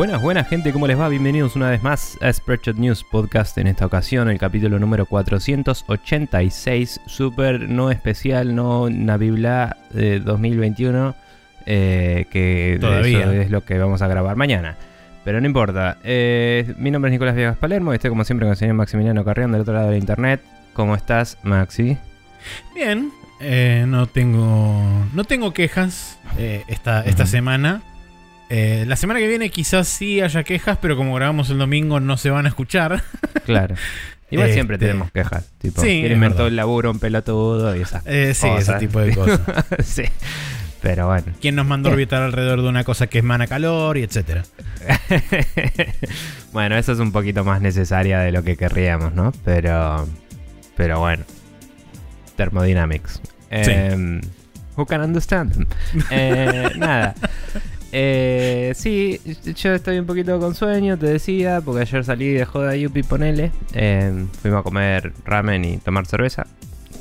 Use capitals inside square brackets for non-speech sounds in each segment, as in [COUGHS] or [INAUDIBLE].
Buenas, buenas gente, ¿cómo les va? Bienvenidos una vez más a Spreadshot News Podcast. En esta ocasión, el capítulo número 486, super no especial, no Navibla de 2021, eh, que Todavía. eso es lo que vamos a grabar mañana. Pero no importa. Eh, mi nombre es Nicolás Viegas Palermo y estoy como siempre con el señor Maximiliano Carrión del otro lado de internet. ¿Cómo estás, Maxi? Bien, eh, no tengo no tengo quejas eh, esta, esta semana. Eh, la semana que viene quizás sí haya quejas, pero como grabamos el domingo no se van a escuchar. [LAUGHS] Claro. Igual Este- siempre tenemos quejas. Tipo, Sí, ¿quién es inventó verdad. el laburo, un pelotudo y esas Eh, sí, ese tipo de cosas. [LAUGHS] sí. Pero bueno. ¿Quién nos mandó a orbitar alrededor de una cosa que es mana calor y etcétera? [LAUGHS] bueno, eso es un poquito más necesaria de lo que querríamos, ¿no? Pero. Pero bueno. Thermodynamics. Em, who can understand? Eh, nada. Eh, sí, yo estoy un poquito con sueño, te decía, porque ayer salí de joda Yupi, ponele. Em, fuimos a comer ramen y tomar cerveza.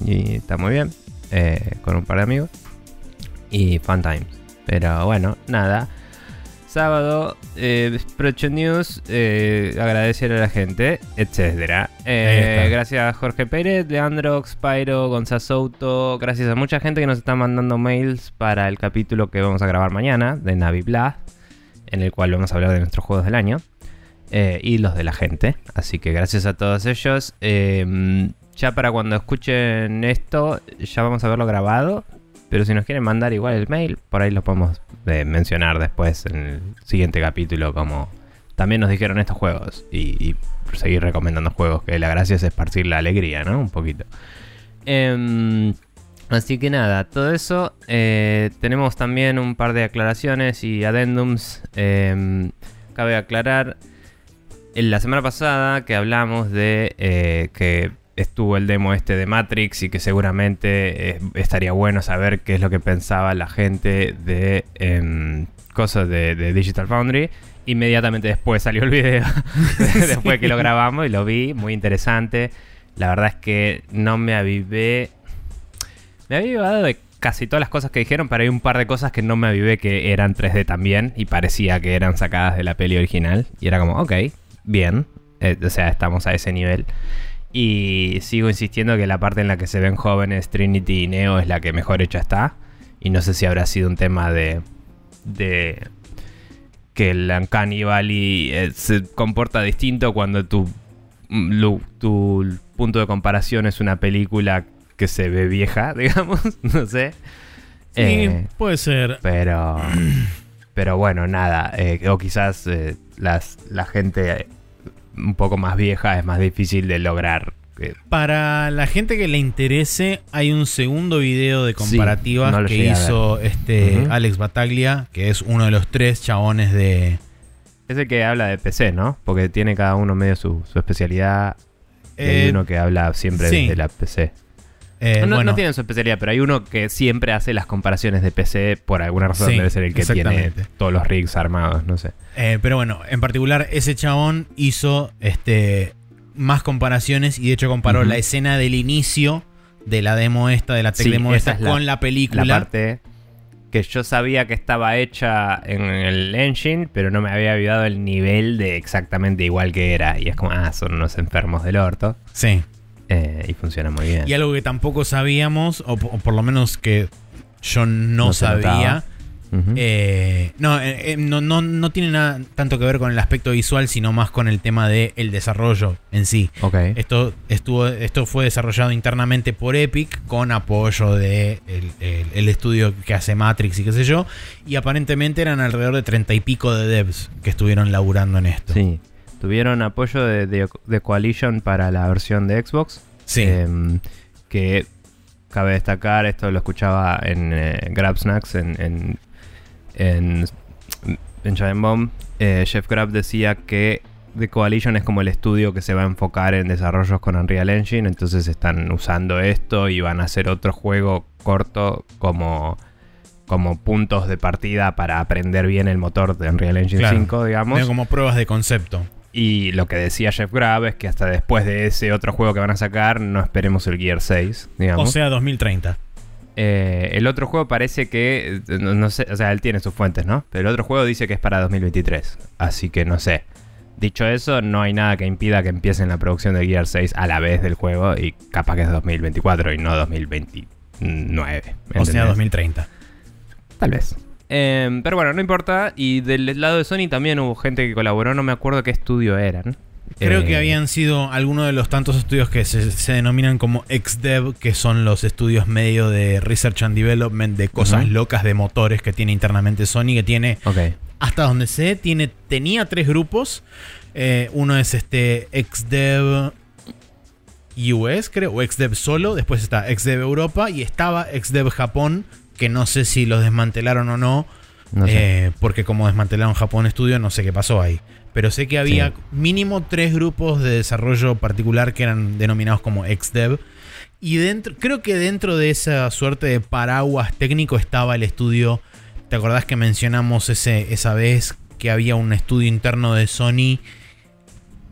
Y está muy bien. eh, con un par de amigos. Y fun times. Pero bueno, nada. Sábado, eh, News, eh, agradecer a la gente, etcétera. Eh, gracias a Jorge Pérez, Leandro, Spyro, Gonzasouto, gracias a mucha gente que nos está mandando mails para el capítulo que vamos a grabar mañana de Navi Blast, en el cual vamos a hablar de nuestros juegos del año eh, y los de la gente. Así que gracias a todos ellos. Eh, ya para cuando escuchen esto, ya vamos a verlo grabado. Pero si nos quieren mandar igual el mail, por ahí lo podemos eh, mencionar después en el siguiente capítulo como también nos dijeron estos juegos y, seguir recomendando juegos, que la gracia es esparcir la alegría, ¿no? Un poquito. Em, así que nada, todo eso. eh, tenemos también un par de aclaraciones y adendums. Em, cabe aclarar, en la semana pasada que hablamos de eh, que estuvo el demo este de Matrix y que seguramente eh, estaría bueno saber qué es lo que pensaba la gente de em, cosas de, de Digital Foundry. Inmediatamente después salió el video, [LAUGHS] [LAUGHS] después que lo grabamos y lo vi, muy interesante. La verdad es que no me avivé. Me había avivado de casi todas las cosas que dijeron, pero hay un par de cosas que no me avivé que eran 3D también y parecía que eran sacadas de la peli original. Y era como, ok, bien. Eh, o sea, estamos a ese nivel. Y sigo insistiendo que la parte en la que se ven jóvenes Trinity y Neo es la que mejor hecha está. Y no sé si habrá sido un tema de. de. que el Uncanny Valley eh, se comporta distinto cuando tu, mm, tu punto de comparación es una película que se ve vieja, [LAUGHS] digamos. no sé. Sí, Eh, puede ser. pero. [CLEARS THROAT] Pero bueno, nada. eh, o quizás las, la gente un poco más vieja es más difícil de lograr. eh, Para la gente que le interese, hay un segundo video de comparativas no que hizo este. Alex Bataglia, que es uno de los tres chabones de. Es el que habla de PC, ¿no? Porque tiene cada uno medio su, su especialidad. Y hay Eh, uno que habla siempre sí. desde la PC. Eh, no, no- bueno, no tienen su especialidad, pero hay uno que siempre hace las comparaciones de PC. Por alguna razón Sí, debe ser el que tiene todos los rigs armados, no sé. eh, pero bueno, en particular, ese chabón hizo este más comparaciones y de hecho comparó la escena del inicio de la demo esta, de la tech Sí, demo esta, es con la película. La parte que yo sabía que estaba hecha en el engine, pero no me había olvidado el nivel de exactamente igual que era. Y es como, ah, son unos enfermos del orto. Sí. Eh, y funciona muy bien. Y algo que tampoco sabíamos, o, po- o por lo menos que yo no, sabía. eh, no, eh, eh, no, no, no tiene nada tanto que ver con el aspecto visual, sino más con el tema del el desarrollo en sí. Esto, estuvo, esto fue desarrollado internamente por Epic con apoyo de el, el- el estudio que hace Matrix y qué sé yo. Y aparentemente eran alrededor de treinta y pico de devs que estuvieron laburando en esto. Sí. Tuvieron apoyo de, de- de Coalition para la versión de Xbox. Sí. Em, que cabe destacar, esto lo escuchaba en eh, Grab Snacks, en, en, en, en Giant Bomb. Eh, Jeff Grab decía que The Coalition es como el estudio que se va a enfocar en desarrollos con Unreal Engine, entonces están usando esto y van a hacer otro juego corto como, como puntos de partida para aprender bien el motor de Unreal Engine Claro. 5, digamos. Como pruebas de concepto. Y lo que decía Jeff Grab es que hasta después de ese otro juego que van a sacar, no esperemos el Gear 6, O digamos. sea, 2030. Eh, el otro juego parece que. eh, No, no sé, o sea, él tiene sus fuentes, ¿no? Pero el otro juego dice que es para 2023. Así que no sé. Dicho eso, no hay nada que impida que empiecen la producción de Gear 6 a la vez del juego y capaz que es 2024 y no 2029. O sea, ¿entendés? 2030. Tal vez. Eh, pero bueno, no importa. Y del lado de Sony también hubo gente que colaboró, no me acuerdo qué estudio eran. Creo Eh, que habían sido algunos de los tantos estudios que se, se denominan como XDev, que son los estudios medio de Research and Development de cosas locas de motores que tiene internamente Sony, que tiene, hasta donde sé, tiene, tenía tres grupos. Eh, uno es este XDev US, creo, o XDev solo. Después está XDev Europa y estaba XDev Japón, que no sé si los desmantelaron o no. No sé. Eh, porque como desmantelaron Japón Studio, no sé qué pasó ahí. Pero sé que había Sí. mínimo tres grupos de desarrollo particular que eran denominados como XDev. Y dentro, creo que dentro de esa suerte de paraguas técnico estaba el estudio. ¿Te acordás que mencionamos ese, esa vez que había un estudio interno de Sony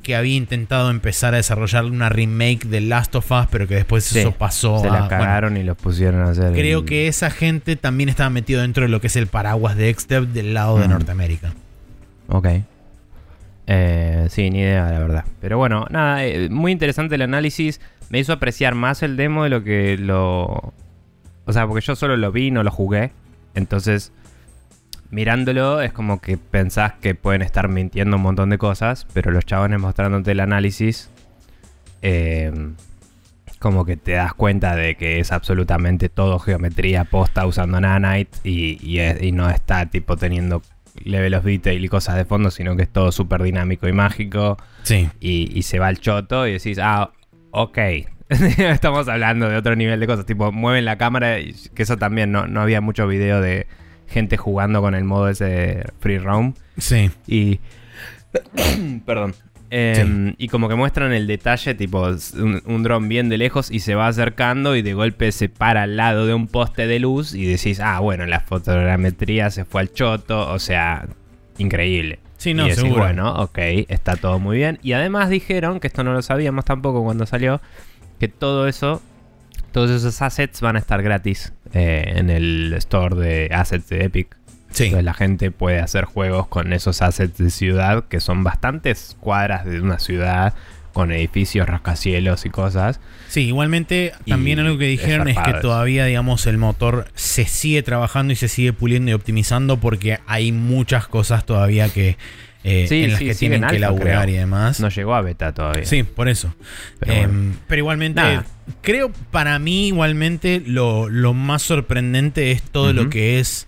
que había intentado empezar a desarrollar una remake de Last of Us, pero que después Sí, eso pasó Se a. la bueno, cagaron y los pusieron a hacer. Creo el- que esa gente también estaba metido dentro de lo que es el paraguas de XDev del lado de Mm. Norteamérica. Ok. Eh, sí, ni idea, la verdad. Pero bueno, nada, eh, muy interesante el análisis. Me hizo apreciar más el demo de lo que lo. O sea, porque yo solo lo vi, no lo jugué. Entonces, mirándolo, es como que pensás que pueden estar mintiendo un montón de cosas. Pero los chabones mostrándote el análisis. eh, como que te das cuenta de que es absolutamente todo geometría posta usando Nanite y, y es- y no está tipo teniendo level of detail y cosas de fondo, sino que es todo súper dinámico y mágico Sí. y, y se va al choto y decís, ah, ok. [LAUGHS] Estamos hablando de otro nivel de cosas, tipo mueven la cámara, y que eso también no, no había mucho video de gente jugando con el modo ese de free roam Sí. y... [COUGHS] Perdón. Em, Y como que muestran el detalle, tipo un, un dron bien de lejos y se va acercando y de golpe se para al lado de un poste de luz y decís, ah, bueno, la fotogrametría se fue al choto, o sea, increíble. Sí, no, y decís, seguro. bueno, ok, está todo muy bien. Y además dijeron, que esto no lo sabíamos tampoco cuando salió, que todo eso, todos esos assets van a estar gratis eh, en el store de assets de Epic. Sí. Entonces la gente puede hacer juegos con esos assets de ciudad, que son bastantes cuadras de una ciudad, con edificios, rascacielos y cosas. Sí, igualmente también algo que dijeron es, que todavía, digamos, el motor se sigue trabajando y se sigue puliendo y optimizando porque hay muchas cosas todavía que eh, Sí, en las sí, que tienen en que alfa, laburar creo. y demás. No llegó a beta todavía. Sí, por eso. Pero Em, bueno. pero igualmente, Nada. creo para mí igualmente lo, lo más sorprendente es todo lo que es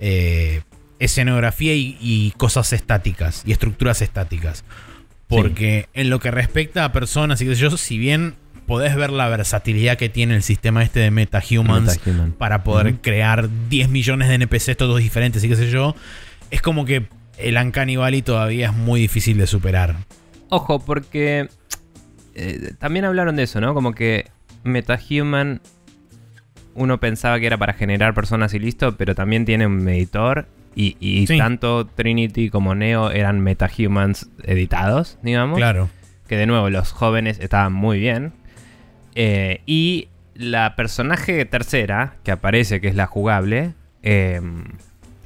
eh, escenografía y, y cosas estáticas y estructuras estáticas. Porque en lo que respecta a personas y sé yo, si bien podés ver la versatilidad que tiene el sistema este de MetaHumans Metahuman. para poder crear 10 millones de NPCs todos diferentes y qué sé yo, es como que el Uncanny Valley todavía es muy difícil de superar. Ojo, porque eh, también hablaron de eso, ¿no? Como que MetaHuman uno pensaba que era para generar personas y listo, pero también tiene un editor. Y, y Sí. tanto Trinity como Neo eran MetaHumans editados, digamos. Claro. Que de nuevo, los jóvenes estaban muy bien. Eh, y la personaje tercera, que aparece, que es la jugable, eh,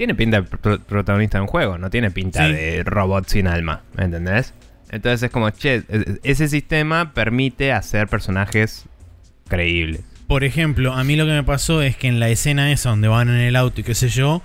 tiene pinta de pro- protagonista de un juego, no tiene pinta Sí. de robot sin alma, ¿me entendés? Entonces es como, che, ese sistema permite hacer personajes creíbles. Por ejemplo, a mí lo que me pasó es que en la escena esa donde van en el auto y qué sé yo,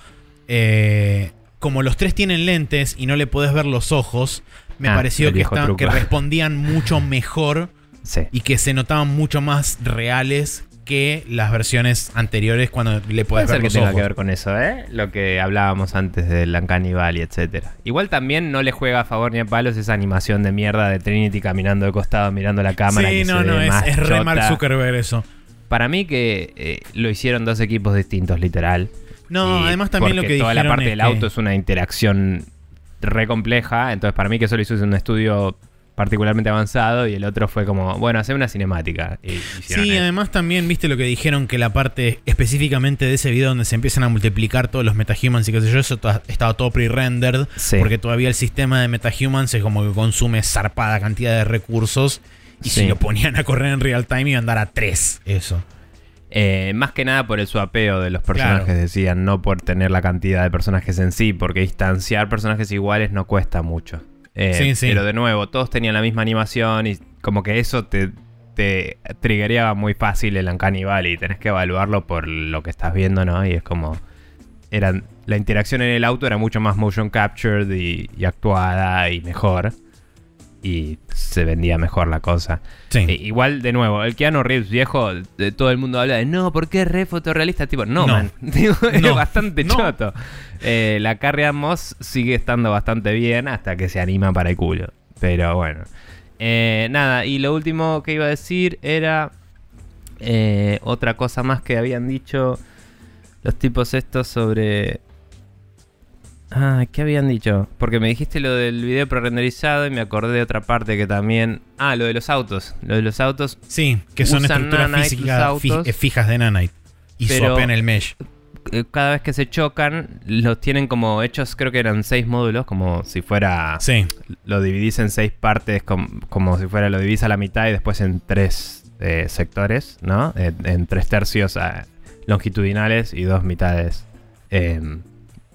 eh, como los tres tienen lentes y no le podés ver los ojos, me Ah, pareció que, respondían mucho mejor [LAUGHS] Sí. y que se notaban mucho más reales que las versiones anteriores cuando le Puede podés ser ver que tenga que ver con eso, ¿eh? Lo que hablábamos antes del Uncanny Valley, etcétera. Igual también no le juega a favor ni a palos esa animación de mierda de Trinity caminando de costado mirando la cámara. sí, que no, se no, es, es re Mark. Zuckerberg eso. Para mí que eh, lo hicieron dos equipos distintos, literal. No, Y además también lo que toda la parte del que- auto es una interacción re compleja. Entonces, para mí que eso lo hizo un estudio particularmente avanzado y el otro fue como, bueno, hacer una cinemática. Y Sí, eso. además también viste lo que dijeron que la parte específicamente de ese video donde se empiezan a multiplicar todos los metahumans y qué sé yo, eso estaba todo pre-rendered. Sí. Porque todavía el sistema de metahumans es como que consume zarpada cantidad de recursos. Y Sí. si lo ponían a correr en real time iba a andar a 3 eso. Eh, más que nada por el suapeo de los personajes, Claro. decían, no por tener la cantidad de personajes en sí, porque distanciar personajes iguales no cuesta mucho. Eh, Sí, sí. Pero de nuevo, todos tenían la misma animación y como que eso te, te triggereaba muy fácil el Uncanny Valley y tenés que evaluarlo por lo que estás viendo, ¿no? Y es como... Eran, la interacción en el auto era mucho más motion captured y, y actuada y mejor. Y se vendía mejor la cosa. Sí. Eh, igual, de nuevo, el Keanu Reeves viejo, de, todo el mundo habla de no, ¿por qué es re fotorrealista? Tipo, no, No. man. [LAUGHS] Digo, es No. bastante No. choto. Eh, la Carrie Moss sigue estando bastante bien hasta que se anima para el culo. Pero bueno. Eh, nada, y lo último que iba a decir era otra cosa más que habían dicho los tipos estos sobre... Ah, ¿qué habían dicho? Porque me dijiste lo del video prerenderizado y me acordé de otra parte que también... Ah, lo de los autos. Lo de los autos Sí, que son estructuras nanite físicas fi- eh, fijas de nanite. Y swapean el mesh. eh, cada vez que se chocan, los tienen como hechos, creo que eran seis módulos, como si fuera. Sí, Lo dividís en seis partes, com- como, si fuera lo dividís a la mitad y después en tres eh, sectores, ¿no? En, en tres tercios longitudinales y dos mitades eh,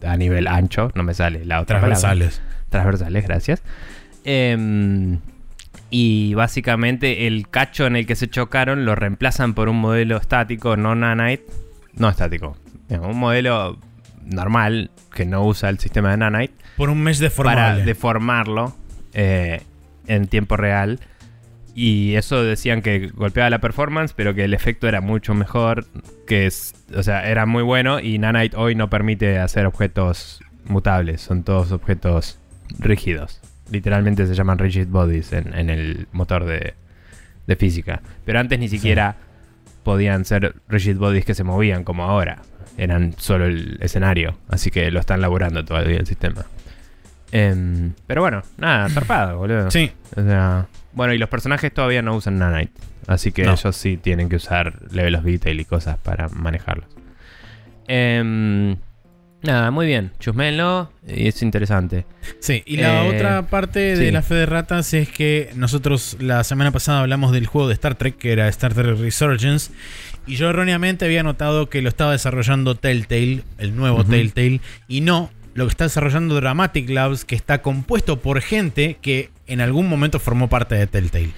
a nivel ancho, no me sale la otra palabra. transversales. Transversales, gracias. Em, y básicamente el cacho en el que se chocaron lo reemplazan por un modelo estático, no nanite. No estático. Un modelo normal que no usa el sistema de nanite Por un para deformable. deformarlo eh, en tiempo real. Y eso decían que golpeaba la performance, pero que el efecto era mucho mejor. Que es, o sea, era muy bueno. Y Nanite hoy no permite hacer objetos mutables. Son todos objetos rígidos. Literalmente se llaman rigid bodies en, en el motor de, de física. Pero antes ni siquiera podían ser rigid bodies que se movían como ahora. Eran solo el escenario. Así que lo están laburando todavía el sistema. Em, pero bueno, nada, zarpado, boludo. Sí, O sea, bueno, y los personajes todavía no usan Nanite. Así que No. ellos sí tienen que usar Level of Detail y cosas para manejarlos. Em, nada, muy bien. Chusmenlo y es interesante. sí. Y la Eh, otra parte de la fe de ratas es que nosotros la semana pasada hablamos del juego de Star Trek, que era Star Trek Resurgence. Y yo erróneamente había notado que lo estaba desarrollando Telltale, el nuevo. Telltale, y no lo que está desarrollando Dramatic Labs, que está compuesto por gente que en algún momento formó parte de Telltale.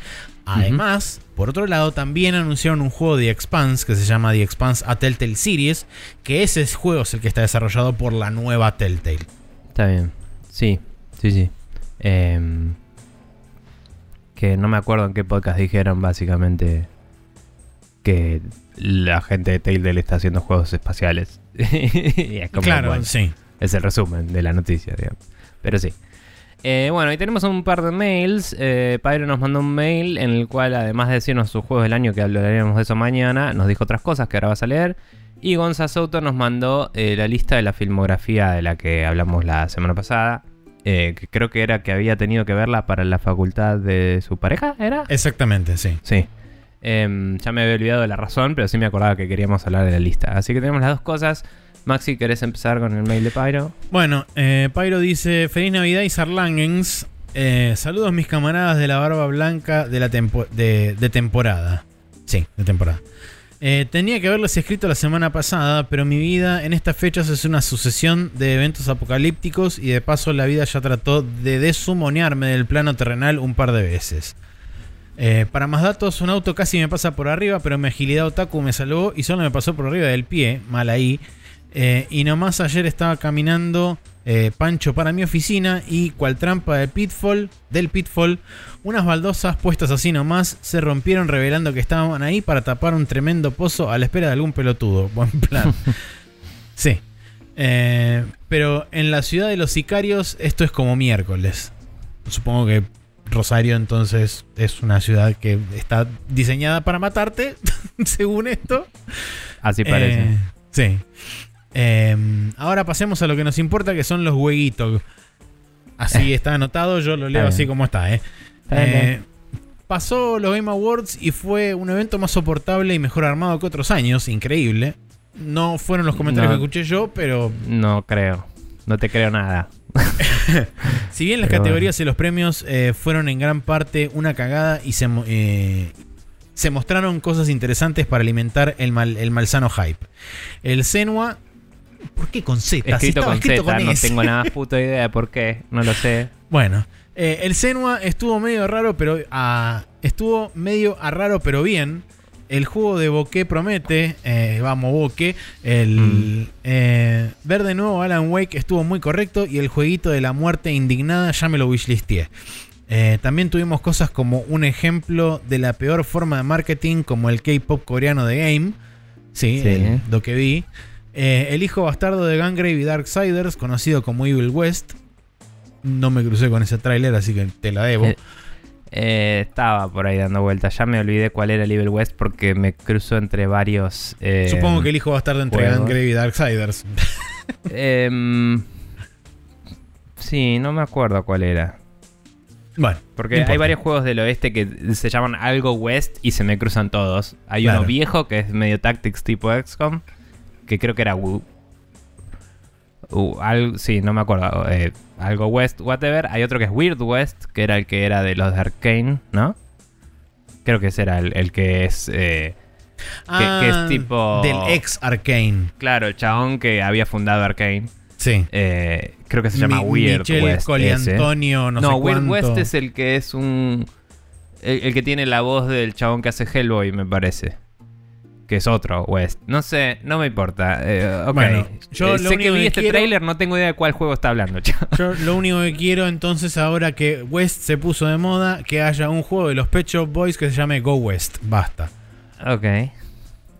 Además, por otro lado, también anunciaron un juego de The Expanse que se llama The Expanse A Telltale Series, que ese juego es el que está desarrollado por la nueva Telltale. Está bien. Sí, sí, sí. Em, que no me acuerdo en qué podcast dijeron básicamente que la gente de Telltale está haciendo juegos espaciales. [LAUGHS] y es como, claro, bueno, sí. Es el resumen de la noticia, digamos. Pero sí. Eh, bueno, y tenemos un par de mails. Eh, Pyro nos mandó un mail en el cual, además de decirnos sus juegos del año, que hablaremos de eso mañana, nos dijo otras cosas que ahora vas a leer. Y Gonza Souto nos mandó eh, la lista de la filmografía de la que hablamos la semana pasada. eh, que creo que era que había tenido que verla para la facultad de su pareja, ¿era? Exactamente, sí. Sí. Em, ya me había olvidado de la razón, pero sí me acordaba que queríamos hablar de la lista. Así que tenemos las dos cosas. Maxi, ¿querés empezar con el mail de Pyro? Bueno, eh, Pyro dice: Feliz Navidad y Sarlangens. Eh, saludos, mis camaradas de la barba blanca de, la de temporada. Sí, de temporada. Eh, tenía que haberles escrito la semana pasada, pero mi vida en estas fechas es una sucesión de eventos apocalípticos y de paso la vida ya trató de desumonearme del plano terrenal un par de veces. Eh, para más datos, un auto casi me pasa por arriba, pero mi agilidad otaku me salvó y solo me pasó por arriba del pie, mal ahí. Eh, y nomás ayer estaba caminando eh, Pancho para mi oficina y cual trampa del pitfall, del pitfall, unas baldosas puestas así nomás se rompieron revelando que estaban ahí para tapar un tremendo pozo a la espera de algún pelotudo. [LAUGHS] Buen plan. sí. Eh, pero en la ciudad de los sicarios esto es como miércoles. Supongo que Rosario entonces es una ciudad que está diseñada para matarte, [LAUGHS] según esto. Así parece. Eh, sí. Eh, ahora pasemos a lo que nos importa, que son los jueguitos. Así está anotado, yo lo leo así como está. ¿eh? Eh, pasó los Game Awards y fue un evento más soportable y mejor armado que otros años, increíble. No fueron los comentarios No. que escuché yo, pero No creo. No te creo nada. [LAUGHS] si bien las Pero categorías y los premios eh, fueron en gran parte una cagada y eh, se mostraron cosas interesantes para alimentar el, mal, el malsano hype. El Senua. ¿Por qué con Z? Si Escrito estaba con escrito Z, con no S. tengo nada puta idea de por qué, no lo sé. Bueno, eh, el Senua estuvo medio raro, pero ah, estuvo medio a raro, pero bien. El juego de Bokeh promete, eh, vamos Bokeh, el Mm. eh, ver de nuevo Alan Wake estuvo muy correcto y el jueguito de la muerte indignada ya me lo wishlisteé. Eh, también tuvimos cosas como un ejemplo de la peor forma de marketing como el K-pop coreano de Game. Sí, Sí. el- lo que vi. Eh, el hijo bastardo de Gangrave y Darksiders, conocido como Evil West. No me crucé con ese tráiler, así que te la debo. Eh, Eh, estaba por ahí dando vueltas. Ya me olvidé cuál era el Evil West porque me cruzo entre varios. eh, Supongo que el hijo bastardo entre. Gangrave y Darksiders. em, sí, no me acuerdo cuál era. bueno, Porque hay varios juegos del oeste que se llaman algo West y se me cruzan todos. Hay Claro. uno viejo que es medio Tactics tipo XCOM, que creo que era Wu. Uh, al- sí, no me acuerdo. eh, algo West, whatever. Hay otro que es Weird West, que era el que era de los de Arkane, ¿no? Creo que ese era el, el que es. eh, que- que es tipo- Ah, Del ex Arcane. claro, el chabón que había fundado Arkane. Sí. Eh, creo que se llama Mi- Weird Michel West. ese. Coliantonio, no, No, sé Weird cuánto. West es el que es un. El, el que tiene la voz del chabón que hace Hellboy, me parece. Que es otro West. No sé, no me importa. Eh. Bueno, yo Eh, lo sé único que vi que este quiero- tráiler, no tengo idea de cuál juego está hablando, [LAUGHS] chaval. Yo lo único que quiero entonces ahora que West se puso de moda, que haya un juego de los Pet Shop Boys que se llame Go West. Basta. Ok. En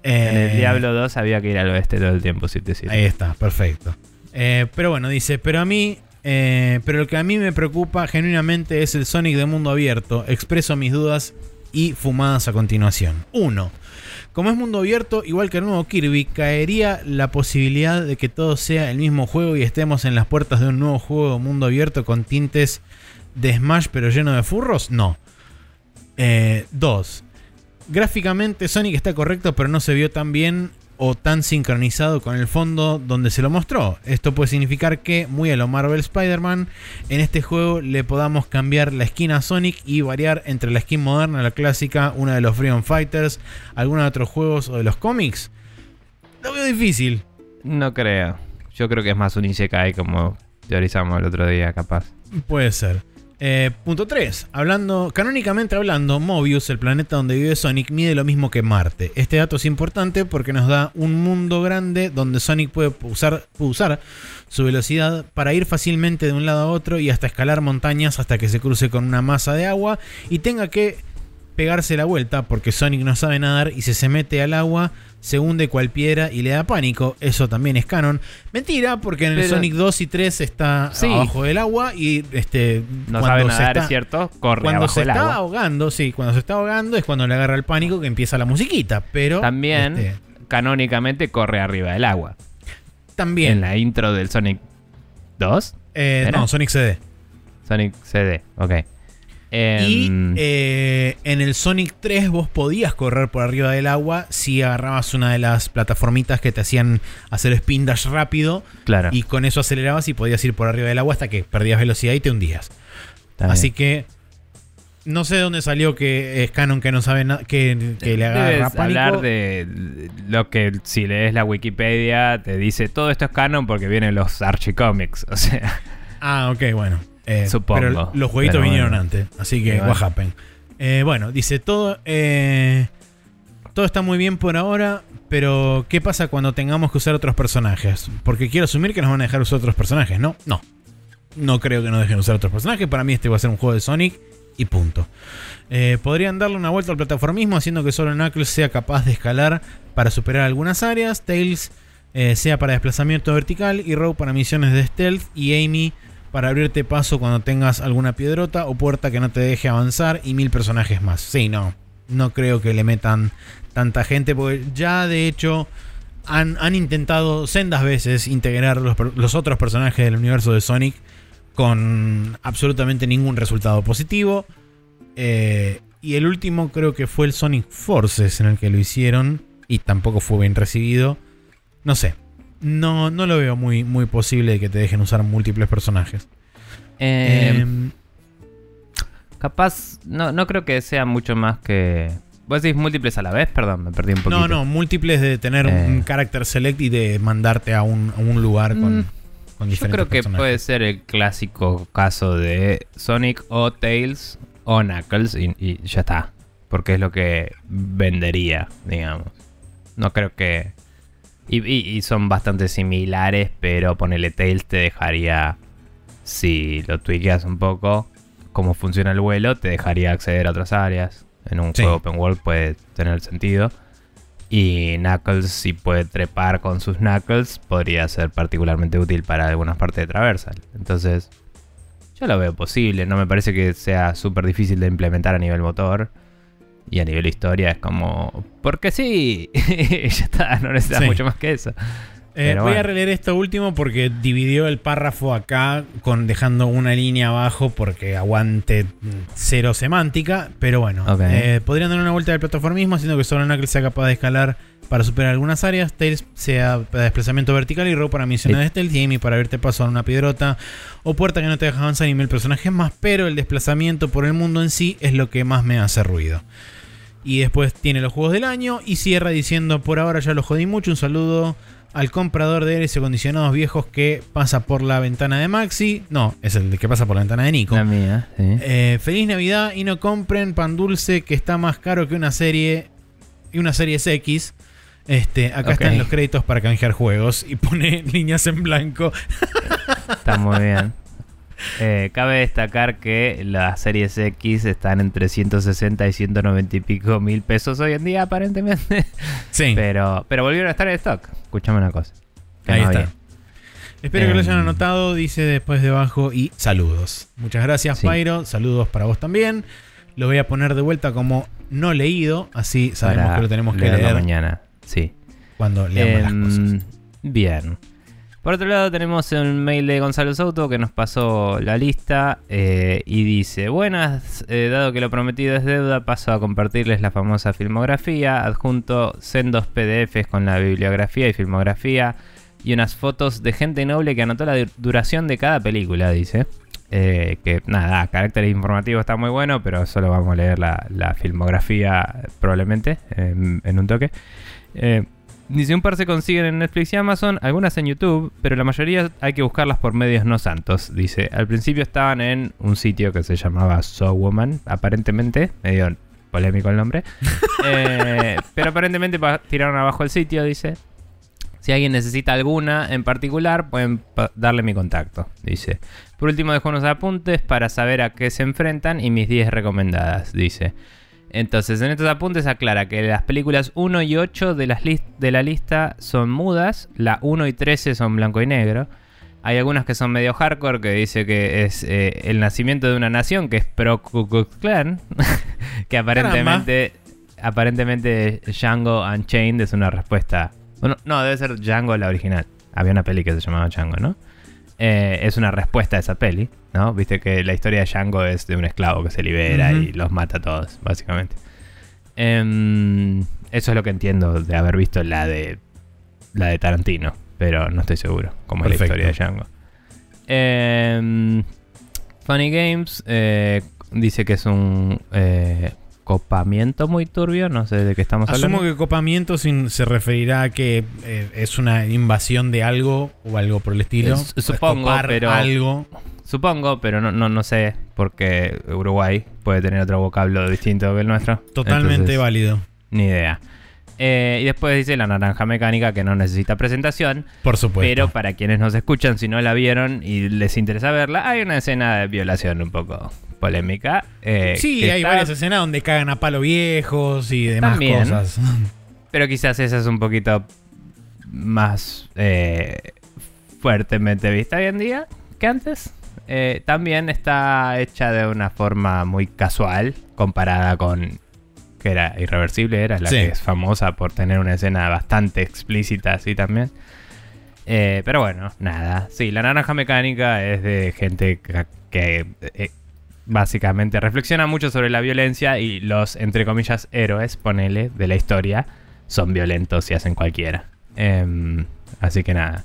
Eh, el Diablo 2 había que ir al oeste todo el tiempo, si te sirve. Ahí está, perfecto. Eh, pero bueno, dice, pero a mí, eh, pero lo que a mí me preocupa genuinamente es el Sonic de mundo abierto. Expreso mis dudas y fumadas a continuación. 1. Como es mundo abierto, igual que el nuevo Kirby, ¿caería la posibilidad de que todo sea el mismo juego y estemos en las puertas de un nuevo juego mundo abierto con tintes de Smash pero lleno de furros? No. 2. Gráficamente Sonic está correcto, pero no se vio tan bien o tan sincronizado con el fondo donde se lo mostró. Esto puede significar que, muy a lo Marvel Spider-Man, en este juego le podamos cambiar la skin a Sonic y variar entre la skin moderna, la clásica, una de los Freedom Fighters, algunos de otros juegos o de los cómics. Lo veo difícil. No creo. Yo creo que es más un Isekai como teorizamos el otro día, capaz. Puede ser. Eh, punto 3. Hablando, canónicamente hablando, Mobius, el planeta donde vive Sonic, mide lo mismo que Marte. Este dato es importante porque nos da un mundo grande donde Sonic puede usar, usar su velocidad para ir fácilmente de un lado a otro y hasta escalar montañas hasta que se cruce con una masa de agua y tenga que pegarse la vuelta porque Sonic no sabe nadar y se mete al agua se hunde cual piedra y le da pánico. Eso también es canon. Mentira, porque en el Pero- Sonic 2 y 3 está Sí. abajo del agua y este No cuando sabe se nadar, está- es cierto. Corre Cuando abajo se del está agua. ahogando, sí, cuando se está ahogando es cuando le agarra el pánico que empieza la musiquita, pero También, este, canónicamente, corre arriba del agua. también En la intro del Sonic 2. eh, no, Sonic CD. Sonic CD, ok. Y Em, eh, en el Sonic 3 vos podías correr por arriba del agua si agarrabas una de las plataformitas que te hacían hacer spin dash rápido claro. y con eso acelerabas y podías ir por arriba del agua hasta que perdías velocidad y te hundías. Así que no sé de dónde salió que es canon que no sabe nada que, que le agarra Debes pánico. hablar de lo que si lees la Wikipedia te dice todo esto es canon porque vienen los Archie Comics. O sea, Ah, ok, bueno. Eh, Supongo. Pero los jueguitos Pero vinieron bueno. antes, así que Pero what bueno. happened. Eh, bueno, dice todo. eh, todo está muy bien por ahora, pero ¿qué pasa cuando tengamos que usar otros personajes? Porque quiero asumir que nos van a dejar usar otros personajes, ¿no? No. No creo que nos dejen usar otros personajes. Para mí este va a ser un juego de Sonic y punto. Eh, podrían darle una vuelta al plataformismo haciendo que solo Knuckles sea capaz de escalar para superar algunas áreas, Tails eh, sea para desplazamiento vertical y Row para misiones de stealth y Amy para abrirte paso cuando tengas alguna piedrota o puerta que no te deje avanzar y mil personajes más. Sí, no. No creo que le metan tanta gente porque ya de hecho han, han intentado sendas veces integrar los, los otros personajes del universo de Sonic con absolutamente ningún resultado positivo. Eh, y el último creo que fue el Sonic Forces en el que lo hicieron y tampoco fue bien recibido. No sé. No, no lo veo muy, muy posible que te dejen usar múltiples personajes. em, Em, capaz, no, no creo que sea mucho más que ¿Vos decís múltiples a la vez? Perdón, me perdí un poquito. No, no, múltiples de tener Eh. un character select y de mandarte a un, a un lugar con, Mm, con Yo diferentes creo que personajes. puede ser el clásico caso de Sonic o Tails o Knuckles y, y ya está. Porque es lo que vendería, digamos. No creo que... Y, y- y son bastante similares, pero ponerle Tails te dejaría, si lo tweakeas un poco, cómo funciona el vuelo, te dejaría acceder a otras áreas. En un Sí. juego open world puede tener sentido. Y Knuckles, si puede trepar con sus Knuckles, podría ser particularmente útil para algunas partes de Traversal. Entonces, yo lo veo posible. No me parece que sea súper difícil de implementar a nivel motor. Y a nivel historia es como, porque sí, [LAUGHS] ya está, no necesitas Sí. mucho más que eso. Eh, voy a releer esto último porque dividió el párrafo acá con dejando una línea abajo porque aguante cero semántica. Pero bueno, Ok. eh, podrían dar una vuelta del plataformismo haciendo que solo Knuckles sea capaz de escalar para superar algunas áreas. Tails sea para desplazamiento vertical y Row para misiones de stealth y Amy para abrirte paso a una piedrota o puerta que no te deja avanzar ni mil personajes más. Pero el desplazamiento por el mundo en sí es lo que más me hace ruido. Y después tiene los juegos del año y cierra diciendo, por ahora ya lo jodí mucho, un saludo al comprador de aires acondicionados viejos que pasa por la ventana de Maxi. No, es el que pasa por la ventana de Nico. La mía, sí. Eh, feliz Navidad y no compren pan dulce que está más caro que una serie y una serie X. Este, acá están los créditos para canjear juegos y pone [LAUGHS] líneas en blanco. Está muy bien. Eh, cabe destacar que las series X están entre 160 y 190 y pico mil pesos hoy en día, aparentemente. Sí, Pero, pero volvieron a estar en stock. Escuchame una cosa. Ahí no está. había. Espero que lo hayan Em. anotado, dice después debajo y saludos. Muchas gracias, Sí. Saludos para vos también. Lo voy a poner de vuelta como no leído, así sabemos Para que lo tenemos que leer mañana. Sí. cuando leamos las Em, cosas. Bien. Por otro lado tenemos un mail de Gonzalo Souto que nos pasó la lista eh, y dice, buenas, eh, dado que lo prometido es deuda, paso a compartirles la famosa filmografía, adjunto sendos PDFs con la bibliografía y filmografía y unas fotos de gente noble que anotó la du- duración de cada película, dice. Eh, que nada, carácter informativo está muy bueno, pero solo vamos a leer la, filmografía probablemente en, un toque. Dice, un par se consiguen en Netflix y Amazon, algunas en YouTube, pero la mayoría hay que buscarlas por medios no santos. Dice, al principio estaban en un sitio que se llamaba So Woman, aparentemente, medio polémico el nombre. [LAUGHS] Eh, pero aparentemente pa- tiraron abajo el sitio, dice. Si alguien necesita alguna en particular, pueden darle mi contacto, dice. Por último, dejo unos apuntes para saber a qué se enfrentan y mis 10 recomendadas, dice. Entonces, en estos apuntes aclara que las películas 1 y 8 de, las de la lista son mudas, la 1 y 13 son blanco y negro. Hay algunas que son medio hardcore, que dice que es eh, el nacimiento de una nación, que es pro Ku Klux Klan, [LAUGHS] que aparentemente, aparentemente Django Unchained es una respuesta... Bueno, no, debe ser Django la original. Había una peli que se llamaba Django, ¿no? Eh, es una respuesta a esa peli, ¿no? Viste que la historia de Django es de un esclavo que se libera y los mata a todos, básicamente. Em, eso es lo que entiendo de haber visto la de la de Tarantino, pero no estoy seguro cómo es la historia de Django. Em, Funny Games eh, dice que es un eh, copamiento muy turbio, no sé de qué estamos Asumo hablando. que copamiento sin- se referirá a que eh, es una invasión de algo o algo por el estilo. Es- supongo, pero- algo. Supongo, pero no, no, no sé, porque Uruguay puede tener otro vocablo distinto que el nuestro. Totalmente Entonces, válido. Ni idea. Eh, y después dice la naranja mecánica que no necesita presentación, Por supuesto. pero para quienes nos escuchan, si no la vieron y les interesa verla, hay una escena de violación un poco polémica. eh, sí, hay está- varias escenas donde cagan a palo viejos y demás También. cosas. [LAUGHS] Pero quizás esa es un poquito más eh, fuertemente vista hoy en día que antes. Eh, también está hecha de una forma muy casual comparada con que era irreversible, era la Sí. que es famosa por tener una escena bastante explícita así también. Eh, pero bueno, nada. Sí, la naranja mecánica es de gente que, que, eh, básicamente reflexiona mucho sobre la violencia y los, entre comillas, héroes, ponele, de la historia, son violentos y hacen cualquiera. Em, así que nada.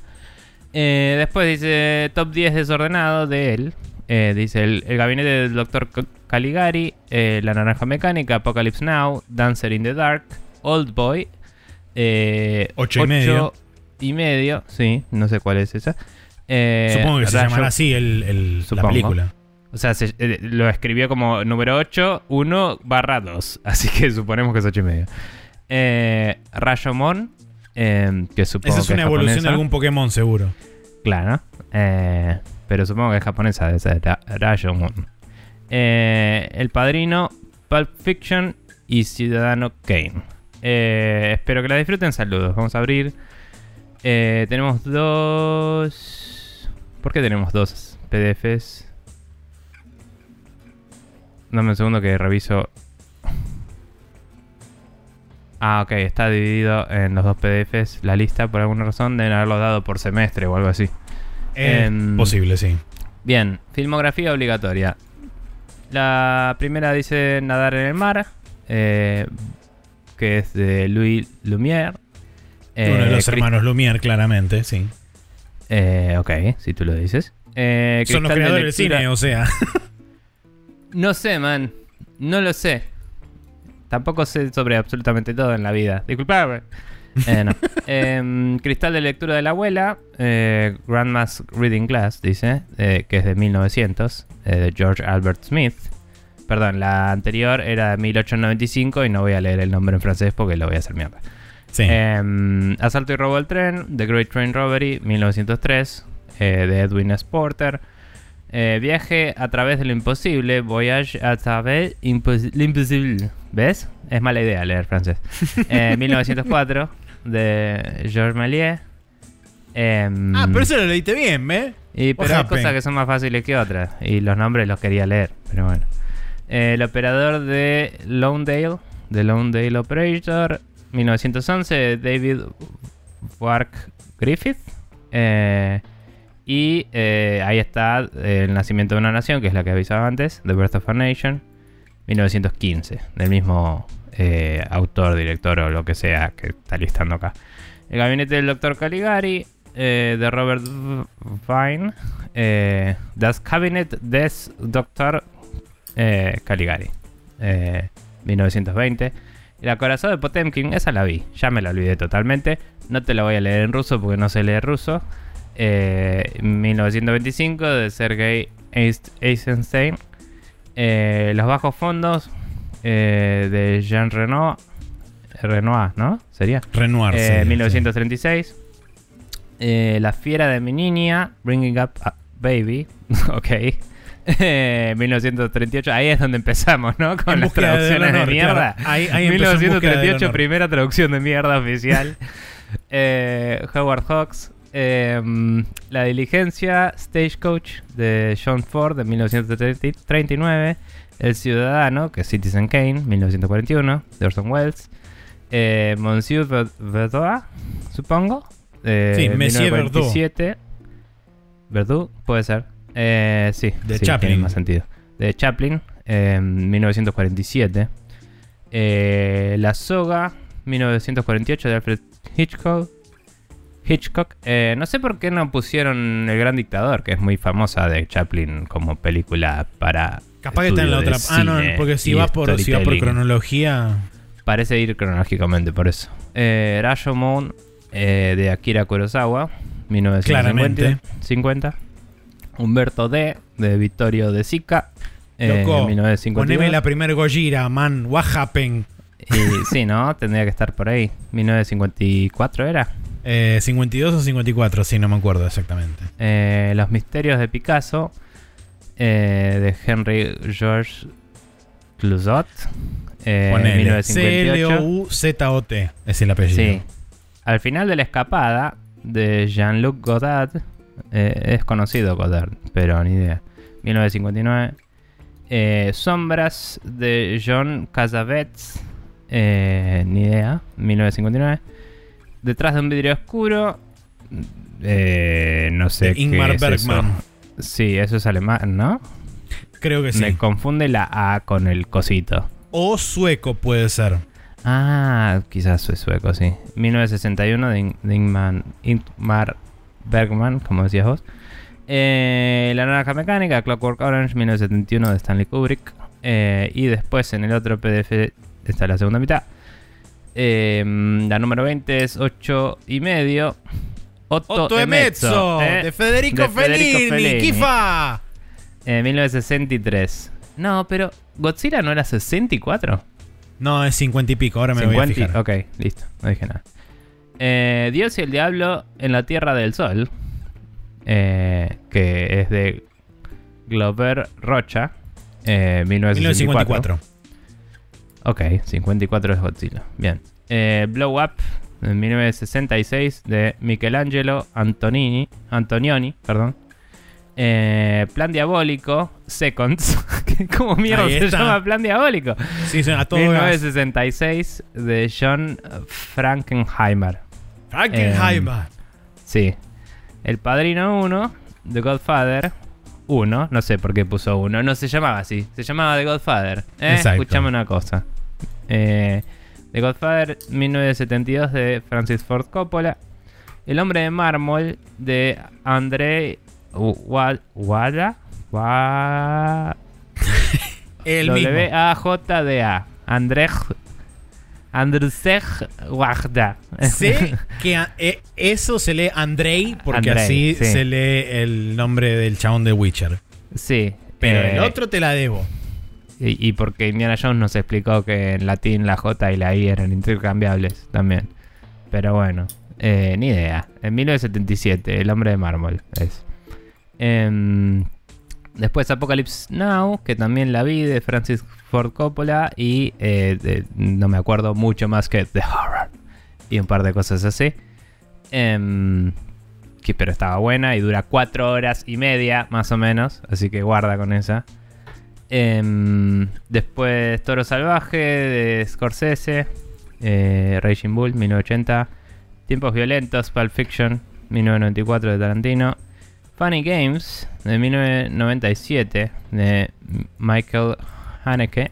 Eh, después dice top 10 desordenado de él. Eh, dice el, el gabinete del Dr. Caligari, eh, La Naranja Mecánica, Apocalypse Now, Dancer in the Dark, Old Boy, eh, Ocho y medio. y medio, sí, no sé cuál es esa. Supongo que se llamará así el, el- la película. O sea, se- eh, lo escribió como número 8, 1 barra 2. [LAUGHS] Así que suponemos que es 8 y medio. Eh, Rayomon, eh, que supongo Esa es que una evolución de algún Pokémon, seguro. Claro. eh, pero supongo que es japonesa, Ra- Rayomon. Eh, el Padrino, Pulp Fiction y Ciudadano Kane. Espero que la disfruten. Saludos. Vamos a abrir. Tenemos dos. ¿Por qué tenemos dos PDFs? Dame un segundo que reviso. Ah, ok, está dividido en los dos PDFs la lista por alguna razón. Deben haberlo dado por semestre o algo así. Em, posible, sí. Bien, filmografía obligatoria. La primera dice Nadar en el mar, eh, que es de Louis Lumière. Eh, Uno de los Chris- hermanos Lumière, claramente, sí. eh, ok, si tú lo dices. Eh, Son los creadores del cine, o sea. [LAUGHS] No sé, man. No lo sé. Tampoco sé sobre absolutamente todo en la vida. Disculpame. Eh, no. [LAUGHS] Em, Cristal de lectura de la abuela. eh, Grandma's Reading Class, dice. eh, que es de 1900. eh, de George Albert Smith. Perdón, la anterior era de 1895 y no voy a leer el nombre en francés porque lo voy a hacer mierda. Sí. Em, Asalto y robo del tren, The Great Train Robbery, 1903, eh, de Edwin S. Porter. Eh, viaje a través de lo imposible, Voyage à travers impos- l'impossible. ¿Ves? Es mala idea leer francés. [LAUGHS] Eh, 1904, de Georges Méliès. Em, ah, pero eso lo leíste bien, ¿eh? y, pero hay cosas que son más fáciles que otras. Y los nombres los quería leer, pero bueno. Eh, el operador de Lawndale, de Lawndale Operator, 1911, de David Wark Griffith. Eh, y eh, ahí está eh, El nacimiento de una nación, que es la que avisaba antes, The Birth of a Nation, 1915, del mismo eh, autor, director o lo que sea que está listando acá. El gabinete del Dr. Caligari, eh, de Robert Vine, Das Cabinet des Dr. Caligari, eh, 1920. Y la corazón de Potemkin, esa la vi, ya me la olvidé totalmente. No te la voy a leer en ruso porque no sé leer ruso. Eh, 1925 de Sergei Eisenstein. Eh, los bajos fondos eh, de Jean Renoir. Renoir, ¿no? Sería. Renoir. Eh, sí, 1936. Eh, la fiera de mi niña, Bringing Up a Baby. [LAUGHS] ok. Eh, 1938, ahí es donde empezamos, ¿no? Con En las traducciones de, honor, mierda. claro. Ahí- ahí empezó en búsqueda del 1938, honor. primera traducción de mierda oficial. [LAUGHS] Eh, Howard Hawks. Eh, la diligencia Stagecoach de John Ford de 1939. El Ciudadano, que es Citizen Kane, 1941, de Orson Welles. Eh, Monsieur Ver- Verdois, supongo. Eh, Sí, Monsieur 1947. Verdú, puede ser. Eh, sí, De sí, Chaplin. tiene más sentido. De Chaplin, eh, 1947. Eh, La Soga, 1948, de Alfred Hitchcock. Hitchcock. Eh, no sé por qué no pusieron El Gran Dictador, que es muy famosa de Chaplin como película para. Capaz que está en la otra. Ah, no, porque si va, por, si va por cronología. Parece ir cronológicamente, por eso. Eh, Rashomon eh, de Akira Kurosawa, 1950. Claramente. 50. Humberto D. de Vittorio de Sica, eh, Loco, 1952. Poneme la primer Gojira, man. What happened? Y sí, ¿no? Tendría que estar por ahí. 1954 era. Eh, 52 o 54, sí, no me acuerdo exactamente. Eh, Los misterios de Picasso eh, de Henry George Clouzot. Eh, Ponele. 1958. C-L-O-U-Z-O-T es el apellido. Sí. Al final de la escapada de Jean-Luc Godard, es conocido Godard, pero ni idea. 1959. Eh, Sombras de John Cassavetes, ni idea. 1959. Detrás de un vidrio oscuro, eh, no sé qué Ingmar es eso. Bergman. Sí, eso es alemán, ¿no? Creo que sí. Me confunde la A con el cosito. O sueco puede ser. Ah, quizás soy sueco, sí. 1961 de, In- de Ingman- Ingmar Bergman, como decías vos. Eh, la naranja mecánica, Clockwork Orange, 1971 de Stanley Kubrick. Eh, y después en el otro PDF está la segunda mitad. Eh, la número 20 es 8 y medio. Otto, Otto Emezzo, ¿eh? de Federico, De Federico Fellini, Fellini. Kifa. Eh, 1963. No, pero Godzilla no era 64. No, es 50 y pico, ahora me voy a 50. fijar. Ok, listo, no dije nada. Eh, Dios y el Diablo en la Tierra del Sol. eh, que es de Glover Rocha. eh, 1954. 1954. Ok, 54 es Godzilla. Bien. Eh, Blow Up en 1966 de Michelangelo Antonini, Antonioni. Perdón. Eh, Plan Diabólico, Seconds. [LAUGHS] ¿Cómo mierda Ahí se está. llama Plan Diabólico? Sí, a todo gas. 1966 de John Frankenheimer. Frankenheimer. Sí. El Padrino 1, The Godfather 1. No sé por qué puso 1. No se llamaba así. Se llamaba The Godfather. Eh. Escuchame una cosa. Eh, The Godfather 1972 de Francis Ford Coppola. El hombre de mármol de André Wa- Wada. [LAUGHS] Wa- El mismo. W-A-J-D-A. Andrej. Andrzej Wajda. Sé [LAUGHS] que eh, eso se lee Andrei, porque Andrei, así sí. se lee el nombre del chabón de Witcher. Sí. Pero eh, el otro te la debo. Y, y porque Indiana Jones nos explicó que en latín la J y la I eran intercambiables también. Pero bueno, eh, ni idea. En 1977, El hombre de mármol es. Después Apocalypse Now, que también la vi de Francis Ford Coppola. Y eh, no me acuerdo mucho más que The Horror. Y un par de cosas así. Em, que, pero estaba buena y dura cuatro horas y media más o menos. Así que guarda con esa. Em, después Toro Salvaje de Scorsese. Eh, Raging Bull, 1980. Tiempos Violentos, Pulp Fiction, 1994 de Tarantino. Funny Games, de 1997, de Michael Haneke.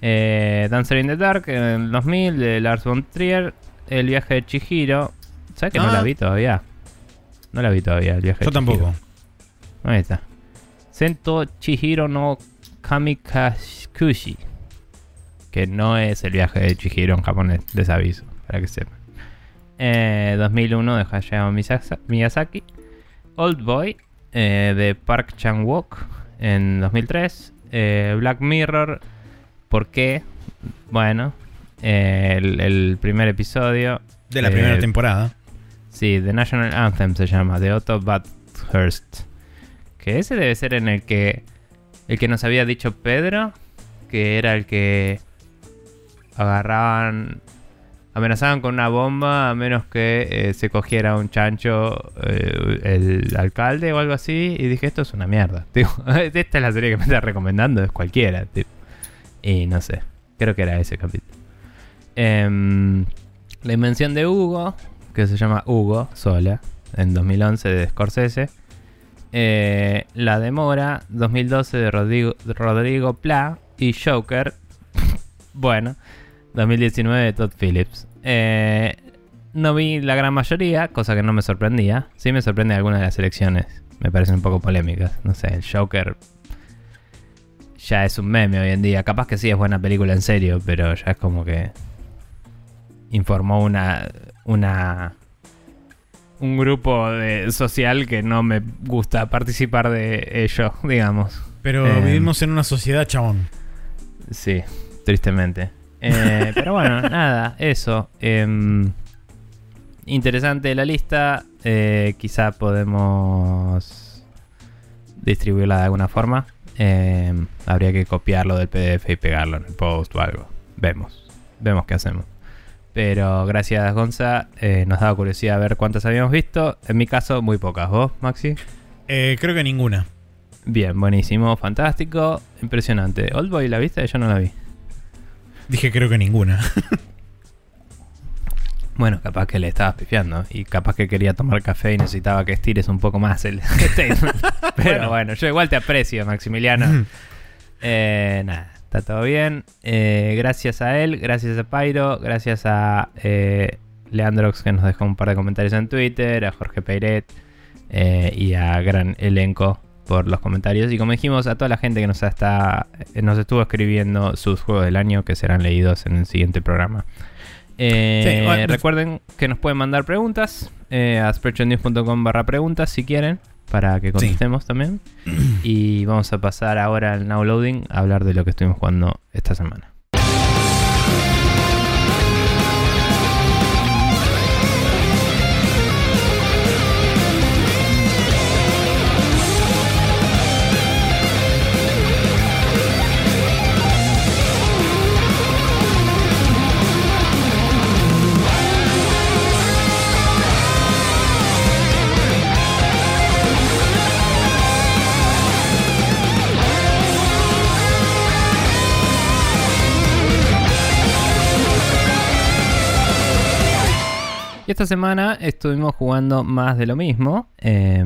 Eh, Dancer in the Dark, en el 2000, de Lars von Trier. El viaje de Chihiro. ¿Sabes que no Ah. la vi todavía? No la vi todavía, el viaje Yo de Chihiro. tampoco. Ahí está. Sento Chihiro no Kamikakushi. Que no es el viaje de Chihiro en japonés, les aviso, para que sepan. Eh, 2001 de Hayao Miyazaki. Old Boy eh, de Park Chan-wook en 2003. Eh, Black Mirror. ¿Por qué? Bueno, eh, el, el primer episodio. De la primera temporada. Sí, The National Anthem se llama, de Otto Bathurst. Que ese debe ser en el que. El que nos había dicho Pedro. Que era el que. Agarraban. Amenazaban con una bomba a menos que eh, se cogiera un chancho eh, el alcalde o algo así. Y dije, esto es una mierda. [LAUGHS] Tipo, [LAUGHS] esta es la serie que me está recomendando, es cualquiera. tipo. Y no sé, creo que era ese capítulo. Em, la invención de Hugo, que se llama Hugo sola, en 2011 de Scorsese. Eh, la demora, 2012 de Rodrigo, Rodrigo Pla. Y Joker, [LAUGHS] bueno, 2019 de Todd Phillips. Eh, no vi la gran mayoría, cosa que no me sorprendía. Sí me sorprende algunas de las elecciones. Me parecen un poco polémicas. No sé, el Joker ya es un meme hoy en día. Capaz que sí es buena película en serio, pero ya es como que informó una una un grupo de, social que no me gusta participar de ello, digamos. Pero eh, vivimos en una sociedad, chabón. Sí, tristemente. Eh, pero bueno, [LAUGHS] nada, eso. Em, interesante la lista. Eh, quizá podemos distribuirla de alguna forma. Em, habría que copiarlo del PDF y pegarlo en el post o algo. Vemos. Vemos qué hacemos. Pero gracias, Gonza. eh, nos daba curiosidad ver cuántas habíamos visto. En mi caso, muy pocas. ¿Vos, Maxi? Eh, creo que ninguna. Bien, buenísimo, fantástico, impresionante. Oldboy, ¿la viste? Yo no la vi. Dije creo que ninguna. [LAUGHS] Bueno, capaz que le estabas pifiando y capaz que quería tomar café y necesitaba que estires un poco más el [LAUGHS] statement. [LAUGHS] Pero bueno. yo igual te aprecio, Maximiliano. Eh, nada, está todo bien. Eh, gracias a él, gracias a Pyro, gracias a eh, Leandrox que nos dejó un par de comentarios en Twitter, a Jorge Peiret, y a gran elenco por los comentarios. Y como dijimos, a toda la gente que nos, está, nos estuvo escribiendo sus juegos del año que serán leídos en el siguiente programa. Eh, Sí, bueno, recuerden que nos pueden mandar preguntas eh, a spreadshotnews.com barra preguntas si quieren, para que contestemos también. [CLEARS THROAT] Y vamos a pasar ahora al now loading a hablar de lo que estuvimos jugando esta semana. Esta semana estuvimos jugando más de lo mismo eh,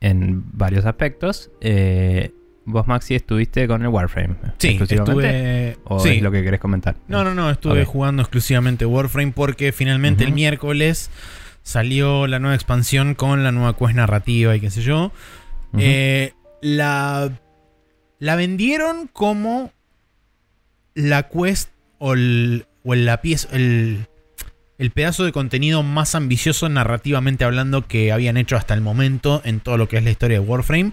en varios aspectos. Eh, vos, Maxi, estuviste con el Warframe. Sí, exclusivamente? estuve. ¿O sí. es lo que querés comentar? No, no, no, estuve jugando exclusivamente Warframe porque finalmente el miércoles salió la nueva expansión con la nueva quest narrativa y qué sé yo. Eh, la, la vendieron como la quest o el, o la pieza, el, el pedazo de contenido más ambicioso narrativamente hablando que habían hecho hasta el momento en todo lo que es la historia de Warframe.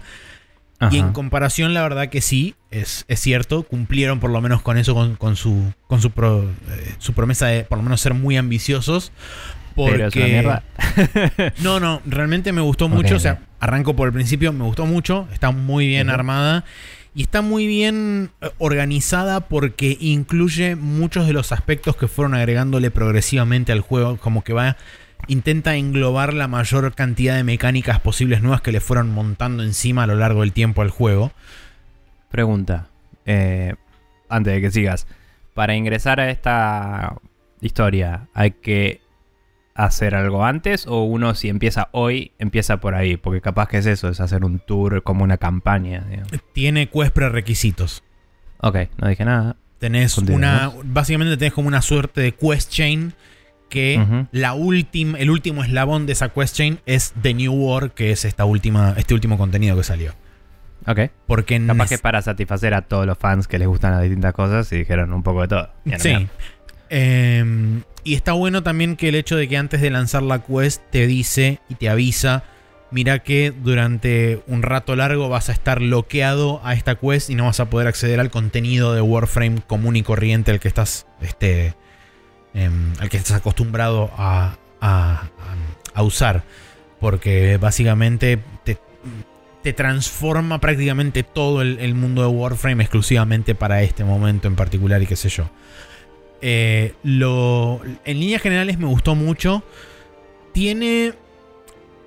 Y en comparación, la verdad que sí, es, es cierto. Cumplieron por lo menos con eso, con, con su, con su, pro- eh, su promesa de por lo menos ser muy ambiciosos. Porque. Pero es una mierda. [LAUGHS] No, no, realmente me gustó mucho. O sea, arranco por el principio, me gustó mucho. Está muy bien armada. Y está muy bien eh, organizada porque incluye muchos de los aspectos que fueron agregándole progresivamente al juego. Como que va. Intenta englobar la mayor cantidad de mecánicas posibles nuevas que le fueron montando encima a lo largo del tiempo al juego. Pregunta. eh, antes de que sigas. Para ingresar a esta historia, ¿hay que hacer algo antes? ¿O uno, si empieza hoy, empieza por ahí? Porque capaz que es eso, es hacer un tour como una campaña. digamos. Tiene quest prerequisitos. Ok, no dije nada. Tenés una. Básicamente tenés como una suerte de quest chain. Que la última, el último eslabón de esa quest chain es The New War, que es esta última, este último contenido que salió. Ok. Porque Capaz que para satisfacer a todos los fans que les gustan las distintas cosas y dijeron un poco de todo. Sí. Eh, y está bueno también que el hecho de que antes de lanzar la quest te dice y te avisa, mira que durante un rato largo vas a estar bloqueado a esta quest y no vas a poder acceder al contenido de Warframe común y corriente al que estás, este, em, al que estás acostumbrado a, a- usar. Porque básicamente te, te transforma prácticamente todo el, el mundo de Warframe exclusivamente para este momento en particular y qué sé yo. Eh, lo, en líneas generales me gustó mucho. Tiene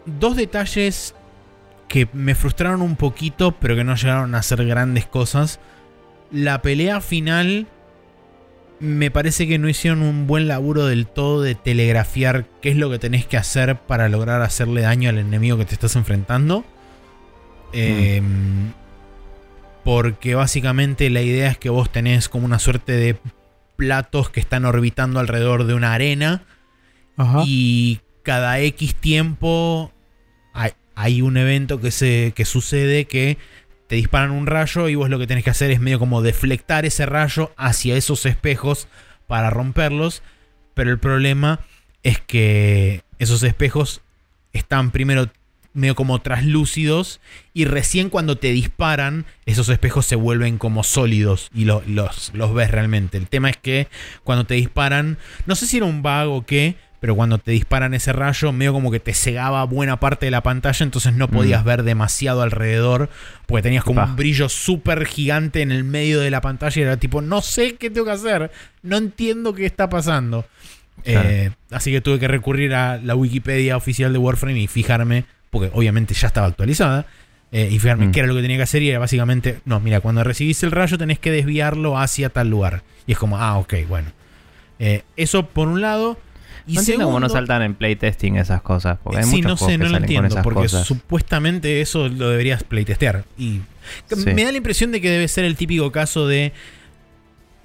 dos detalles que me frustraron un poquito, pero que no llegaron a ser grandes cosas. La pelea final me parece que no hicieron un buen laburo del todo de telegrafiar qué es lo que tenés que hacer para lograr hacerle daño al enemigo que te estás enfrentando. Eh, porque básicamente la idea es que vos tenés como una suerte de platos que están orbitando alrededor de una arena y cada X tiempo hay, hay un evento que, se, que sucede que te disparan un rayo y vos lo que tenés que hacer es medio como deflectar ese rayo hacia esos espejos para romperlos. Pero el problema es que esos espejos están primero medio como traslúcidos y recién cuando te disparan esos espejos se vuelven como sólidos y lo- los, los ves realmente. El tema es que cuando te disparan, no sé si era un bug o qué, pero cuando te disparan ese rayo medio como que te cegaba buena parte de la pantalla, entonces no podías ver demasiado alrededor porque tenías como un brillo súper gigante en el medio de la pantalla y era tipo, no sé qué tengo que hacer, no entiendo qué está pasando. Claro. Eh, así que tuve que recurrir a la Wikipedia oficial de Warframe y fijarme, porque obviamente ya estaba actualizada, eh, y fijarme Mm. qué era lo que tenía que hacer y era básicamente, no, mira, cuando recibís el rayo tenés que desviarlo hacia tal lugar. Y es como, ah, ok, bueno. Eh, eso por un lado. Y no entiendo cómo no segundo- saltan en playtesting esas cosas. Porque hay sí, no sé, no lo entiendo, porque cosas. supuestamente eso lo deberías playtestear. Y Sí. me da la impresión de que debe ser el típico caso de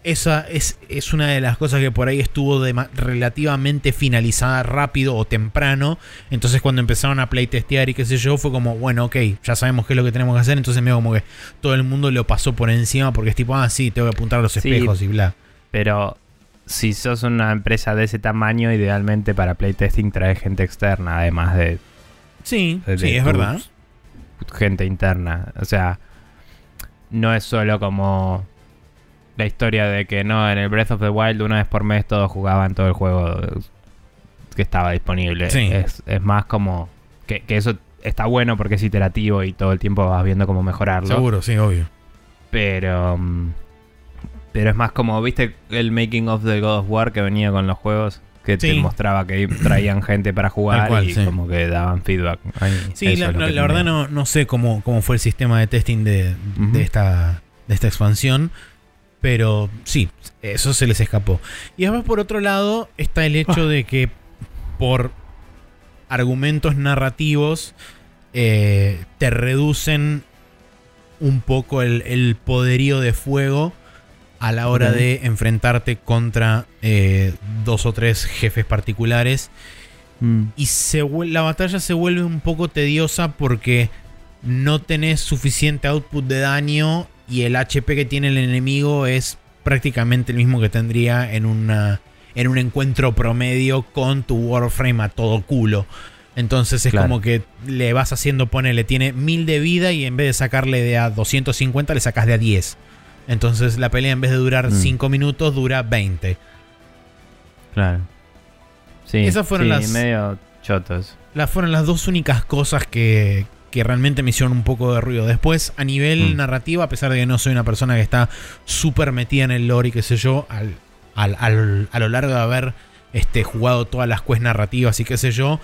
esa es, es una de las cosas que por ahí estuvo dema- relativamente finalizada rápido o temprano. Entonces cuando empezaron a playtestear y qué sé yo, fue como, bueno, ok, ya sabemos qué es lo que tenemos que hacer. Entonces medio como que todo el mundo lo pasó por encima porque es tipo, ah, sí, tengo que apuntar a los Sí. espejos y bla. Pero si sos una empresa de ese tamaño, idealmente para playtesting trae gente externa, además de, Sí, de sí, es verdad. gente interna. O sea, no es solo como la historia de que no, en el Breath of the Wild una vez por mes todos jugaban todo el juego que estaba disponible. Sí. Es, es más como que, que eso está bueno porque es iterativo y todo el tiempo vas viendo cómo mejorarlo. Seguro, sí, obvio. Pero. mm, Pero es más como, ¿viste el making of the God of War que venía con los juegos? Que te mostraba que traían gente para jugar cual, y sí. como que daban feedback. Sí, la, verdad no, no sé cómo, cómo fue el sistema de testing de, de esta, de esta expansión. Pero sí, eso se les escapó. Y además, por otro lado, está el hecho Ah. de que por argumentos narrativos eh, te reducen un poco el, el poderío de fuego a la hora de enfrentarte contra eh, dos o tres jefes particulares Mm. y se la batalla se vuelve un poco tediosa porque no tenés suficiente output de daño y el HP que tiene el enemigo es prácticamente el mismo que tendría en una en un encuentro promedio con tu Warframe a todo culo. Entonces es Claro. como que le vas haciendo, ponele, tiene 1000 de vida y en vez de sacarle de a 250 le sacas de a 10. Entonces la pelea en vez de durar Mm. 5 minutos dura 20. Claro. Sí, Esas fueron sí, las- medio chotos. Las fueron las dos únicas cosas que, que realmente me hicieron un poco de ruido. Después, a nivel Mm. narrativo, a pesar de que no soy una persona que está súper metida en el lore y qué sé yo, al, al- al- a lo largo de haber este, jugado todas las quests narrativas y qué sé yo,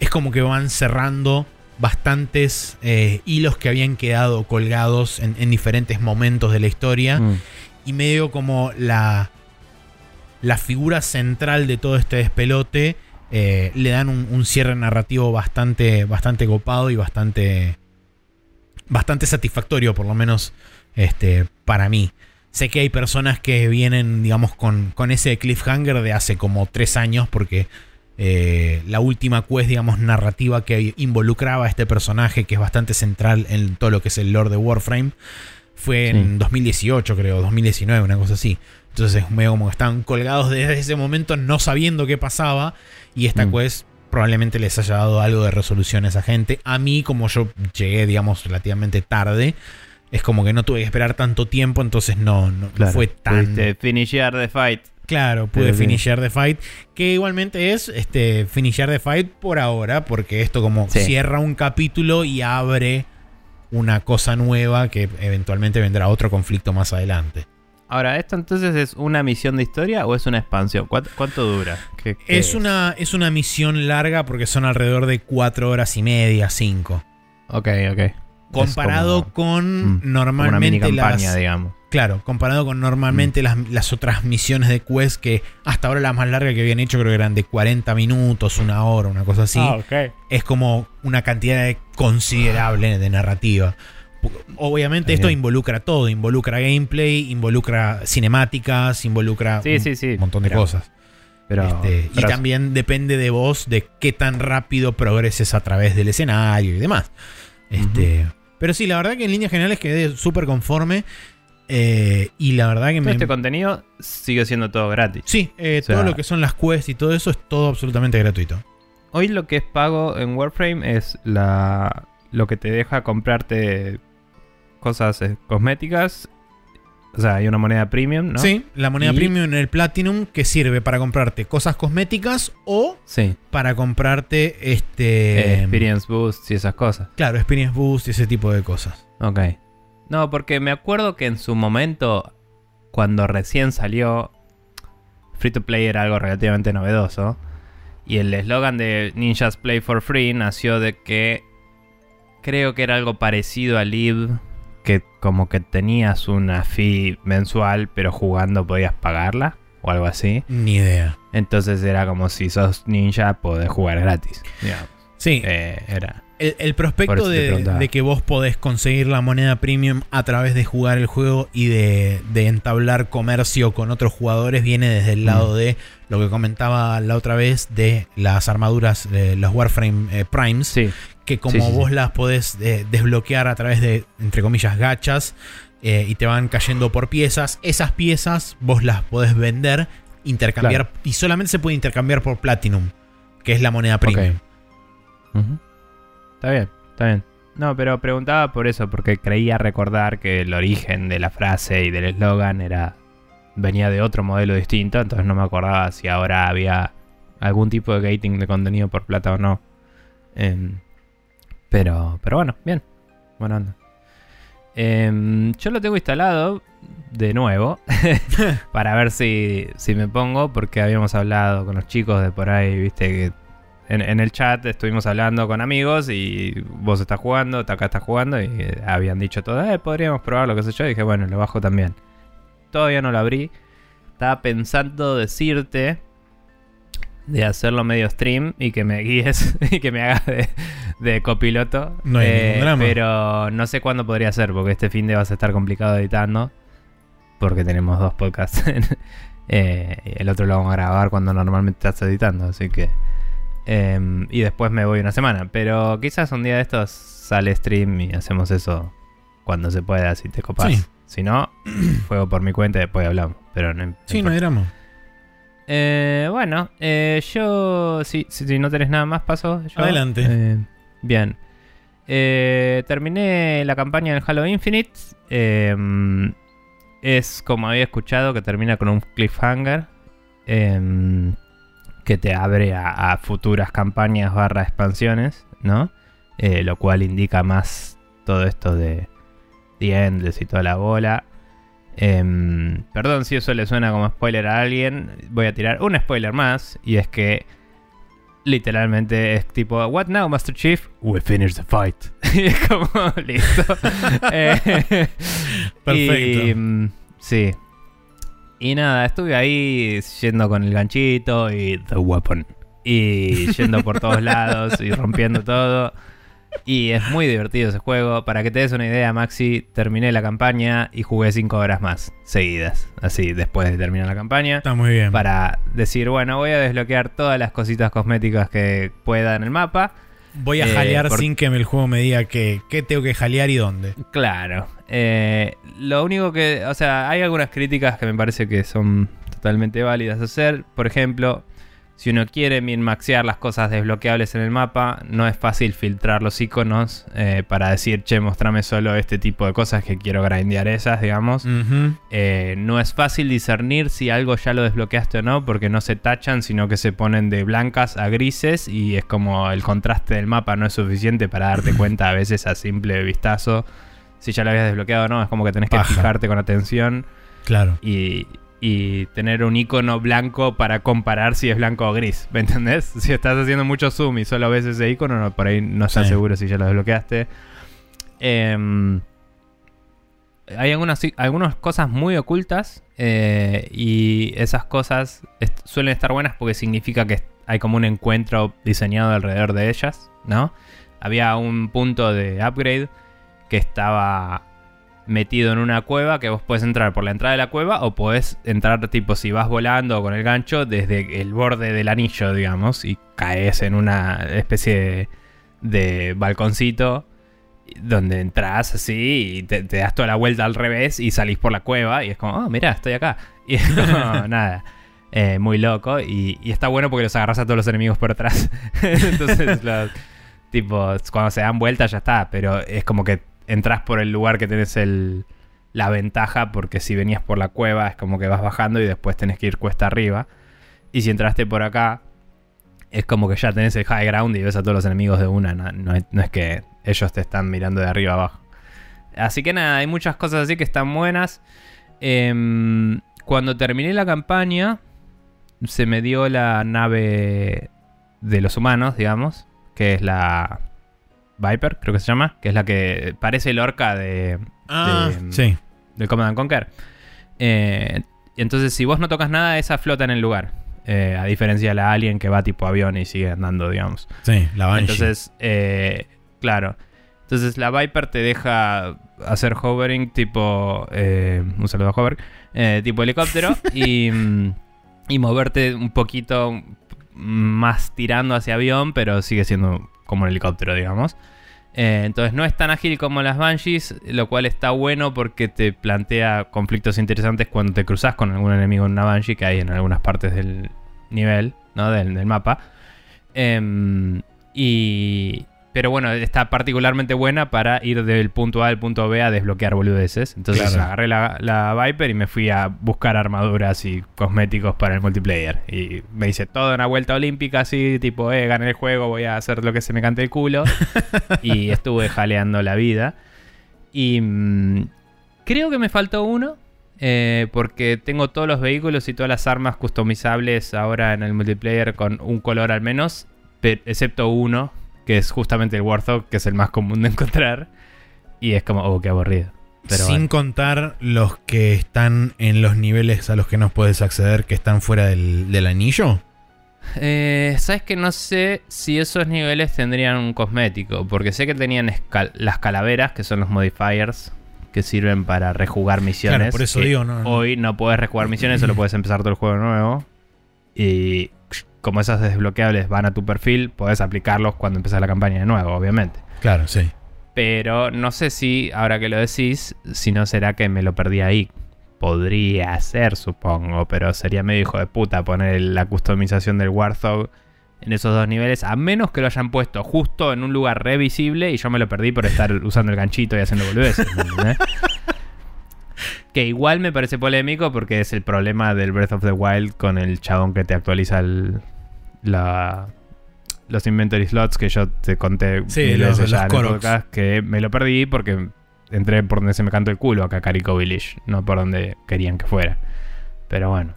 es como que van cerrando bastantes eh, hilos que habían quedado colgados en, en diferentes momentos de la historia Mm. y medio como la, la figura central de todo este despelote eh, le dan un, un cierre narrativo bastante, bastante copado y bastante, bastante satisfactorio, por lo menos este, para mí. Sé que hay personas que vienen, digamos, con, con ese cliffhanger de hace como tres años, porque eh, la última quest, digamos, narrativa que involucraba a este personaje, que es bastante central en todo lo que es el lore de Warframe, fue en Sí. 2018, creo, 2019, una cosa así. Entonces es medio como que están colgados desde ese momento no sabiendo qué pasaba. Y esta Mm. quest probablemente les haya dado algo de resolución a esa gente. A mí, como yo llegué, digamos, relativamente tarde, es como que no tuve que esperar tanto tiempo, entonces no, no, Claro. fue tan... Pudiste finishear the fight. Claro, pude Sí, sí. finisher the fight. Que igualmente es este finisher the fight por ahora, porque esto como Sí. cierra un capítulo y abre una cosa nueva que eventualmente vendrá otro conflicto más adelante. Ahora, ¿esto entonces es una misión de historia o es una expansión? ¿Cuánto, cuánto dura? ¿Qué- qué Es una, es una misión larga porque son alrededor de cuatro horas y media, cinco. Ok, ok. Comparado como- con mm, como una normalmente mini campaña, las, digamos. Claro, comparado con Mm. normalmente las, las otras misiones de Quest que hasta ahora las más largas que habían hecho creo que eran de 40 minutos, una hora, una cosa así. Ah, ok. Es como una cantidad de- considerable de narrativa. Obviamente esto involucra todo, involucra gameplay, involucra cinemáticas, involucra Sí, un sí, sí. montón de Pero- cosas. Pero, Este, y también depende de vos de qué tan rápido progreses a través del escenario y demás. Este, Pero sí, la verdad que en líneas generales quedé súper conforme. eh, y la verdad que todo me. este contenido sigue siendo todo gratis. sí, eh, o sea- todo lo que son las quests y todo eso es todo absolutamente gratuito. Hoy lo que es pago en Warframe es la lo que te deja comprarte cosas eh, cosméticas. O sea, hay una moneda premium, ¿no? Sí, la moneda Y- premium en el Platinum que sirve para comprarte cosas cosméticas o Sí. para comprarte Eh, este. experience boost y esas cosas. Claro, Experience Boost y ese tipo de cosas. Ok. No, porque me acuerdo que en su momento, cuando recién salió, Free to Play era algo relativamente novedoso. Y el eslogan de Ninjas Play for Free nació de que creo que era algo parecido a Live, que como que tenías una fee mensual, pero jugando podías pagarla o algo así. Ni idea. Entonces era como si sos ninja, podés jugar gratis. digamos. Sí, Eh, era. El, prospecto de, que vos podés conseguir la moneda premium a través de jugar el juego y de, de entablar comercio con otros jugadores viene desde el lado Mm. de lo que comentaba la otra vez de las armaduras, de los Warframe eh, Primes, Sí, que como Sí, sí, sí. vos las podés eh, desbloquear a través de, entre comillas, gachas eh, y te van cayendo por piezas, esas piezas vos las podés vender, intercambiar y solamente se puede intercambiar por Platinum, que es la moneda premium. Está bien, está bien. No, pero preguntaba por eso, porque creía recordar que el origen de la frase y del eslogan era venía de otro modelo distinto, entonces no me acordaba si ahora había algún tipo de gating de contenido por plata o no. Em, pero, pero bueno, bien. Buena onda. Em, yo lo tengo instalado de nuevo [LAUGHS] para ver si, si me pongo, porque habíamos hablado con los chicos de por ahí, viste, que en, el chat estuvimos hablando con amigos y vos estás jugando, Taka está jugando y eh, habían dicho todo, eh, podríamos probar lo que sé yo. Y dije, bueno, lo bajo también. Todavía no lo abrí. Estaba pensando decirte de hacerlo medio stream y que me guíes [LAUGHS] y que me hagas de, de copiloto. No hay ningún drama. Pero no sé cuándo podría ser, porque este fin de vas a estar complicado editando. Porque tenemos dos podcasts. [LAUGHS] Eh, el otro lo vamos a grabar cuando normalmente estás editando, así que. em, y después me voy una semana. Pero quizás un día de estos sale stream y hacemos eso cuando se pueda, si te copas. Sí. Si no, [CLEARS THROAT] juego por mi cuenta y después hablamos. Pero no, Sí, no hay drama. Eh, bueno, eh, yo, si, si, si no tenés nada más, paso. yo. Adelante. Eh, bien. Eh, terminé la campaña del Halo Infinite. Eh, es como había escuchado que termina con un cliffhanger. eh, que te abre a, a futuras campañas barra expansiones, ¿no? Lo cual indica más todo esto de The Endless y toda la bola. Em, perdón si eso le suena como spoiler a alguien. Voy a tirar un spoiler más. Y es que literalmente es tipo, What now, Master Chief? We finish the fight. [LAUGHS] y es como, listo. [LAUGHS] Eh, Perfecto. y, mm, sí. Y nada, estuve ahí yendo con el ganchito y The Weapon. Y yendo por todos [LAUGHS] lados y rompiendo todo. [LAUGHS] Y es muy divertido ese juego. Para que te des una idea, Maxi, terminé la campaña y jugué 5 horas más seguidas. Así, después de terminar la campaña. Está muy bien. Para decir, bueno, voy a desbloquear todas las cositas cosméticas que pueda en el mapa. Voy a Eh, jalear por- sin que el juego me diga que, qué tengo que jalear y dónde. Claro. Eh, lo único que. O sea, hay algunas críticas que me parece que son totalmente válidas hacer. Por ejemplo, si uno quiere min-maxear las cosas desbloqueables en el mapa, no es fácil filtrar los iconos eh, para decir, che, mostrame solo este tipo de cosas que quiero grindear esas, digamos. Eh, no es fácil discernir si algo ya lo desbloqueaste o no, porque no se tachan, sino que se ponen de blancas a grises y es como el contraste del mapa no es suficiente para darte [LAUGHS] cuenta a veces a simple vistazo si ya lo habías desbloqueado o no. Es como que tenés que fijarte con atención Claro. y, y tener un icono blanco para comparar si es blanco o gris. ¿Me entendés? [LAUGHS] Si estás haciendo mucho zoom y solo ves ese icono, no, por ahí no estás Sí. seguro si ya lo desbloqueaste. Em, hay algunas, algunas cosas muy ocultas eh, y esas cosas est- suelen estar buenas porque significa que hay como un encuentro diseñado alrededor de ellas, ¿no? Había un punto de upgrade que estaba metido en una cueva que vos podés entrar por la entrada de la cueva o podés entrar tipo si vas volando con el gancho desde el borde del anillo, digamos, y caes en una especie de, de balconcito donde entras así y te, te das toda la vuelta al revés y salís por la cueva y es como, oh, mira, estoy acá. [LAUGHS] Y es como, [LAUGHS] nada. eh, muy loco y, y está bueno porque los agarras a todos los enemigos por atrás. [LAUGHS] Entonces, los, tipo, cuando se dan vuelta ya está, pero es como que entras por el lugar que tenés el, la ventaja porque si venías por la cueva es como que vas bajando y después tenés que ir cuesta arriba. Y si entraste por acá, es como que ya tenés el high ground y ves a todos los enemigos de una. No, es que ellos te están mirando de arriba abajo. Así que nada, hay muchas cosas así que están buenas. Em, cuando terminé la campaña, se me dio la nave de los humanos, digamos, que es la Viper, creo que se llama, que es la que parece el orca de, Ah, de- sí. del Command and Conquer. Eh, y entonces, si vos no tocas nada, esa flota en el lugar. Eh, a diferencia de la Alien que va tipo avión y sigue andando, digamos. Sí, la Banshee. Entonces, eh, Claro. Entonces la Viper te deja hacer hovering tipo... eh, un saludo a Hover. eh, tipo helicóptero [LAUGHS] y, y moverte un poquito más tirando hacia avión, pero sigue siendo como un helicóptero, digamos. Eh, entonces no es tan ágil como las Banshees, lo cual está bueno porque te plantea conflictos interesantes cuando te cruzas con algún enemigo en una Banshee que hay en algunas partes del nivel, ¿no? Del, del mapa. Em, y... Pero bueno, está particularmente buena para ir del punto A al punto B a desbloquear boludeces. Entonces Claro. agarré la, la Viper y me fui a buscar armaduras y cosméticos para el multiplayer. Y me hice toda una vuelta olímpica así, tipo, eh, gané el juego, voy a hacer lo que se me cante el culo. [LAUGHS] y estuve jaleando la vida. Y mm, creo que me faltó uno. eh, porque tengo todos los vehículos y todas las armas customizables ahora en el multiplayer con un color al menos. excepto uno, que es justamente el Warthog, que es el más común de encontrar. Y es como, oh, qué aburrido. Pero Sin contar los que están en los niveles a los que no puedes acceder, que están fuera del, del anillo. Eh, Sabes que no sé si esos niveles tendrían un cosmético. Porque sé que tenían escal- las calaveras, que son los modifiers. Que sirven para rejugar misiones. Claro, por eso digo, no, no. Hoy no puedes rejugar misiones, solo puedes empezar todo el juego nuevo. Y como esas desbloqueables van a tu perfil, puedes aplicarlos cuando empiezas la campaña de nuevo, obviamente. Claro, sí. Pero no sé si, ahora que lo decís, si no será que me lo perdí ahí. Podría ser, supongo, pero sería medio hijo de puta poner la customización del Warthog en esos dos niveles, a menos que lo hayan puesto justo en un lugar revisible y yo me lo perdí por estar [LAUGHS] usando el ganchito y haciendo boludeces. [LAUGHS] que igual me parece polémico porque es el problema del Breath of the Wild con el chabón que te actualiza el- la, los inventory slots que yo te conté Sí, los- los en podcast, que me lo perdí porque entré por donde se me cantó el culo acá Carico Village, no por donde querían que fuera. Pero bueno.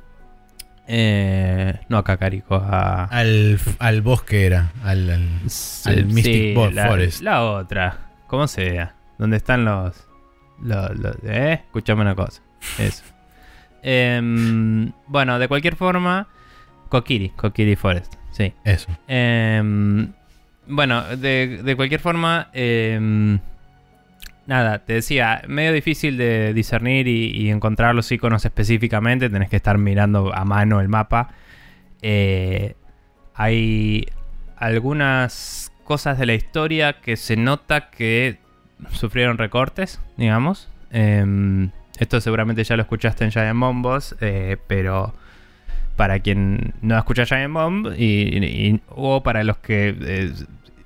Eh, no a Cacarico, a... Al, al bosque era. Al, al- al Mystic la, Forest. La otra, como sea. Donde están los... los, los- ¿Eh? Escuchame una cosa. Eso. [LAUGHS] Em, bueno, de cualquier forma... Kokiri, Kokiri Forest, sí. Eso. Em, bueno, de, de cualquier forma, em, nada, te decía, medio difícil de discernir y, y encontrar los iconos específicamente, tenés que estar mirando a mano el mapa. Eh, hay algunas cosas de la historia que se nota que sufrieron recortes, digamos. Em, esto seguramente ya lo escuchaste en Giant Bombos, eh, pero para quien no escucha Giant Bomb y, y- o para los que eh,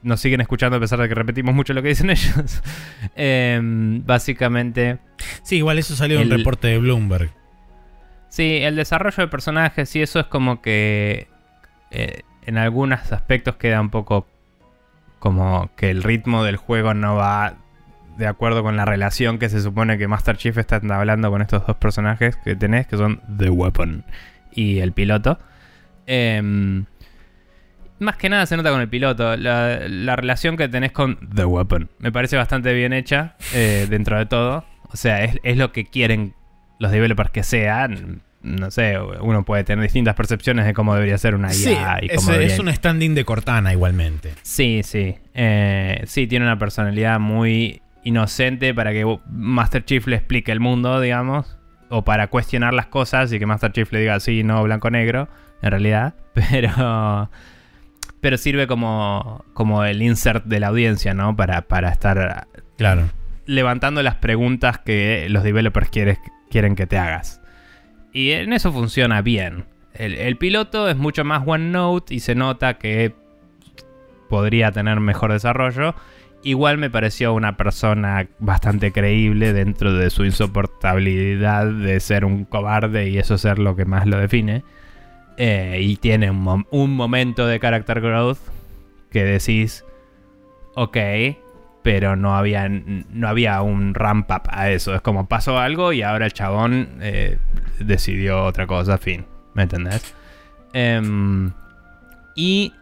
nos siguen escuchando a pesar de que repetimos mucho lo que dicen [LAUGHS] ellos. Em, básicamente, Sí, igual eso salió en un El- reporte de Bloomberg. sí, el desarrollo de personajes y eso es como que eh, en algunos aspectos queda un poco como que el ritmo del juego no va de acuerdo con la relación que se supone que Master Chief está hablando con estos dos personajes que tenés, que son The Weapon y el piloto. Em, más que nada se nota con el piloto. La, la relación que tenés con The Weapon me parece bastante bien hecha eh, dentro de todo. O sea, es, es lo que quieren los developers que sean. No sé, uno puede tener distintas percepciones de cómo debería ser una IA Sí, y es, cómo es debería- un standing de Cortana igualmente. Sí, sí. Eh, sí, tiene una personalidad muy inocente para que Master Chief le explique el mundo, digamos. O para cuestionar las cosas y que Master Chief le diga sí, no, blanco-negro, en realidad. [LAUGHS] Pero. Pero sirve como, como el insert de la audiencia, ¿no? Para, para estar Claro. levantando las preguntas que los developers quieres- quieren que te hagas. Y en eso funciona bien. El, el piloto es mucho más one note y se nota que podría tener mejor desarrollo. Igual me pareció una persona bastante creíble dentro de su insoportabilidad de ser un cobarde y eso ser lo que más lo define. Eh, y tiene un, un momento de character growth que decís, ok, pero no había, no había un ramp up a eso. Es como pasó algo y ahora el chabón eh, decidió otra cosa, fin. ¿Me entendés? Em, y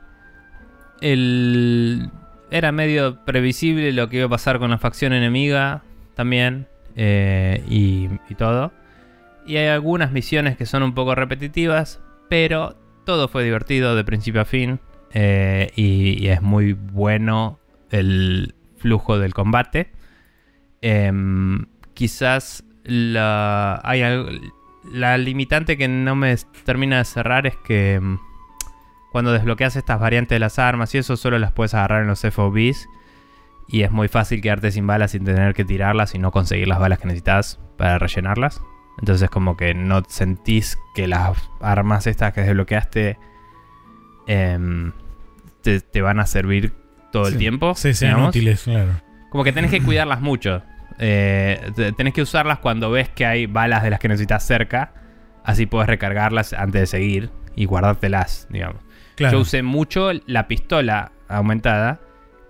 el, era medio previsible lo que iba a pasar con la facción enemiga también eh, y, todo. Y hay algunas misiones que son un poco repetitivas, pero todo fue divertido de principio a fin. eh, y, es muy bueno el flujo del combate. Em, quizás la, hay al- la limitante que no me termina de cerrar es que em, cuando desbloqueas estas variantes de las armas y eso solo las puedes agarrar en los FOBs. Y es muy fácil quedarte sin balas sin tener que tirarlas y no conseguir las balas que necesitas para rellenarlas. Entonces como que no sentís que las armas estas que desbloqueaste em, te, te van a servir todo el tiempo. Sí, sean digamos. útiles, claro. Como que tenés que cuidarlas mucho. Eh, te- tenés que usarlas cuando ves que hay balas de las que necesitas cerca. Así puedes recargarlas antes de seguir y guardártelas, digamos. Claro. Yo usé mucho la pistola aumentada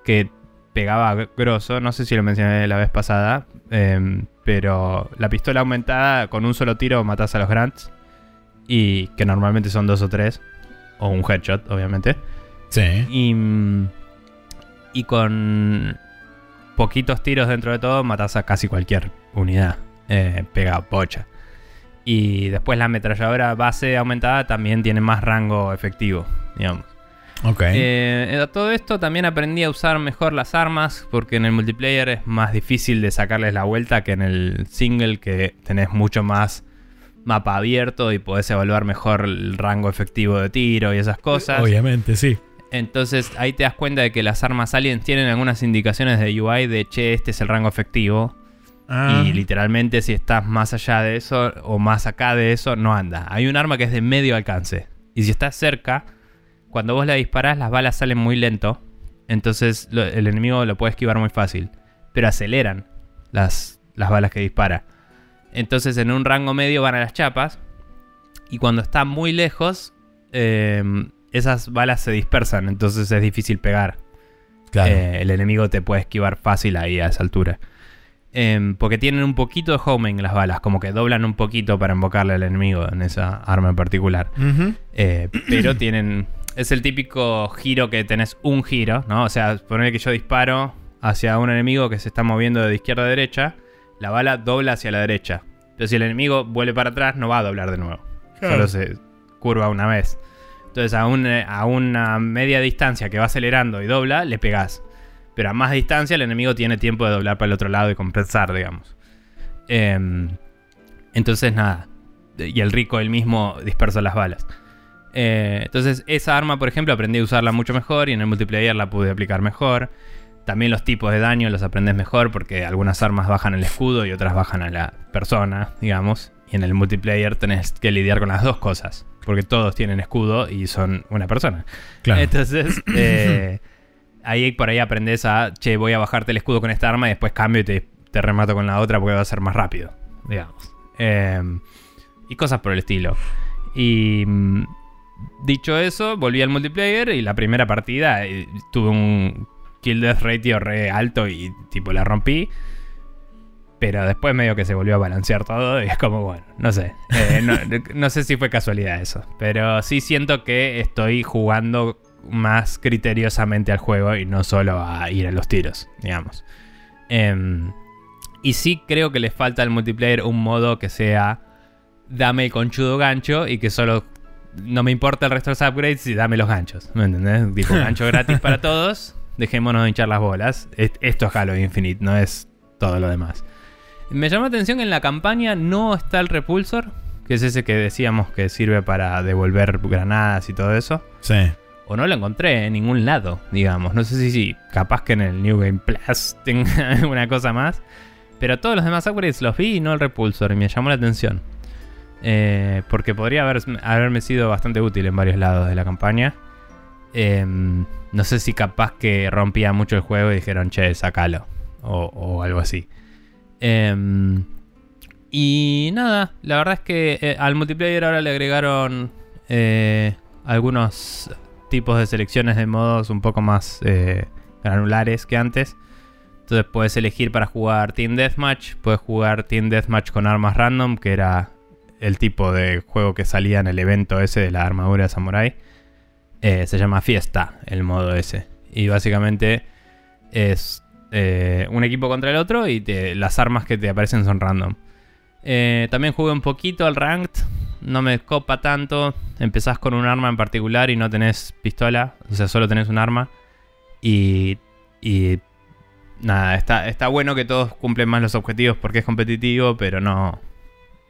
que pegaba grosso. No sé si lo mencioné la vez pasada. em, pero la pistola aumentada con un solo tiro matas a los grants. Y que normalmente son dos o tres. O un headshot, obviamente. Sí. Y, y con poquitos tiros dentro de todo matas a casi cualquier unidad. Eh, pega pocha. Y después la ametralladora base aumentada también tiene más rango efectivo, digamos. Ok. Eh, a todo esto también aprendí a usar mejor las armas porque en el multiplayer es más difícil de sacarles la vuelta que en el single que tenés mucho más mapa abierto y podés evaluar mejor el rango efectivo de tiro y esas cosas. Obviamente, sí. Entonces ahí te das cuenta de que las armas aliens tienen algunas indicaciones de UI de che, este es el rango efectivo. Ah, Y literalmente si estás más allá de eso o más acá de eso, no anda. Hay un arma que es de medio alcance. Y si estás cerca, cuando vos la disparás, las balas salen muy lento. Entonces lo- el enemigo lo puede esquivar muy fácil. Pero aceleran las, las balas que dispara. Entonces en un rango medio van a las chapas. Y cuando está muy lejos, eh, esas balas se dispersan. Entonces es difícil pegar. claro. Eh, el enemigo te puede esquivar fácil ahí a esa altura. Em, porque tienen un poquito de homing las balas, como que doblan un poquito para invocarle al enemigo en esa arma en particular. Eh, pero tienen. Es el típico giro que tenés un giro, ¿no? O sea, poner que yo disparo hacia un enemigo que se está moviendo de izquierda a derecha, la bala dobla hacia la derecha. Pero si el enemigo vuelve para atrás, no va a doblar de nuevo. Claro. Solo se curva una vez. Entonces, a, un- a una media distancia que va acelerando y dobla, le pegás. Pero a más distancia, el enemigo tiene tiempo de doblar para el otro lado y compensar, digamos. Em, entonces, nada. Y el rico él mismo dispersa las balas. Eh, entonces, esa arma, por ejemplo, aprendí a usarla mucho mejor y en el multiplayer la pude aplicar mejor. También los tipos de daño los aprendes mejor porque algunas armas bajan el escudo y otras bajan a la persona, digamos. Y en el multiplayer tenés que lidiar con las dos cosas. Porque todos tienen escudo y son una persona. Claro. Entonces, [COUGHS] eh, ahí por ahí aprendes a, che, voy a bajarte el escudo con esta arma y después cambio y te, te remato con la otra porque va a ser más rápido, digamos. Eh, y cosas por el estilo. Y mm, dicho eso, volví al multiplayer y la primera partida eh, tuve un kill death ratio re alto y tipo la rompí. Pero después medio que se volvió a balancear todo y es como, bueno, no sé. Eh, no, [LAUGHS] no sé si fue casualidad eso. Pero sí siento que estoy jugando más criteriosamente al juego y no solo a ir a los tiros, digamos. Em, y sí creo que le falta al multiplayer un modo que sea dame el conchudo gancho y que solo no me importa el resto de los upgrades y dame los ganchos. ¿Me entendés? Tipo [LAUGHS] gancho gratis para todos. Dejémonos de hinchar las bolas. Es- Esto es Halo Infinite, no es todo lo demás. Me llama la atención que en la campaña no está el repulsor, que es ese que decíamos que sirve para devolver granadas y todo eso. Sí. O no lo encontré en ningún lado, digamos. No sé si, si capaz que en el New Game Plus [LAUGHS] tenga alguna cosa más. Pero todos los demás upgrades los vi y no el repulsor. Y me llamó la atención. Eh, porque podría haber, haberme sido bastante útil en varios lados de la campaña. Eh, no sé si capaz que rompía mucho el juego y dijeron, che, sacalo. O, algo así. Eh, y nada, la verdad es que eh, al multiplayer ahora le agregaron eh, algunos tipos de selecciones de modos un poco más granulares que antes. Entonces puedes elegir para jugar Team Deathmatch, puedes jugar Team Deathmatch con armas random, que era el tipo de juego que salía en el evento ese de la armadura Samurai. Eh, se llama Fiesta, el modo ese. Y básicamente es eh, un equipo contra el otro y las armas que te aparecen son random. Eh, también jugué un poquito al Ranked. No me copa tanto. Empezás con un arma en particular y no tenés pistola. O sea, solo tenés un arma. Y, y nada, está, está bueno que todos cumplen más los objetivos porque es competitivo, pero no,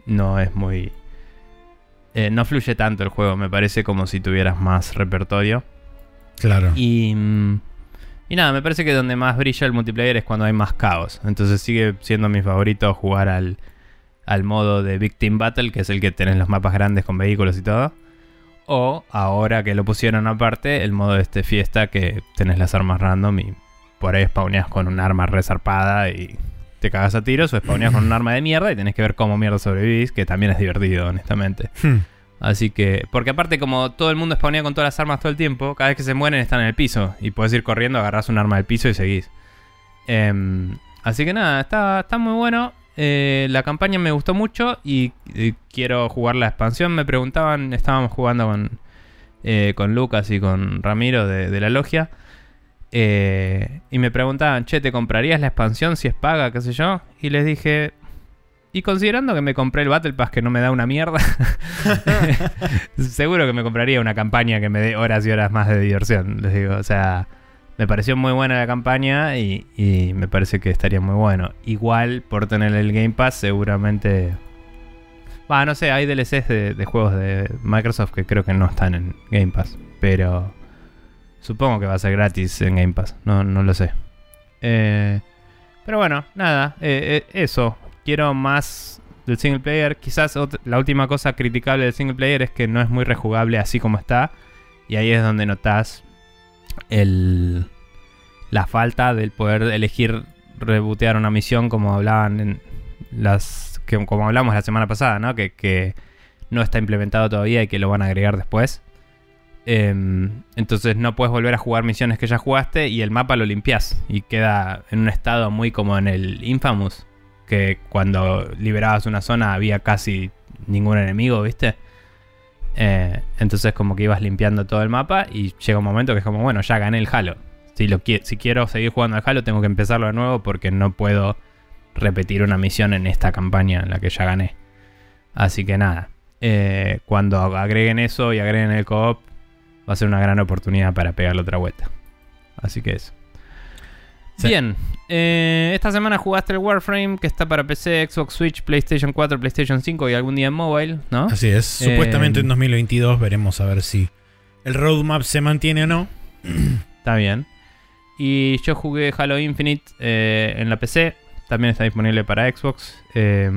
no es muy... eh, no fluye tanto el juego, me parece como si tuvieras más repertorio. Claro. Y, mm, y nada, me parece que donde más brilla el multiplayer es cuando hay más caos. Entonces sigue siendo mi favorito jugar al, al modo de Team Battle, que es el que tenés los mapas grandes con vehículos y todo. O ahora que lo pusieron aparte, el modo de este fiesta que tenés las armas random y por ahí spawneas con un arma resarpada y te cagas a tiros o spawneas con un arma de mierda y tenés que ver cómo mierda sobrevivís, que también es divertido, honestamente. Hmm. Así que, porque aparte como todo el mundo spawnea con todas las armas todo el tiempo, cada vez que se mueren están en el piso y puedes ir corriendo, agarras un arma del piso y seguís. Em, así que nada, está, está muy bueno. Eh, la campaña me gustó mucho y, y quiero jugar la expansión. Me preguntaban, estábamos jugando con, eh, con Lucas y con Ramiro de, de la logia. Eh, y me preguntaban, che, ¿te comprarías la expansión si es paga, qué sé yo? Y les dije, y considerando que me compré el Battle Pass que no me da una mierda, [LAUGHS] seguro que me compraría una campaña que me dé horas y horas más de diversión. Les digo, o sea, me pareció muy buena la campaña y, me parece que estaría muy bueno. Igual, por tener el Game Pass, seguramente. Va, no sé, hay DLCs de juegos de Microsoft que creo que no están en Game Pass. Pero supongo que va a ser gratis en Game Pass. No, no lo sé. Eh, pero bueno, nada, eh, eh, eso. Quiero más del single player. Quizás la última cosa criticable del single player es que no es muy rejugable así como está. Y ahí es donde notas el, la falta del poder elegir rebotear una misión como hablaban en las que como hablamos la semana pasada, ¿no? Que no está implementado todavía y que lo van a agregar después. Em, entonces no puedes volver a jugar misiones que ya jugaste y el mapa lo limpias y queda en un estado muy como en el Infamous, que cuando liberabas una zona había casi ningún enemigo, ¿viste? Eh, entonces como que ibas limpiando todo el mapa y llega un momento que es como, bueno, ya gané el Halo. Si, lo si quiero seguir jugando al Halo tengo que empezarlo de nuevo porque no puedo repetir una misión en esta campaña en la que ya gané. Así que nada, eh, cuando agreguen eso y agreguen el co-op va a ser una gran oportunidad para pegarle otra vuelta. Así que eso. Sí. Bien, eh, esta semana jugaste el Warframe que está para PC, Xbox Switch, PlayStation 4, PlayStation 5 y algún día en mobile, ¿no? Así es. Eh, Supuestamente en 2022 veremos a ver si el roadmap se mantiene o no. [CLEARS THROAT] Está bien. Y yo jugué Halo Infinite eh, en la PC. También está disponible para Xbox. Eh,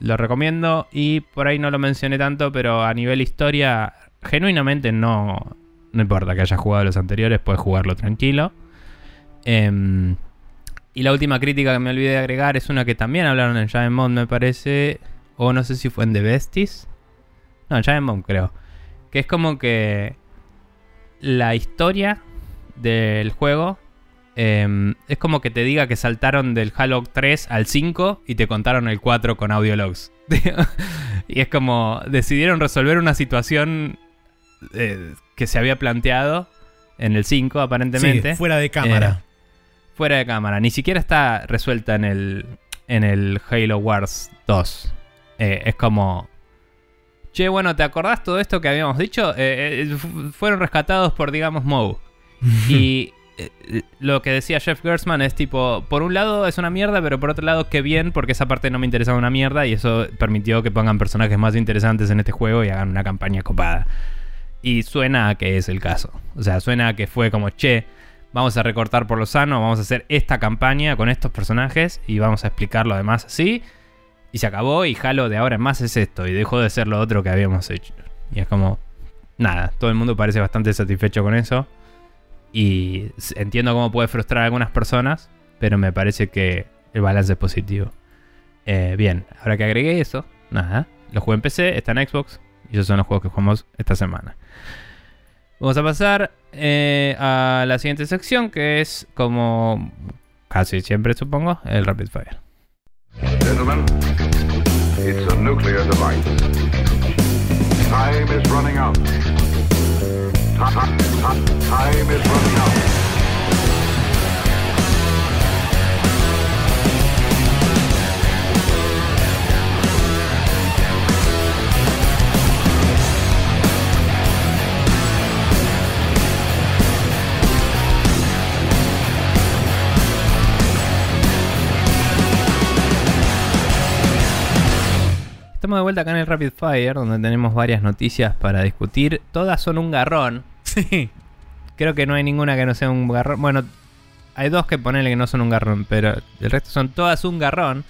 lo recomiendo. Y por ahí no lo mencioné tanto, pero a nivel historia, genuinamente no, no importa que hayas jugado los anteriores, puedes jugarlo tranquilo. Em, y la última crítica que me olvidé de agregar es una que también hablaron en Giant Mod, me parece. O no sé si fue en The Besties. No, en Giant Mod creo. Que es como que la historia del juego em, es como que te diga que saltaron del Halo 3 al 5 y te contaron el 4 con audio logs. [LAUGHS] y es como decidieron resolver una situación eh, que se había planteado en el 5 aparentemente Sí, fuera de cámara. fuera de cámara. Ni siquiera está resuelta en el, en el Halo Wars 2. Eh, es como... Che, bueno, ¿te acordás todo esto que habíamos dicho? Eh, eh, fu- fueron rescatados por, digamos, Moe. [LAUGHS] y eh, eh, lo que decía Jeff Gersman es tipo, por un lado es una mierda, pero por otro lado qué bien, porque esa parte no me interesaba una mierda y eso permitió que pongan personajes más interesantes en este juego y hagan una campaña copada. Y suena a que es el caso. O sea, suena a que fue como, che, vamos a recortar por lo sano, vamos a hacer esta campaña con estos personajes y vamos a explicar lo demás así. Y se acabó y Halo de ahora en más es esto y dejó de ser lo otro que habíamos hecho. Y es como, nada, todo el mundo parece bastante satisfecho con eso. Y entiendo cómo puede frustrar a algunas personas, pero me parece que el balance es positivo. Eh, bien, ahora que agregué eso, nada, lo jugué en PC, está en Xbox y esos son los juegos que jugamos esta semana. Vamos a pasar eh, a la siguiente sección que es como casi siempre supongo, el Rapid Fire. Gentlemen, it's a nuclear. Time is running Time is running out. Estamos de vuelta acá en el Rapid Fire, donde tenemos varias noticias para discutir. Todas son un garrón. Sí. Creo que no hay ninguna que no sea un garrón. Bueno, hay dos que ponerle que no son un garrón, pero el resto son todas un garrón.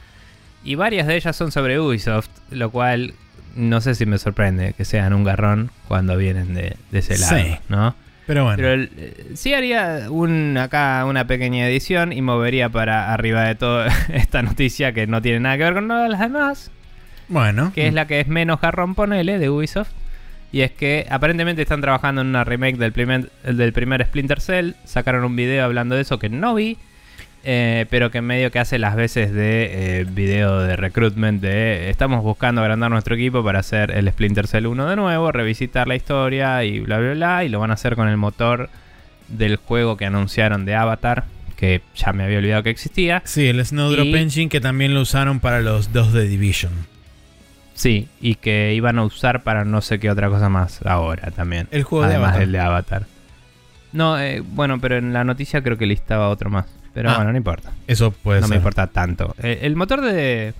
Y varias de ellas son sobre Ubisoft, lo cual no sé si me sorprende que sean un garrón cuando vienen de, de ese lado, Sí. ¿no? Pero bueno. Pero eh, sí haría un, acá una pequeña edición y movería para arriba de toda [LAUGHS] esta noticia que no tiene nada que ver con todas las demás, bueno. que es la que es menos jarrón, ponele, de Ubisoft. Y es que aparentemente están trabajando en una remake del primer, del primer Splinter Cell. Sacaron un video hablando de eso que no vi. eh, pero que medio que hace las veces de eh, video de recruitment de estamos buscando agrandar nuestro equipo para hacer el Splinter Cell 1 de nuevo, revisitar la historia y bla bla bla. Y lo van a hacer con el motor del juego que anunciaron de Avatar, que ya me había olvidado que existía. Sí, el Snowdrop Y- Engine que también lo usaron para los dos de Division. Sí, y que iban a usar para no sé qué otra cosa más ahora también. El juego de Además Avatar. del de Avatar. No, eh, bueno, pero en la noticia creo que listaba otro más. Pero Ah, bueno, no importa. Eso puede no ser. me importa tanto. Eh, el motor de,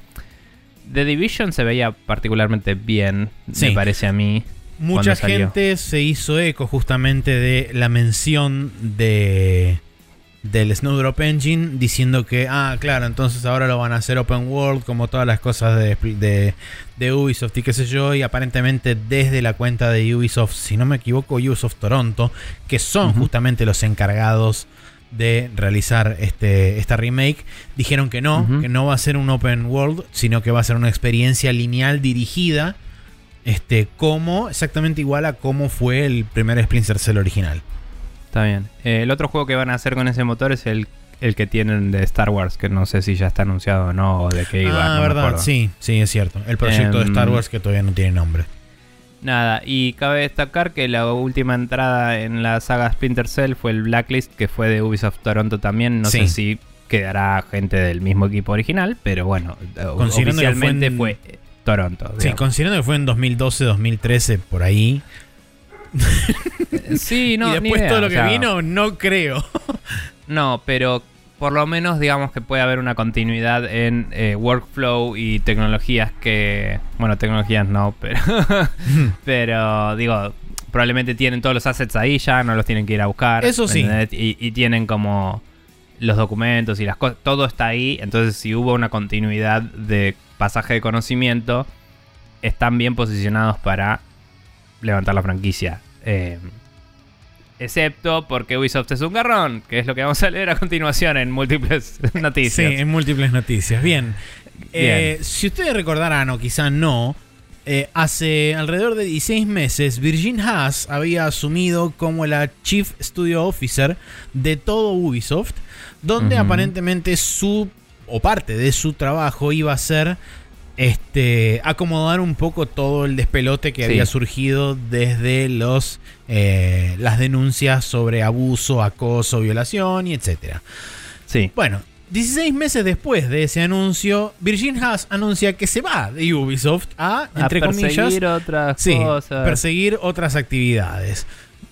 de Division se veía particularmente bien, Sí. me parece a mí. Mucha salió. gente se hizo eco justamente de la mención de del Snowdrop Engine diciendo que, ah, claro, entonces ahora lo van a hacer open world como todas las cosas de, de, de Ubisoft y qué sé yo, y aparentemente desde la cuenta de Ubisoft, si no me equivoco, Ubisoft Toronto, que son justamente los encargados de realizar este, esta remake, dijeron que no, que no va a ser un open world, sino que va a ser una experiencia lineal dirigida este, como, exactamente igual a cómo fue el primer Splinter Cell original. Está bien. Eh, el otro juego que van a hacer con ese motor es el, el que tienen de Star Wars, que no sé si ya está anunciado o no, o de qué iba. ah, no verdad, sí, sí, es cierto. El proyecto de Em, Star Wars que todavía no tiene nombre. Nada, y cabe destacar que la última entrada en la saga Splinter Cell fue el Blacklist, que fue de Ubisoft Toronto también. No Sí. sé si quedará gente del mismo equipo original, pero bueno, Considerando que fue oficialmente en- fue, eh, Toronto. Sí, considerando que fue en 2012, 2013, por ahí. [LAUGHS] Sí, no, y después idea, todo lo o que sea, vino, no creo. [LAUGHS] No, pero por lo menos digamos que puede haber una continuidad en eh, workflow y tecnologías que... Bueno, tecnologías no, pero... [LAUGHS] pero digo, probablemente tienen todos los assets ahí ya, no los tienen que ir a buscar. Eso sí. Y, y tienen como los documentos y las cosas, todo está ahí. Entonces si hubo una continuidad de pasaje de conocimiento, están bien posicionados para levantar la franquicia. Eh, excepto porque Ubisoft es un garrón, que es lo que vamos a leer a continuación en múltiples [LAUGHS] Sí, noticias. en múltiples noticias. Bien. Eh, si ustedes recordarán, o quizá no, eh, hace alrededor de 16 meses, Virgin Haas había asumido como la Chief Studio Officer de todo Ubisoft, donde aparentemente su, o parte de su trabajo iba a ser este, acomodar un poco todo el despelote que Sí. había surgido desde los, eh, las denuncias sobre abuso, acoso, violación y etcétera. Sí. Bueno, 16 meses después de ese anuncio, Virgin Haas anuncia que se va de Ubisoft a, A entre perseguir comillas, otras sí, cosas. perseguir otras actividades.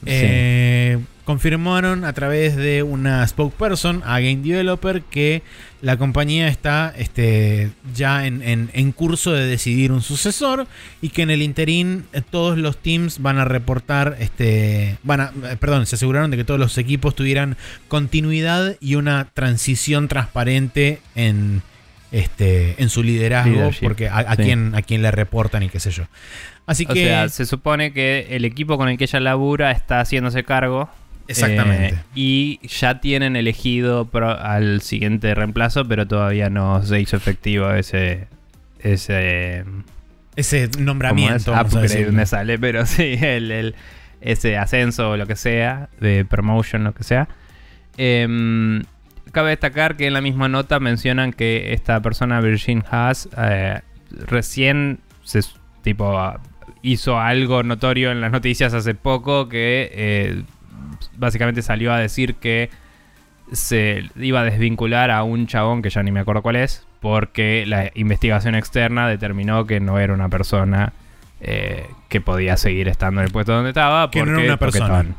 Eh, confirmaron a través de una spokesperson a Game Developer que la compañía está este, ya en, en- en curso de decidir un sucesor y que en el interín eh, todos los teams van a reportar, este, van a, eh, perdón, se aseguraron de que todos los equipos tuvieran continuidad y una transición transparente en, este, en su liderazgo, Leadership, porque a, a sí. quién, a quién le reportan y qué sé yo. Así O que sea, se supone que el equipo con el que ella labura está haciéndose cargo. Exactamente. eh, y ya tienen elegido pro- al siguiente reemplazo, pero todavía no se hizo efectivo ese. Ese. ese ¿cómo es? nombramiento, a Upgrade me sale, pero [LAUGHS] sí, el, el- ese ascenso o lo que sea, de promotion, lo que sea. Em, cabe destacar que en la misma nota mencionan que esta persona, Virgin Haas, eh, recién se, tipo, hizo algo notorio en las noticias hace poco que eh, básicamente salió a decir que se iba a desvincular a un chabón que ya ni me acuerdo cuál es, porque la investigación externa determinó que no era una persona eh, que podía seguir estando en el puesto donde estaba. Que no era porque una persona.